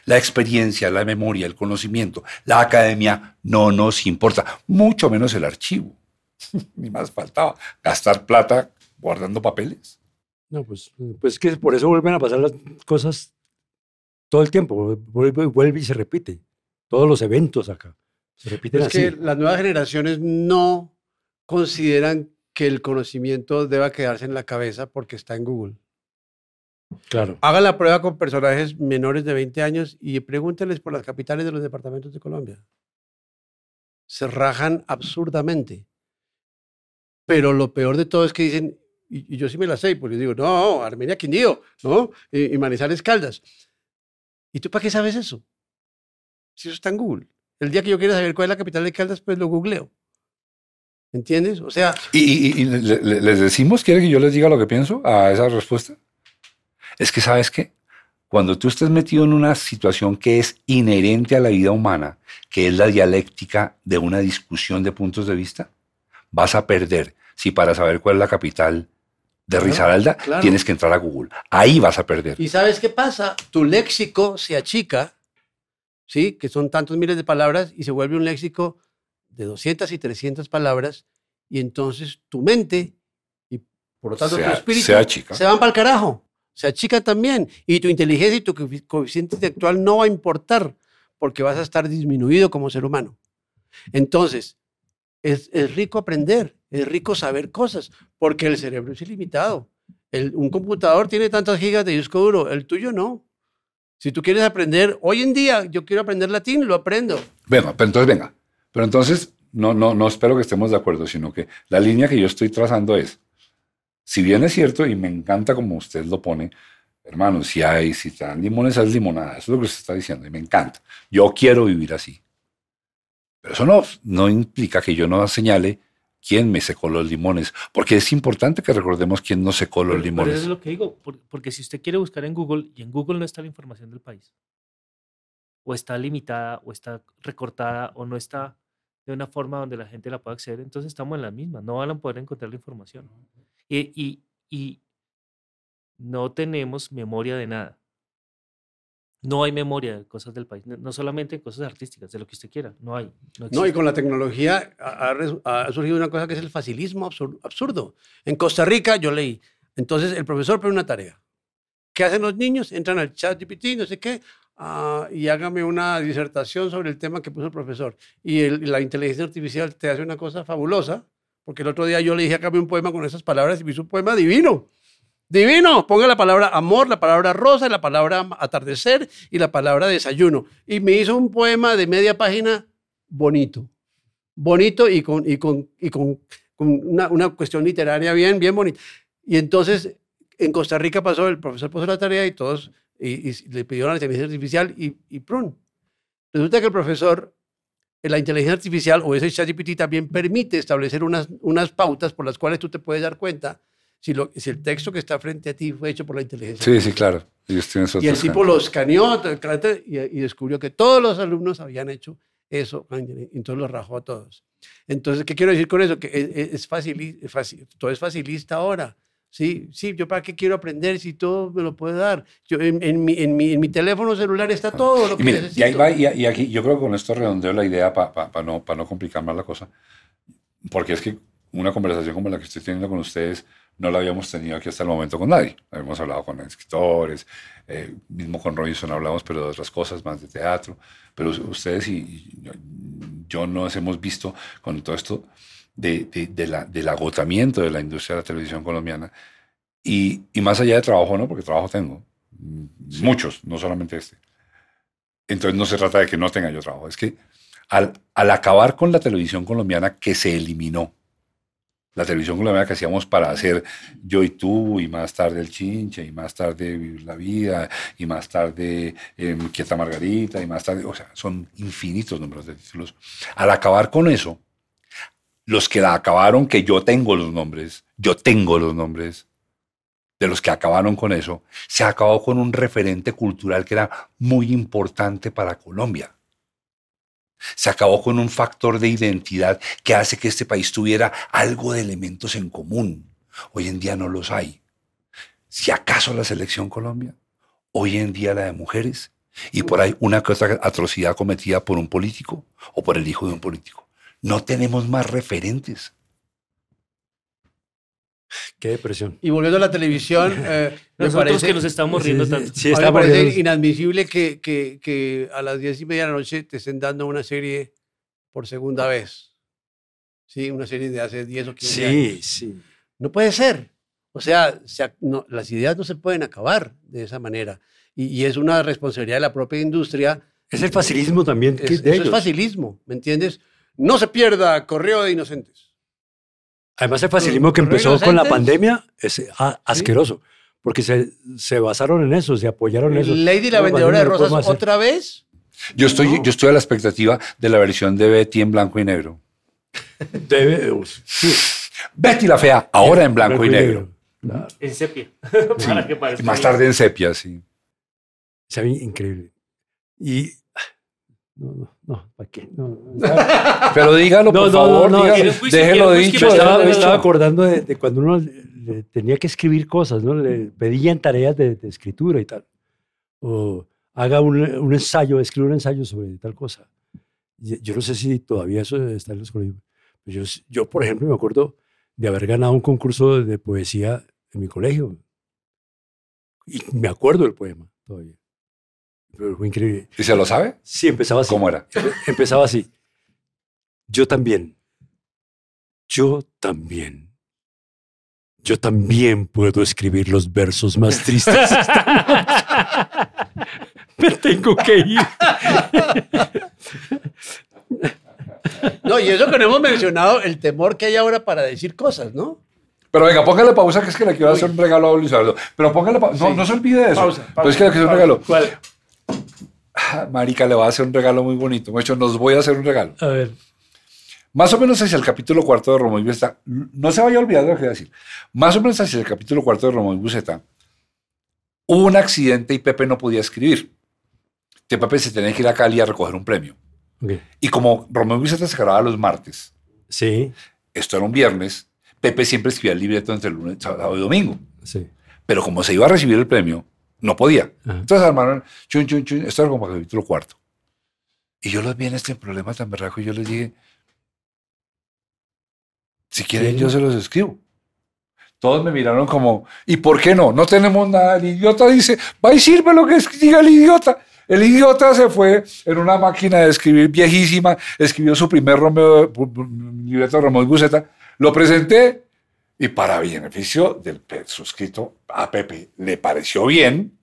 La experiencia, la memoria, el conocimiento, la academia no nos importa, mucho menos el archivo. Ni más faltaba gastar plata guardando papeles. No, pues, pues que por eso vuelven a pasar las cosas todo el tiempo, vuelve, vuelve y se repite. Todos los eventos acá se repiten es así. que las nuevas generaciones no consideran que el conocimiento deba quedarse en la cabeza porque está en Google. Claro. Hagan la prueba con personajes menores de 20 años y pregúntenles por las capitales de los departamentos de Colombia. Se rajan absurdamente. Pero lo peor de todo es que dicen, y, yo sí me la sé, porque digo, no, Armenia Quindío, ¿no? Y, y Manizales Caldas. ¿Y tú para qué sabes eso? Si eso está en Google. El día que yo quiera saber cuál es la capital de Caldas, pues lo googleo. ¿Entiendes? O sea... ¿Y, y, y le- le- les decimos, quiere que yo les diga lo que pienso a esa respuesta? Es que, ¿sabes qué? Cuando tú estés metido en una situación que es inherente a la vida humana, que es la dialéctica de una discusión de puntos de vista, vas a perder si para saber cuál es la capital de Risaralda claro. tienes que entrar a Google. Ahí vas a perder. ¿Y sabes qué pasa? Tu léxico se achica, ¿sí? Que son tantos miles de palabras y se vuelve un léxico de 200 y 300 palabras y entonces tu mente y por lo tanto Se tu espíritu se achica. se van para el carajo. Se achica también y tu inteligencia y tu coefi- coeficiente intelectual no va a importar porque vas a estar disminuido como ser humano. Entonces, es, es rico aprender, es rico saber cosas, porque el cerebro es ilimitado. Un computador tiene tantas gigas de disco duro, el tuyo no. Si tú quieres aprender, hoy en día yo quiero aprender latín, lo aprendo. Venga, pero entonces venga. Pero entonces, no, no, no espero que estemos de acuerdo, sino que la línea que yo estoy trazando es, si bien es cierto, y me encanta como usted lo pone, hermano, si hay, si dan limones, haz limonada. Eso es lo que usted está diciendo, y me encanta. Yo quiero vivir así. Pero eso no, no implica que yo no señale quién me secó los limones, porque es importante que recordemos quién nos secó los Pero- pero limones. eso es lo que digo, por- porque si usted quiere buscar en Google y en Google no está la información del país, o está limitada, o está recortada, o no está de una forma donde la gente la pueda acceder, entonces estamos en la misma, no van a poder encontrar la información. Y, y, y no tenemos memoria de nada. No hay memoria de cosas del país, no- solamente en cosas artísticas, de lo que usted quiera, no hay. No, No, y con la tecnología ha, surgido una cosa que es el facilismo absur- absurdo. En Costa Rica yo leí. Entonces el profesor pone una tarea. ¿Qué hacen los niños? Entran al chat GPT, no sé qué, ah, y hágame una disertación sobre el tema que puso el profesor. Y el- la inteligencia artificial te hace una cosa fabulosa, porque el otro día yo le dije, hágame un poema con esas palabras y me hizo un poema divino. Divino, ponga la palabra amor, la palabra rosa, la palabra atardecer y la palabra desayuno. Y me hizo un poema de media página bonito. Bonito y con, y con, y con, una, una cuestión literaria bien, bien bonita. Y entonces en Costa Rica pasó, el profesor puso la tarea y todos y, le pidieron la inteligencia artificial y, y prun. Resulta que el profesor, la inteligencia artificial o ese ChatGPT también permite establecer unas, unas pautas por las cuales tú te puedes dar cuenta si, lo, si el texto que está frente a ti fue hecho por la inteligencia Sí, sí, claro. Ellos tienen y el tipo lo escaneó y, y descubrió que todos los alumnos habían hecho eso, entonces los rajó a todos. Entonces, ¿qué quiero decir con eso? Que es, es- es facili- es faci- todo es facilista ahora. Sí, sí, yo para qué quiero aprender si todo me lo puede dar. Yo, en, en mi, en, mi, en mi teléfono celular está todo lo que Y mire, y necesito. ahí va, y, y aquí yo creo que con esto redondeo la idea para no, pa no complicar más la cosa, porque es que una conversación como la que estoy teniendo con ustedes no la habíamos tenido aquí hasta el momento con nadie. Habíamos hablado con escritores, eh, mismo con Robinson hablamos, pero de otras cosas, más de teatro, pero ustedes y, yo, nos hemos visto con todo esto de, de, de la, del agotamiento de la industria de la televisión colombiana y, y más allá de trabajo, ¿no? Porque trabajo tengo, muchos, no solamente este. Entonces no se trata de que no tenga yo trabajo, es que al, al acabar con la televisión colombiana que se eliminó, la televisión colombiana que hacíamos para hacer yo y tú, y más tarde el chinche, y más tarde vivir la vida, y más tarde eh, Quieta Margarita, y más tarde, o sea, son infinitos números de títulos. Al acabar con eso, los que la acabaron, que yo tengo los nombres, yo tengo los nombres de los que acabaron con eso, se acabó con un referente cultural que era muy importante para Colombia. Se acabó con un factor de identidad que hace que este país tuviera algo de elementos en común. Hoy en día no los hay. Si acaso la selección Colombia, hoy en día la de mujeres, y por ahí una otra atrocidad cometida por un político o por el hijo de un político. No tenemos más referentes. Qué depresión. Y volviendo a la televisión, eh, Nosotros parece, que nos estamos riendo Sí, sí, tanto. sí, a mí me parece riendo. inadmisible que, que, que a las diez y media de la noche te estén dando una serie por segunda vez. Sí, una serie de hace 10 o 15 años. Sí, sí. No puede ser. O sea, se no, las ideas no se pueden acabar de esa manera. Y, y es una responsabilidad de la propia industria. Es el facilismo también Es, de eso es ellos. facilismo, ¿me entiendes? No se pierda Correo de Inocentes. Además, el facilismo que empezó con la pandemia es ah, asqueroso, porque se, se basaron en eso, se apoyaron en eso. Lady la vendedora de rosas otra vez. Yo estoy, No. yo estoy a la expectativa de la versión de Betty en blanco y negro. Debe, sí, Betty la fea, ahora en blanco, y negro. Claro. En sepia. Sí. Para que parezca Y más tarde en sepia, sí. Se ve increíble. Y. No, no, no, ¿para qué? No. Pero dígalo, por favor, dígalo. Déjelo dicho. me, estaba, me acordando de, de cuando uno le- tenía que escribir cosas, ¿no? Le pedían tareas de, de escritura y tal. O haga un, un ensayo, escribe un ensayo sobre tal cosa. Yo no sé si todavía eso está en los colegios. Yo, yo, por ejemplo, me acuerdo de haber ganado un concurso de poesía en mi colegio. Y me acuerdo del poema todavía. Pero fue increíble. ¿Y se lo sabe? Sí, empezaba así. ¿Cómo era? Empezaba así. Yo también. Yo también. Yo también puedo escribir los versos más tristes. Me tengo que ir. No, y eso que no hemos mencionado, el temor que hay ahora para decir cosas, ¿no? Pero venga, póngale pausa, que es que le quiero hacer un regalo a Luis Eduardo. Pero póngale pausa. No, Sí. no se olvide de eso. Pausa, Pero pausa, es que le quiero hacer un regalo. ¿Cuál? Marica, le voy a hacer un regalo muy bonito. De hecho, nos voy a hacer un regalo. A ver. Más o menos hacia el capítulo cuarto de Romeo y Buceta. No se vaya a olvidar de lo que voy a decir. Más o menos hacia el capítulo cuarto de Romeo y Buceta. Hubo un accidente y Pepe no podía escribir. Que Pepe se tenía que ir a Cali a recoger un premio. ok. Y como Romeo y Buceta se grababa los martes, Sí, esto era un viernes, Pepe siempre escribía el libreto entre el lunes, sábado y domingo. sí. Pero como se iba a recibir el premio, no podía. Ajá. Entonces armaron, chun, chun, chun, esto era como capítulo cuarto. Y yo los vi en este problema tan berraco y yo les dije, si quieren yo se los escribo. Todos me miraron como, ¿y por qué no? No tenemos nada. El idiota dice, va y sirve lo que diga el idiota. El idiota se fue en una máquina de escribir viejísima, escribió su primer Romeo, libreto de Romeo y Buceta, lo presenté y para beneficio del suscrito a Pepe le pareció bien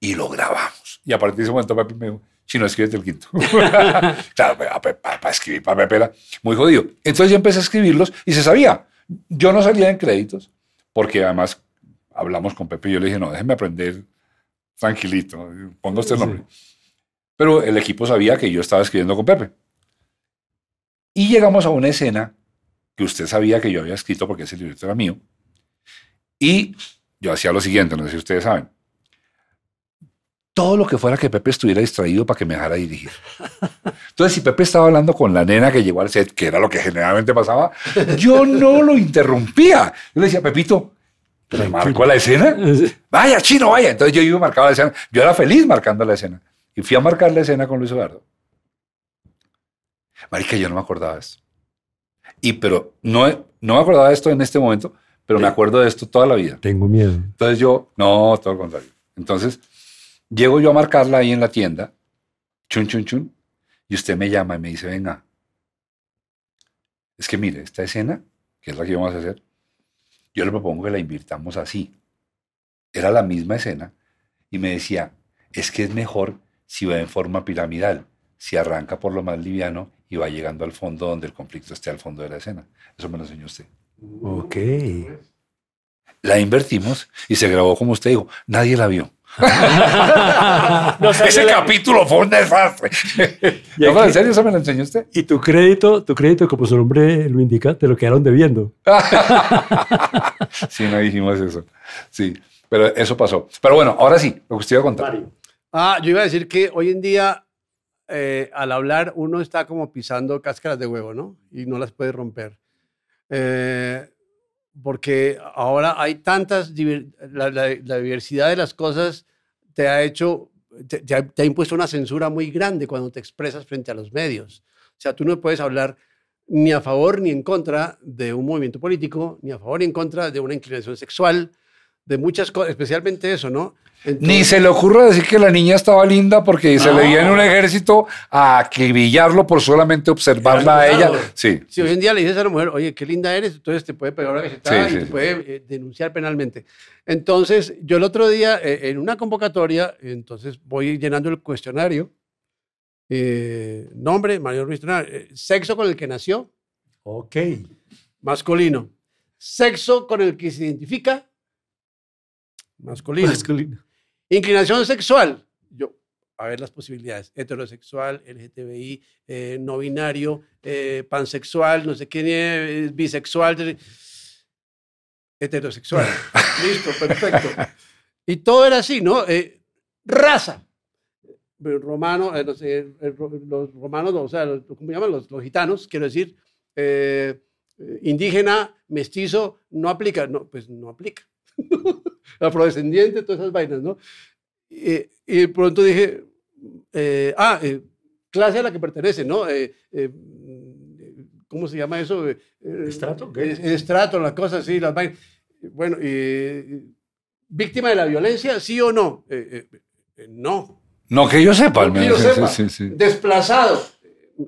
y lo grabamos. Y a partir de ese momento Pepe me dijo, Chino, escríbete el quinto. claro, para escribir para Pepe era muy jodido. Entonces yo empecé a escribirlos y se sabía. Yo no salía en créditos porque además hablamos con Pepe y yo le dije, no, déjeme aprender tranquilito, ponga usted el nombre. Pero el equipo sabía que yo estaba escribiendo con Pepe. Y llegamos a una escena que usted sabía que yo había escrito porque ese libreto era mío. Y yo hacía lo siguiente, no sé si ustedes saben. Todo lo que fuera que Pepe estuviera distraído para que me dejara dirigir. Entonces, si Pepe estaba hablando con la nena que llegó al set, que era lo que generalmente pasaba, yo no lo interrumpía. Yo le decía, Pepito, ¿le marcó la escena? Vaya, chino, vaya. Entonces yo iba y marcaba la escena. Yo era feliz marcando la escena. Y fui a marcar la escena con Luis Eduardo. Marica, yo no me acordaba de esto. Y pero no, no me acordaba de esto en este momento, pero me acuerdo de esto toda la vida. Tengo miedo. Entonces yo, no, todo lo contrario. Entonces, llego yo a marcarla ahí en la tienda, chun, chun, chun, y usted me llama y me dice, venga, es que mire, esta escena, que es la que vamos a hacer, yo le propongo que la invirtamos así. Era la misma escena, y me decía, es que es mejor si va en forma piramidal, si arranca por lo más liviano y va llegando al fondo donde el conflicto esté al fondo de la escena. Eso me lo enseñó usted. Ok. La invertimos y se grabó como usted dijo. Nadie la vio. No Ese la- capítulo fue un desastre. Y No, ¿En serio eso me lo enseñó usted? Y tu crédito, tu crédito, como su nombre lo indica, te lo quedaron debiendo. Sí, no dijimos eso. Sí, pero eso pasó. Pero bueno, ahora sí, lo que usted iba a contar. Ah, yo iba a decir que hoy en día, eh, al hablar, uno está como pisando cáscaras de huevo, ¿no? Y no las puede romper. Eh, porque ahora hay tantas, la, diversidad de las cosas te ha hecho, te ha, te ha impuesto una censura muy grande cuando te expresas frente a los medios. O sea, tú no puedes hablar ni a favor ni en contra de un movimiento político, ni a favor ni en contra de una inclinación sexual, de muchas cosas, especialmente eso, ¿no? Ni se le ocurra decir que la niña estaba linda porque se le dio en un ejército a acribillarlo por solamente observarla a ella. Claro. Sí. Si hoy en día le dices a la mujer, oye, qué linda eres, entonces te puede pegar una cachetada Sí, y sí, te sí. puede eh, denunciar penalmente. Entonces, yo el otro día, eh, en una convocatoria, entonces voy llenando el cuestionario. eh, nombre, Mario Ruiz sexo con el que nació, Ok. masculino. Sexo con el que se identifica, masculino. Masculino. Inclinación sexual. Yo, a ver las posibilidades. Heterosexual, LGTBI, eh, no binario, eh, pansexual, no sé qué, eh, bisexual. Heterosexual. Listo, perfecto. Y todo era así, ¿no? Eh, raza. Romano, no sé, los romanos, o sea, los, ¿cómo llaman? Los, los gitanos, quiero decir. indígena, mestizo, no aplica. No, pues no aplica afrodescendiente, todas esas vainas, ¿no? Y, y de pronto dije, eh, ah, eh, clase a la que pertenece, ¿no? Eh, eh, ¿Cómo se llama eso? Eh, eh, ¿Estrato? eh, estrato, las cosas, sí, las vainas. Bueno, eh, víctima de la violencia, sí o no? Eh, eh, eh, no. No que yo sepa, al No que menos. yo Sí, sepa. sí, sí. Desplazado.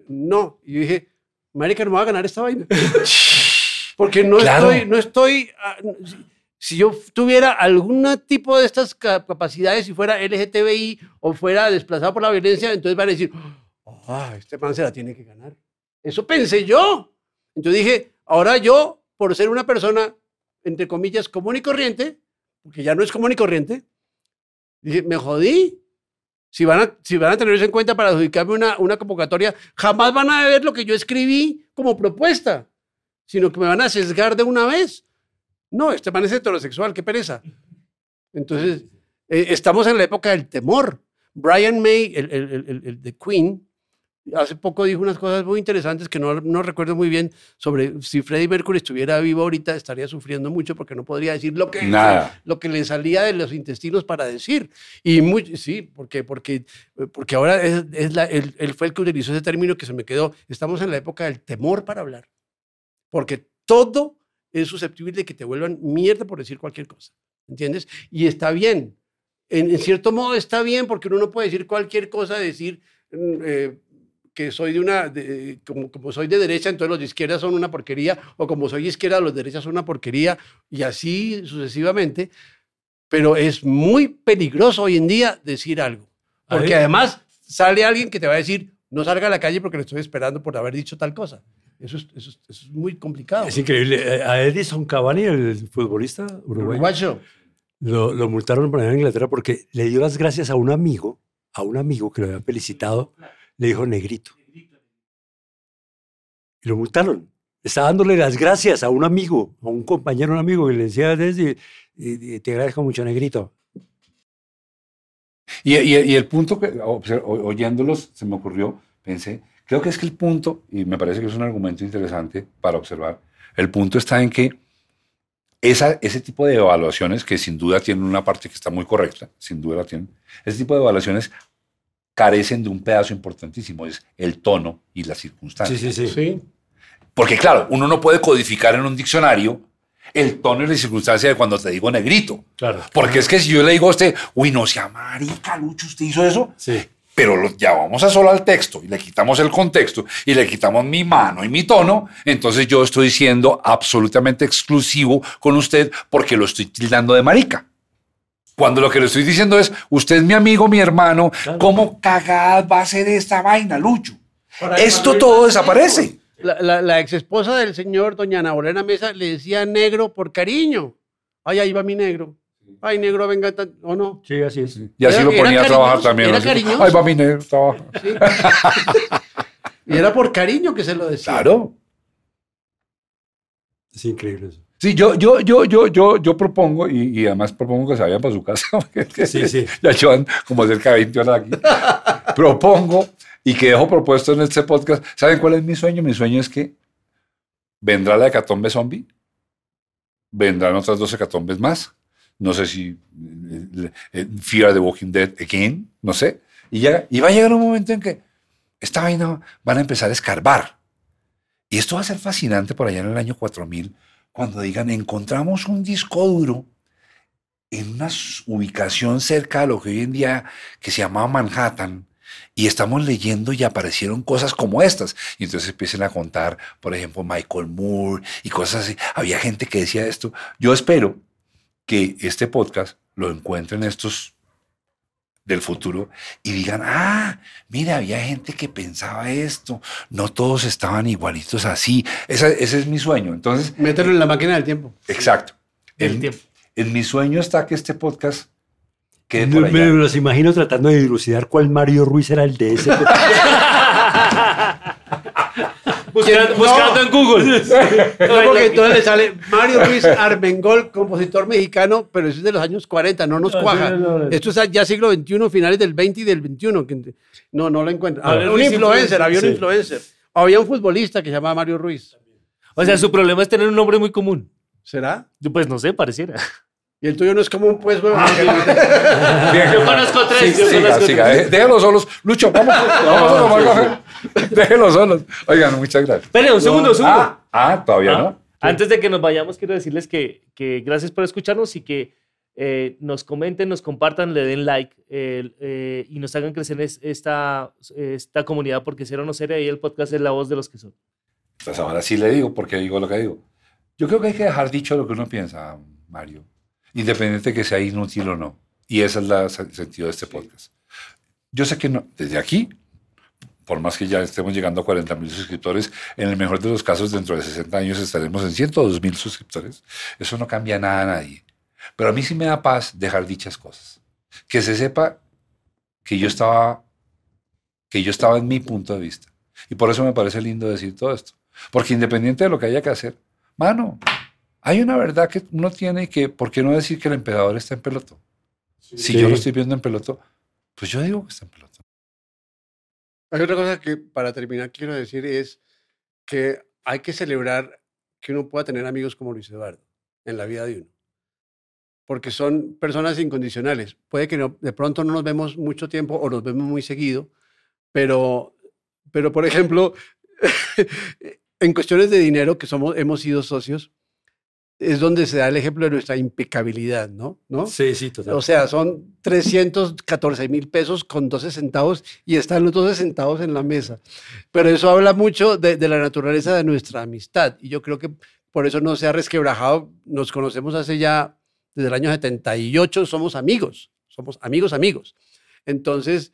No. Y yo dije, marica, no me va a ganar esta vaina. Porque no Claro. estoy, no estoy, ah, si- yo tuviera algún tipo de estas ca- capacidades, si fuera LGTBI o fuera desplazado por la violencia, entonces van a decir, ah, este man se la tiene que ganar. Eso pensé yo. Entonces dije, ahora yo, por ser una persona, entre comillas, común y corriente, porque ya no es común y corriente, dije, me jodí. Si van, a, si van a tener eso en cuenta para adjudicarme una, una convocatoria, jamás van a ver lo que yo escribí como propuesta, sino que me van a sesgar de una vez. No, este man es heterosexual, qué pereza. Entonces, eh, estamos en la época del temor. Brian May, el, el, el- de Queen, hace poco dijo unas cosas muy interesantes que no, no recuerdo muy bien sobre si Freddie Mercury estuviera vivo ahorita estaría sufriendo mucho porque no podría decir lo que, Nada. lo que le salía de los intestinos para decir. Y muy, sí, porque, porque, porque ahora es, es la, él, él fue el que utilizó ese término que se me quedó. Estamos en la época del temor para hablar. Porque todo es susceptible de que te vuelvan mierda por decir cualquier cosa. ¿Entiendes? Y está bien. En, en cierto modo está bien porque uno no puede decir cualquier cosa, decir mm, eh, que soy de una, de- como, como soy de derecha, entonces los de izquierda son una porquería, o como soy de izquierda, los de derecha son una porquería, y así sucesivamente. Pero es muy peligroso hoy en día decir algo. Porque además sale alguien que te va a decir, no salga a la calle porque le estoy esperando por haber dicho tal cosa. Eso es, eso es- eso es muy complicado. Es increíble. Eh, A Edison Cavani, el futbolista uruguayo, Uruguayo. lo, lo multaron por allá en Inglaterra porque le dio las gracias a un amigo, a un amigo que lo había felicitado, le dijo negrito. Y lo multaron. Estaba dándole las gracias a un amigo, a un compañero, un amigo, que le decía, "Desde- y- y te agradezco mucho, negrito. Y, y- y el punto que, oyéndolos, se me ocurrió, pensé, creo que es que el punto, y me parece que es un argumento interesante para observar, el punto está en que esa, ese tipo de evaluaciones, que sin duda tienen una parte que está muy correcta, sin duda la tienen, ese tipo de evaluaciones carecen de un pedazo importantísimo, es el tono y las circunstancias. Sí, sí, sí. Sí. Porque claro, uno no puede codificar en un diccionario el tono y la circunstancia de cuando te digo negrito. Claro. Porque es que si yo le digo a usted, uy, no sea marica, Lucho, usted hizo eso, Sí. Pero lo llevamos a solo al texto y le quitamos el contexto y le quitamos mi mano y mi tono, entonces yo estoy siendo absolutamente exclusivo con usted porque lo estoy tildando de marica. Cuando lo que le estoy diciendo es, usted es mi amigo, mi hermano, Claro. ¿cómo cagada va a ser esta vaina, Lucho? Esto todo desaparece. La, la, la ex esposa del señor, doña Ana Bolena Mesa, le decía negro por cariño. Ay, ahí va mi negro. Ay, negro, venga, o no. Sí, así es. Y así Era- lo ponía a trabajar también. era así, cariñoso. Ay, va mi negro, trabaja. Sí. y era por cariño que se lo decía. Claro. Es increíble eso. Sí, yo, yo, yo, yo, yo, yo propongo, y, y además propongo que se vayan para su casa, porque Sí, sí. ya llevan como cerca de 20 horas aquí. propongo y que dejo propuesto en este podcast. ¿Saben cuál es mi sueño? Mi sueño es que vendrá la hecatombe zombie, vendrán otras dos hecatombes más. No sé si eh, eh, Fear the Walking Dead again, no sé. Y, ya, y va a llegar un momento en que esta vaina van a empezar a escarbar. Y esto va a ser fascinante por allá en el año 4000, cuando digan, encontramos un disco duro en una ubicación cerca de lo que hoy en día que se llamaba Manhattan, y estamos leyendo y aparecieron cosas como estas. Y entonces empiezan a contar, por ejemplo, Michael Moore y cosas así. Había gente que decía esto. Yo espero que este podcast lo encuentren estos del futuro y digan, ah, mira, había gente que pensaba esto, no todos estaban igualitos así. Esa- ese es mi sueño. Entonces, Mételo en la máquina del tiempo. exacto. El En, tiempo. en mi sueño está que este podcast quede Me, por me allá. los imagino tratando de dilucidar cuál Mario Ruiz era el de ese. Buscando, en Google. No, porque entonces le sale Mario Ruiz Armengol, compositor mexicano, pero eso es de los años 40, no nos No, cuaja. Esto es ya siglo XXI, finales del 20 y del 21. que- no, no lo encuentro. Mario un influencer, había un sí. influencer. Había un futbolista que se llamaba Mario Ruiz. O sea, su problema es tener un nombre muy común. ¿Será? Yo, Pues no sé, pareciera. Y el tuyo no es común, pues, huevón. Bien, Yo conozco tres. Sí, yo siga, conozco siga. tres. Dé- Déjenlos solos. Lucho, vamos, vamos a tomar café. Déjenlos solos. Oigan, muchas gracias. Espere, un segundo, un segundo. Ah, ah, todavía Ah, no. Antes de que nos vayamos, quiero decirles que, que gracias por escucharnos y que eh, nos comenten, nos compartan, le den like eh, eh, y nos hagan crecer es- esta, esta comunidad, porque Cero No Seria y el podcast es la voz de los que son. Pues ahora sí le digo, porque digo lo que digo. Yo creo que hay que dejar dicho lo que uno piensa, Mario, independiente de que sea inútil o no. Y ese es la- el sentido de este podcast. Yo sé que no, desde aquí, por más que ya estemos llegando a 40 mil suscriptores, en el mejor de los casos, dentro de 60 años estaremos en 102 mil suscriptores. Eso no cambia nada a nadie. Pero a mí sí me da paz dejar dichas cosas. Que se sepa que yo estaba, que yo estaba en mi punto de vista. Y por eso me parece lindo decir todo esto. Porque independiente de lo que haya que hacer, mano, hay una verdad que uno tiene que, ¿por qué no decir que el emperador está en peloto? Si Sí. yo lo estoy viendo en peloto, pues yo digo que está en peloto. Hay otra cosa que para terminar quiero decir es que hay que celebrar que uno pueda tener amigos como Luis Eduardo en la vida de uno. Porque son personas incondicionales. Puede que no- de pronto no nos vemos mucho tiempo o nos vemos muy seguido, pero, pero por ejemplo, en cuestiones de dinero, que somos, hemos sido socios, es donde se da el ejemplo de nuestra impecabilidad, ¿no? ¿No? Sí, sí, total. O sea, son 314 mil pesos con 12 centavos y están los 12 centavos en la mesa. Pero eso habla mucho de, de la naturaleza de nuestra amistad y yo creo que por eso no se ha resquebrajado. Nos conocemos hace ya, desde el año 78, somos amigos, somos amigos, amigos. Entonces,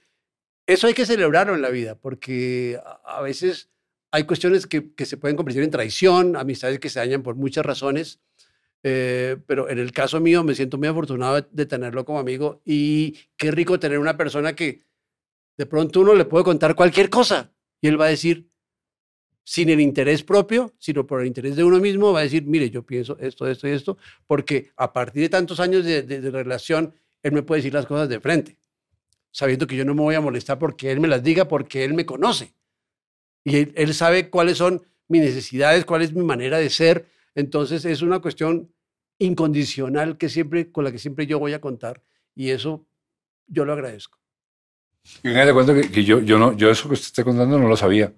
eso hay que celebrarlo en la vida porque a, a veces hay cuestiones que, que se pueden convertir en traición, amistades que se dañan por muchas razones. Eh, pero en el caso mío me siento muy afortunado de, de tenerlo como amigo y qué rico tener una persona que de pronto uno le puede contar cualquier cosa y él va a decir, sin el interés propio, sino por el interés de uno mismo, va a decir, mire, yo pienso esto, esto y esto, porque a partir de tantos años de, de- de relación, él me puede decir las cosas de frente, sabiendo que yo no me voy a molestar porque él me las diga, porque él me conoce. Y él, él sabe cuáles son mis necesidades, cuál es mi manera de ser. Entonces es una cuestión incondicional que siempre, con la que siempre yo voy a contar. Y eso yo lo agradezco. Y de cuenta que, que yo, yo, no, yo eso que usted está contando no lo sabía.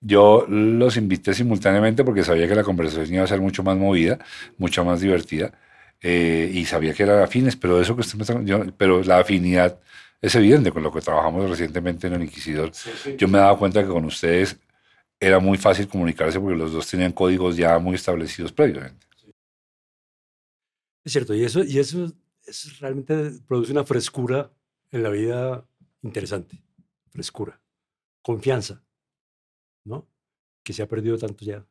Yo los invité simultáneamente porque sabía que la conversación iba a ser mucho más movida, mucho más divertida, eh, y sabía que eran afines, pero eso que usted me está yo- pero la afinidad es evidente con lo que trabajamos recientemente en el Inquisidor. Yo me he dado cuenta que con ustedes era muy fácil comunicarse porque los dos tenían códigos ya muy establecidos previamente. Es cierto, y eso, y eso, eso realmente produce una frescura en la vida interesante. Frescura. Confianza. ¿No? Que se ha perdido tanto ya.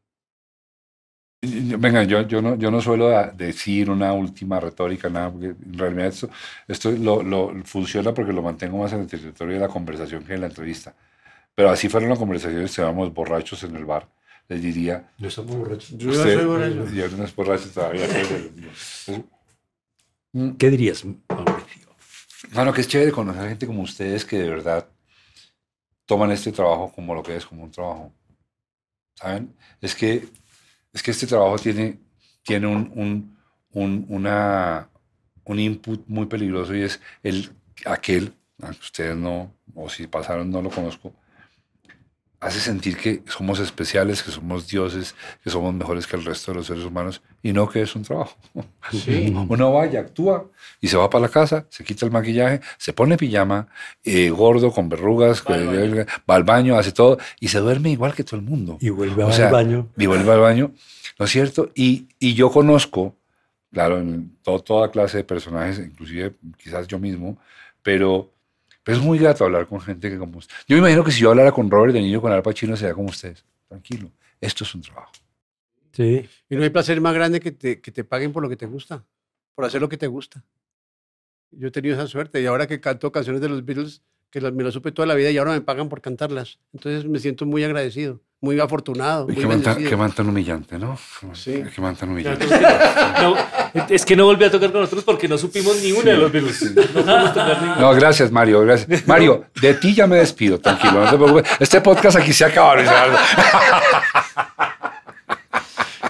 Venga, yo, yo, no, yo no suelo decir una última retórica, nada, porque en realidad esto, esto lo, lo- funciona porque lo mantengo más en el territorio de la conversación que en la entrevista. Pero así fueron las conversaciones, estábamos borrachos en el bar, les diría, No estamos borrachos. Yo ya soy borracho. yo no es borracho todavía. Mm, ¿Qué dirías, Mauricio? Mano, que es chévere conocer gente como ustedes que de verdad toman este trabajo como lo que es, como un trabajo. ¿Saben? Es que, es que este trabajo tiene, tiene un, un, un, una, un input muy peligroso y es el, aquel, aunque ustedes no, o si pasaron no lo conozco, hace sentir que somos especiales, que somos dioses, que somos mejores que el resto de los seres humanos y no que es un trabajo. Sí. Uno vaya, actúa y se va para la casa, se quita el maquillaje, se pone pijama, eh, gordo, con verrugas, Va al que- baño. va al baño, hace todo y se duerme igual que todo el mundo. Y vuelve O al sea, baño. Y vuelve al baño, ¿no es cierto? Y, y yo conozco, claro, en toda clase de personajes, inclusive quizás yo mismo, pero, pero es muy grato hablar con gente que como usted. Yo me imagino que si yo hablara con Robert De Niro, con Al Pacino, sería como ustedes. Tranquilo, esto es un trabajo. Sí. Y no hay placer más grande que te, que te paguen por lo que te gusta, por hacer lo que te gusta. Yo he tenido esa suerte y ahora que canto canciones de los Beatles, que las- me las supe toda la vida y ahora me pagan por cantarlas. Entonces me siento muy agradecido, muy afortunado. Y Muy qué man, tan, humillante, ¿no? Sí. Qué man tan humillante. No, es que no volvió a tocar con nosotros porque no supimos ni una de los Beatles. No tocar gracias, Mario. Gracias. Mario, de ti ya me despido, tranquilo, no te preocupes. Este podcast aquí se acaba.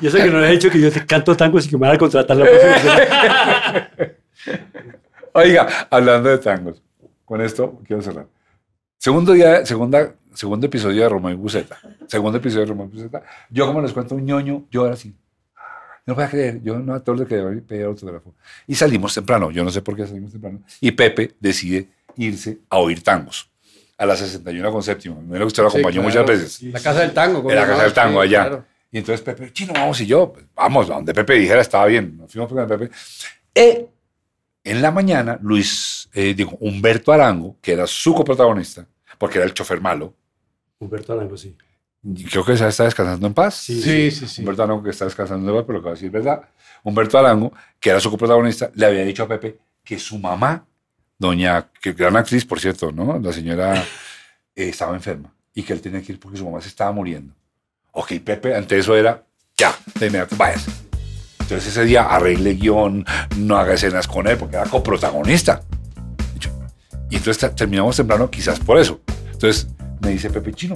Yo sé que no le he dicho que yo te canto tangos y que me van a contratar la próxima. Oiga, hablando de tangos, con esto quiero cerrar. Segundo día, segunda, segundo episodio de Romeo y Buceta. Segundo episodio de Romeo y Buceta. Yo, como les cuento, un ñoño, yo era así. No voy a creer, yo no a todos les quería pedir autógrafo. Y salimos temprano, yo no sé por qué salimos temprano. Y Pepe decide irse a oír tangos a la 61 con séptimo. Me lo que usted lo Sí, acompañó claro. muchas veces. La casa del tango. ¿cómo En la casa del tango Sí, allá. claro. Y entonces Pepe, chino, vamos. Y yo, pues, vamos, donde Pepe dijera estaba bien. Nos fuimos con Pepe. Y en la mañana, Luis, eh, digo, Humberto Arango, que era su coprotagonista, porque era el chofer malo, Humberto Arango, sí. creo que ya está descansando en paz. Sí, Sí, sí, sí. Humberto Arango que está descansando en paz, pero lo que va a decir es verdad. Humberto Arango, que era su coprotagonista, le había dicho a Pepe que su mamá, doña, que gran actriz, por cierto, ¿no? La señora eh, estaba enferma y que él tenía que ir porque su mamá se estaba muriendo. Ok, Pepe, ante eso era, ya, de inmediato, váyase. Entonces ese día arregle guion, no haga escenas con él, porque era coprotagonista. Y entonces te- terminamos temprano quizás por eso. Entonces me dice Pepe Chino,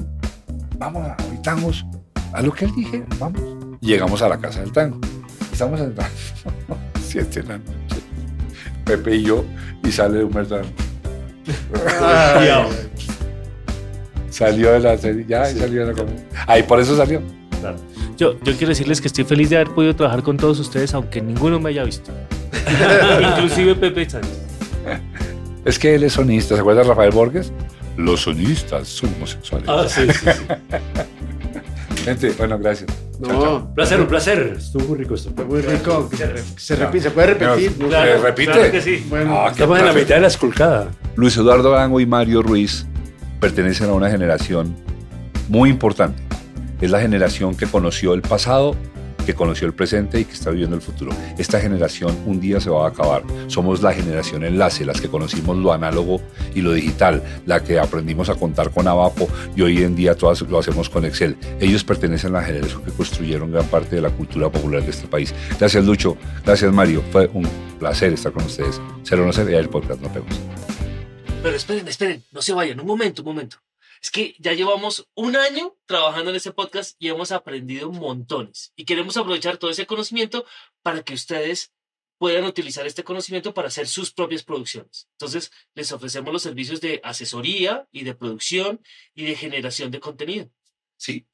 vamos a hoy tangos. A lo que él dije, vamos. Llegamos a la casa del tango. Estamos en siete de la noche. Pepe y yo, y sale Humberto. Salió de la serie, ya, y salió de la comedia. Ahí por eso salió. Yo, yo quiero decirles que estoy feliz de haber podido trabajar con todos ustedes, aunque ninguno me haya visto. Inclusive Pepe Sánchez. Es que él es sonista, ¿se acuerda de Rafael Borges? Los sonistas son homosexuales. Ah, sí, sí, sí. Gente, bueno, gracias. No, Un placer, un placer. Estuvo muy rico esto. fue muy rico. Se, re- se repite, se puede repetir. ¿no? Claro. repite? Claro que sí. Bueno, Ah, Estamos en la mitad de la esculcada. Luis Eduardo Arango y Mario Ruiz pertenecen a una generación muy importante. Es la generación que conoció el pasado, que conoció el presente y que está viviendo el futuro. Esta generación un día se va a acabar. Somos la generación enlace, las que conocimos lo análogo y lo digital, la que aprendimos a contar con Abapo y hoy en día todas lo hacemos con Excel. Ellos pertenecen a la generación que construyeron gran parte de la cultura popular de este país. Gracias Lucho, gracias Mario. Fue un placer estar con ustedes. Cero no ser, y el podcast nos vemos. Pero esperen, esperen, no se vayan, un momento, un momento. Es que ya llevamos un año trabajando en este podcast y hemos aprendido montones. Y queremos aprovechar todo ese conocimiento para que ustedes puedan utilizar este conocimiento para hacer sus propias producciones. Entonces, les ofrecemos los servicios de asesoría y de producción y de generación de contenido, Sí,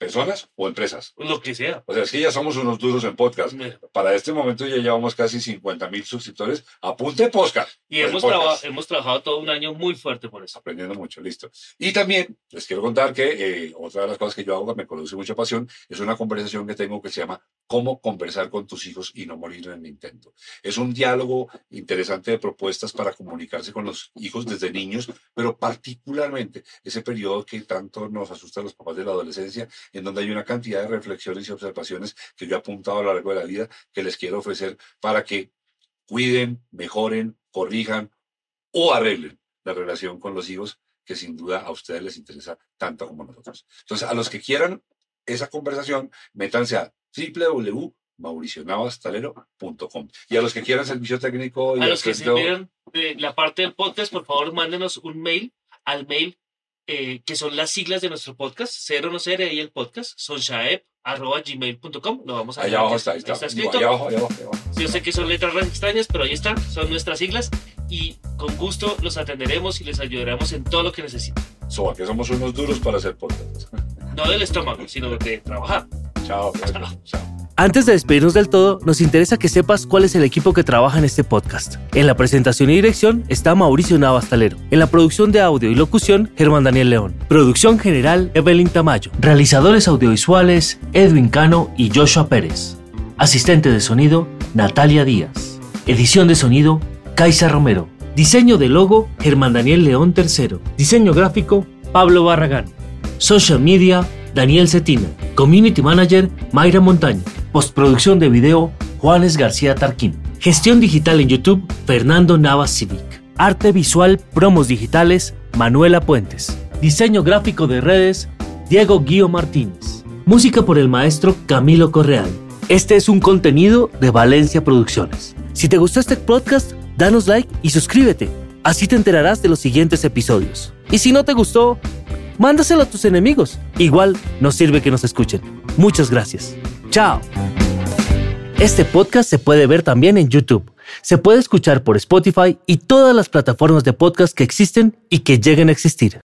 personas o empresas. lo que sea. O sea, es que ya somos unos duros en podcast. Para este momento ya llevamos casi 50 mil suscriptores. Apunte podcast. Y hemos, podcast. traba- hemos trabajado todo un año muy fuerte por eso. Aprendiendo mucho, listo. Y también les quiero contar que eh, otra de las cosas que yo hago que me produce mucha pasión es una conversación que tengo que se llama Cómo conversar con tus hijos y no morir en el intento. Es un diálogo interesante de propuestas para comunicarse con los hijos desde niños, pero particularmente ese periodo que tanto nos asusta a los papás de la adolescencia, en donde hay una cantidad de reflexiones y observaciones que yo he apuntado a lo largo de la vida que les quiero ofrecer para que cuiden, mejoren, corrijan o arreglen la relación con los hijos que sin duda a ustedes les interesa tanto como a nosotros. Entonces, a los que quieran esa conversación, métanse a www.mauricionavastalero.com y a los que quieran servicio técnico y A los que se de la parte del podcast, por favor, mándenos un mail al mail eh, que son las siglas de nuestro podcast, cero no ser y el podcast, sonshaep.gmail.com. Lo vamos a allá dejar abajo está, ahí está, está escrito. allá abajo, allá abajo, allá abajo. Yo sé que son letras extrañas, pero ahí están, son nuestras siglas y con gusto los atenderemos y les ayudaremos en todo lo que necesiten. So, que somos unos duros para hacer podcast. No del estómago, sino de trabajar. Chao, gracias. Chao. Antes de despedirnos del todo, nos interesa que sepas cuál es el equipo que trabaja en este podcast. En la presentación y dirección está Mauricio Navastalero. En la producción de audio y locución, Germán Daniel León. Producción general, Evelyn Tamayo. Realizadores audiovisuales, Edwin Cano y Joshua Pérez. Asistente de sonido, Natalia Díaz. Edición de sonido, Kaisa Romero. Diseño de logo, Germán Daniel León III. Diseño gráfico, Pablo Barragán. Social Media, Daniel Cetina. Community Manager, Mayra Montaño. Postproducción de video, Juanes García Tarquín. Gestión digital en YouTube, Fernando Navas Civic. Arte visual, promos digitales, Manuela Puentes. Diseño gráfico de redes, Diego Guío Martínez. Música por el maestro Camilo Correal. Este es un contenido de Valencia Producciones. Si te gustó este podcast, danos like y suscríbete. Así te enterarás de los siguientes episodios. Y si no te gustó, mándaselo a tus enemigos. Igual nos sirve que nos escuchen. Muchas gracias. Chao. Este podcast se puede ver también en YouTube. Se puede escuchar por Spotify y todas las plataformas de podcast que existen y que lleguen a existir.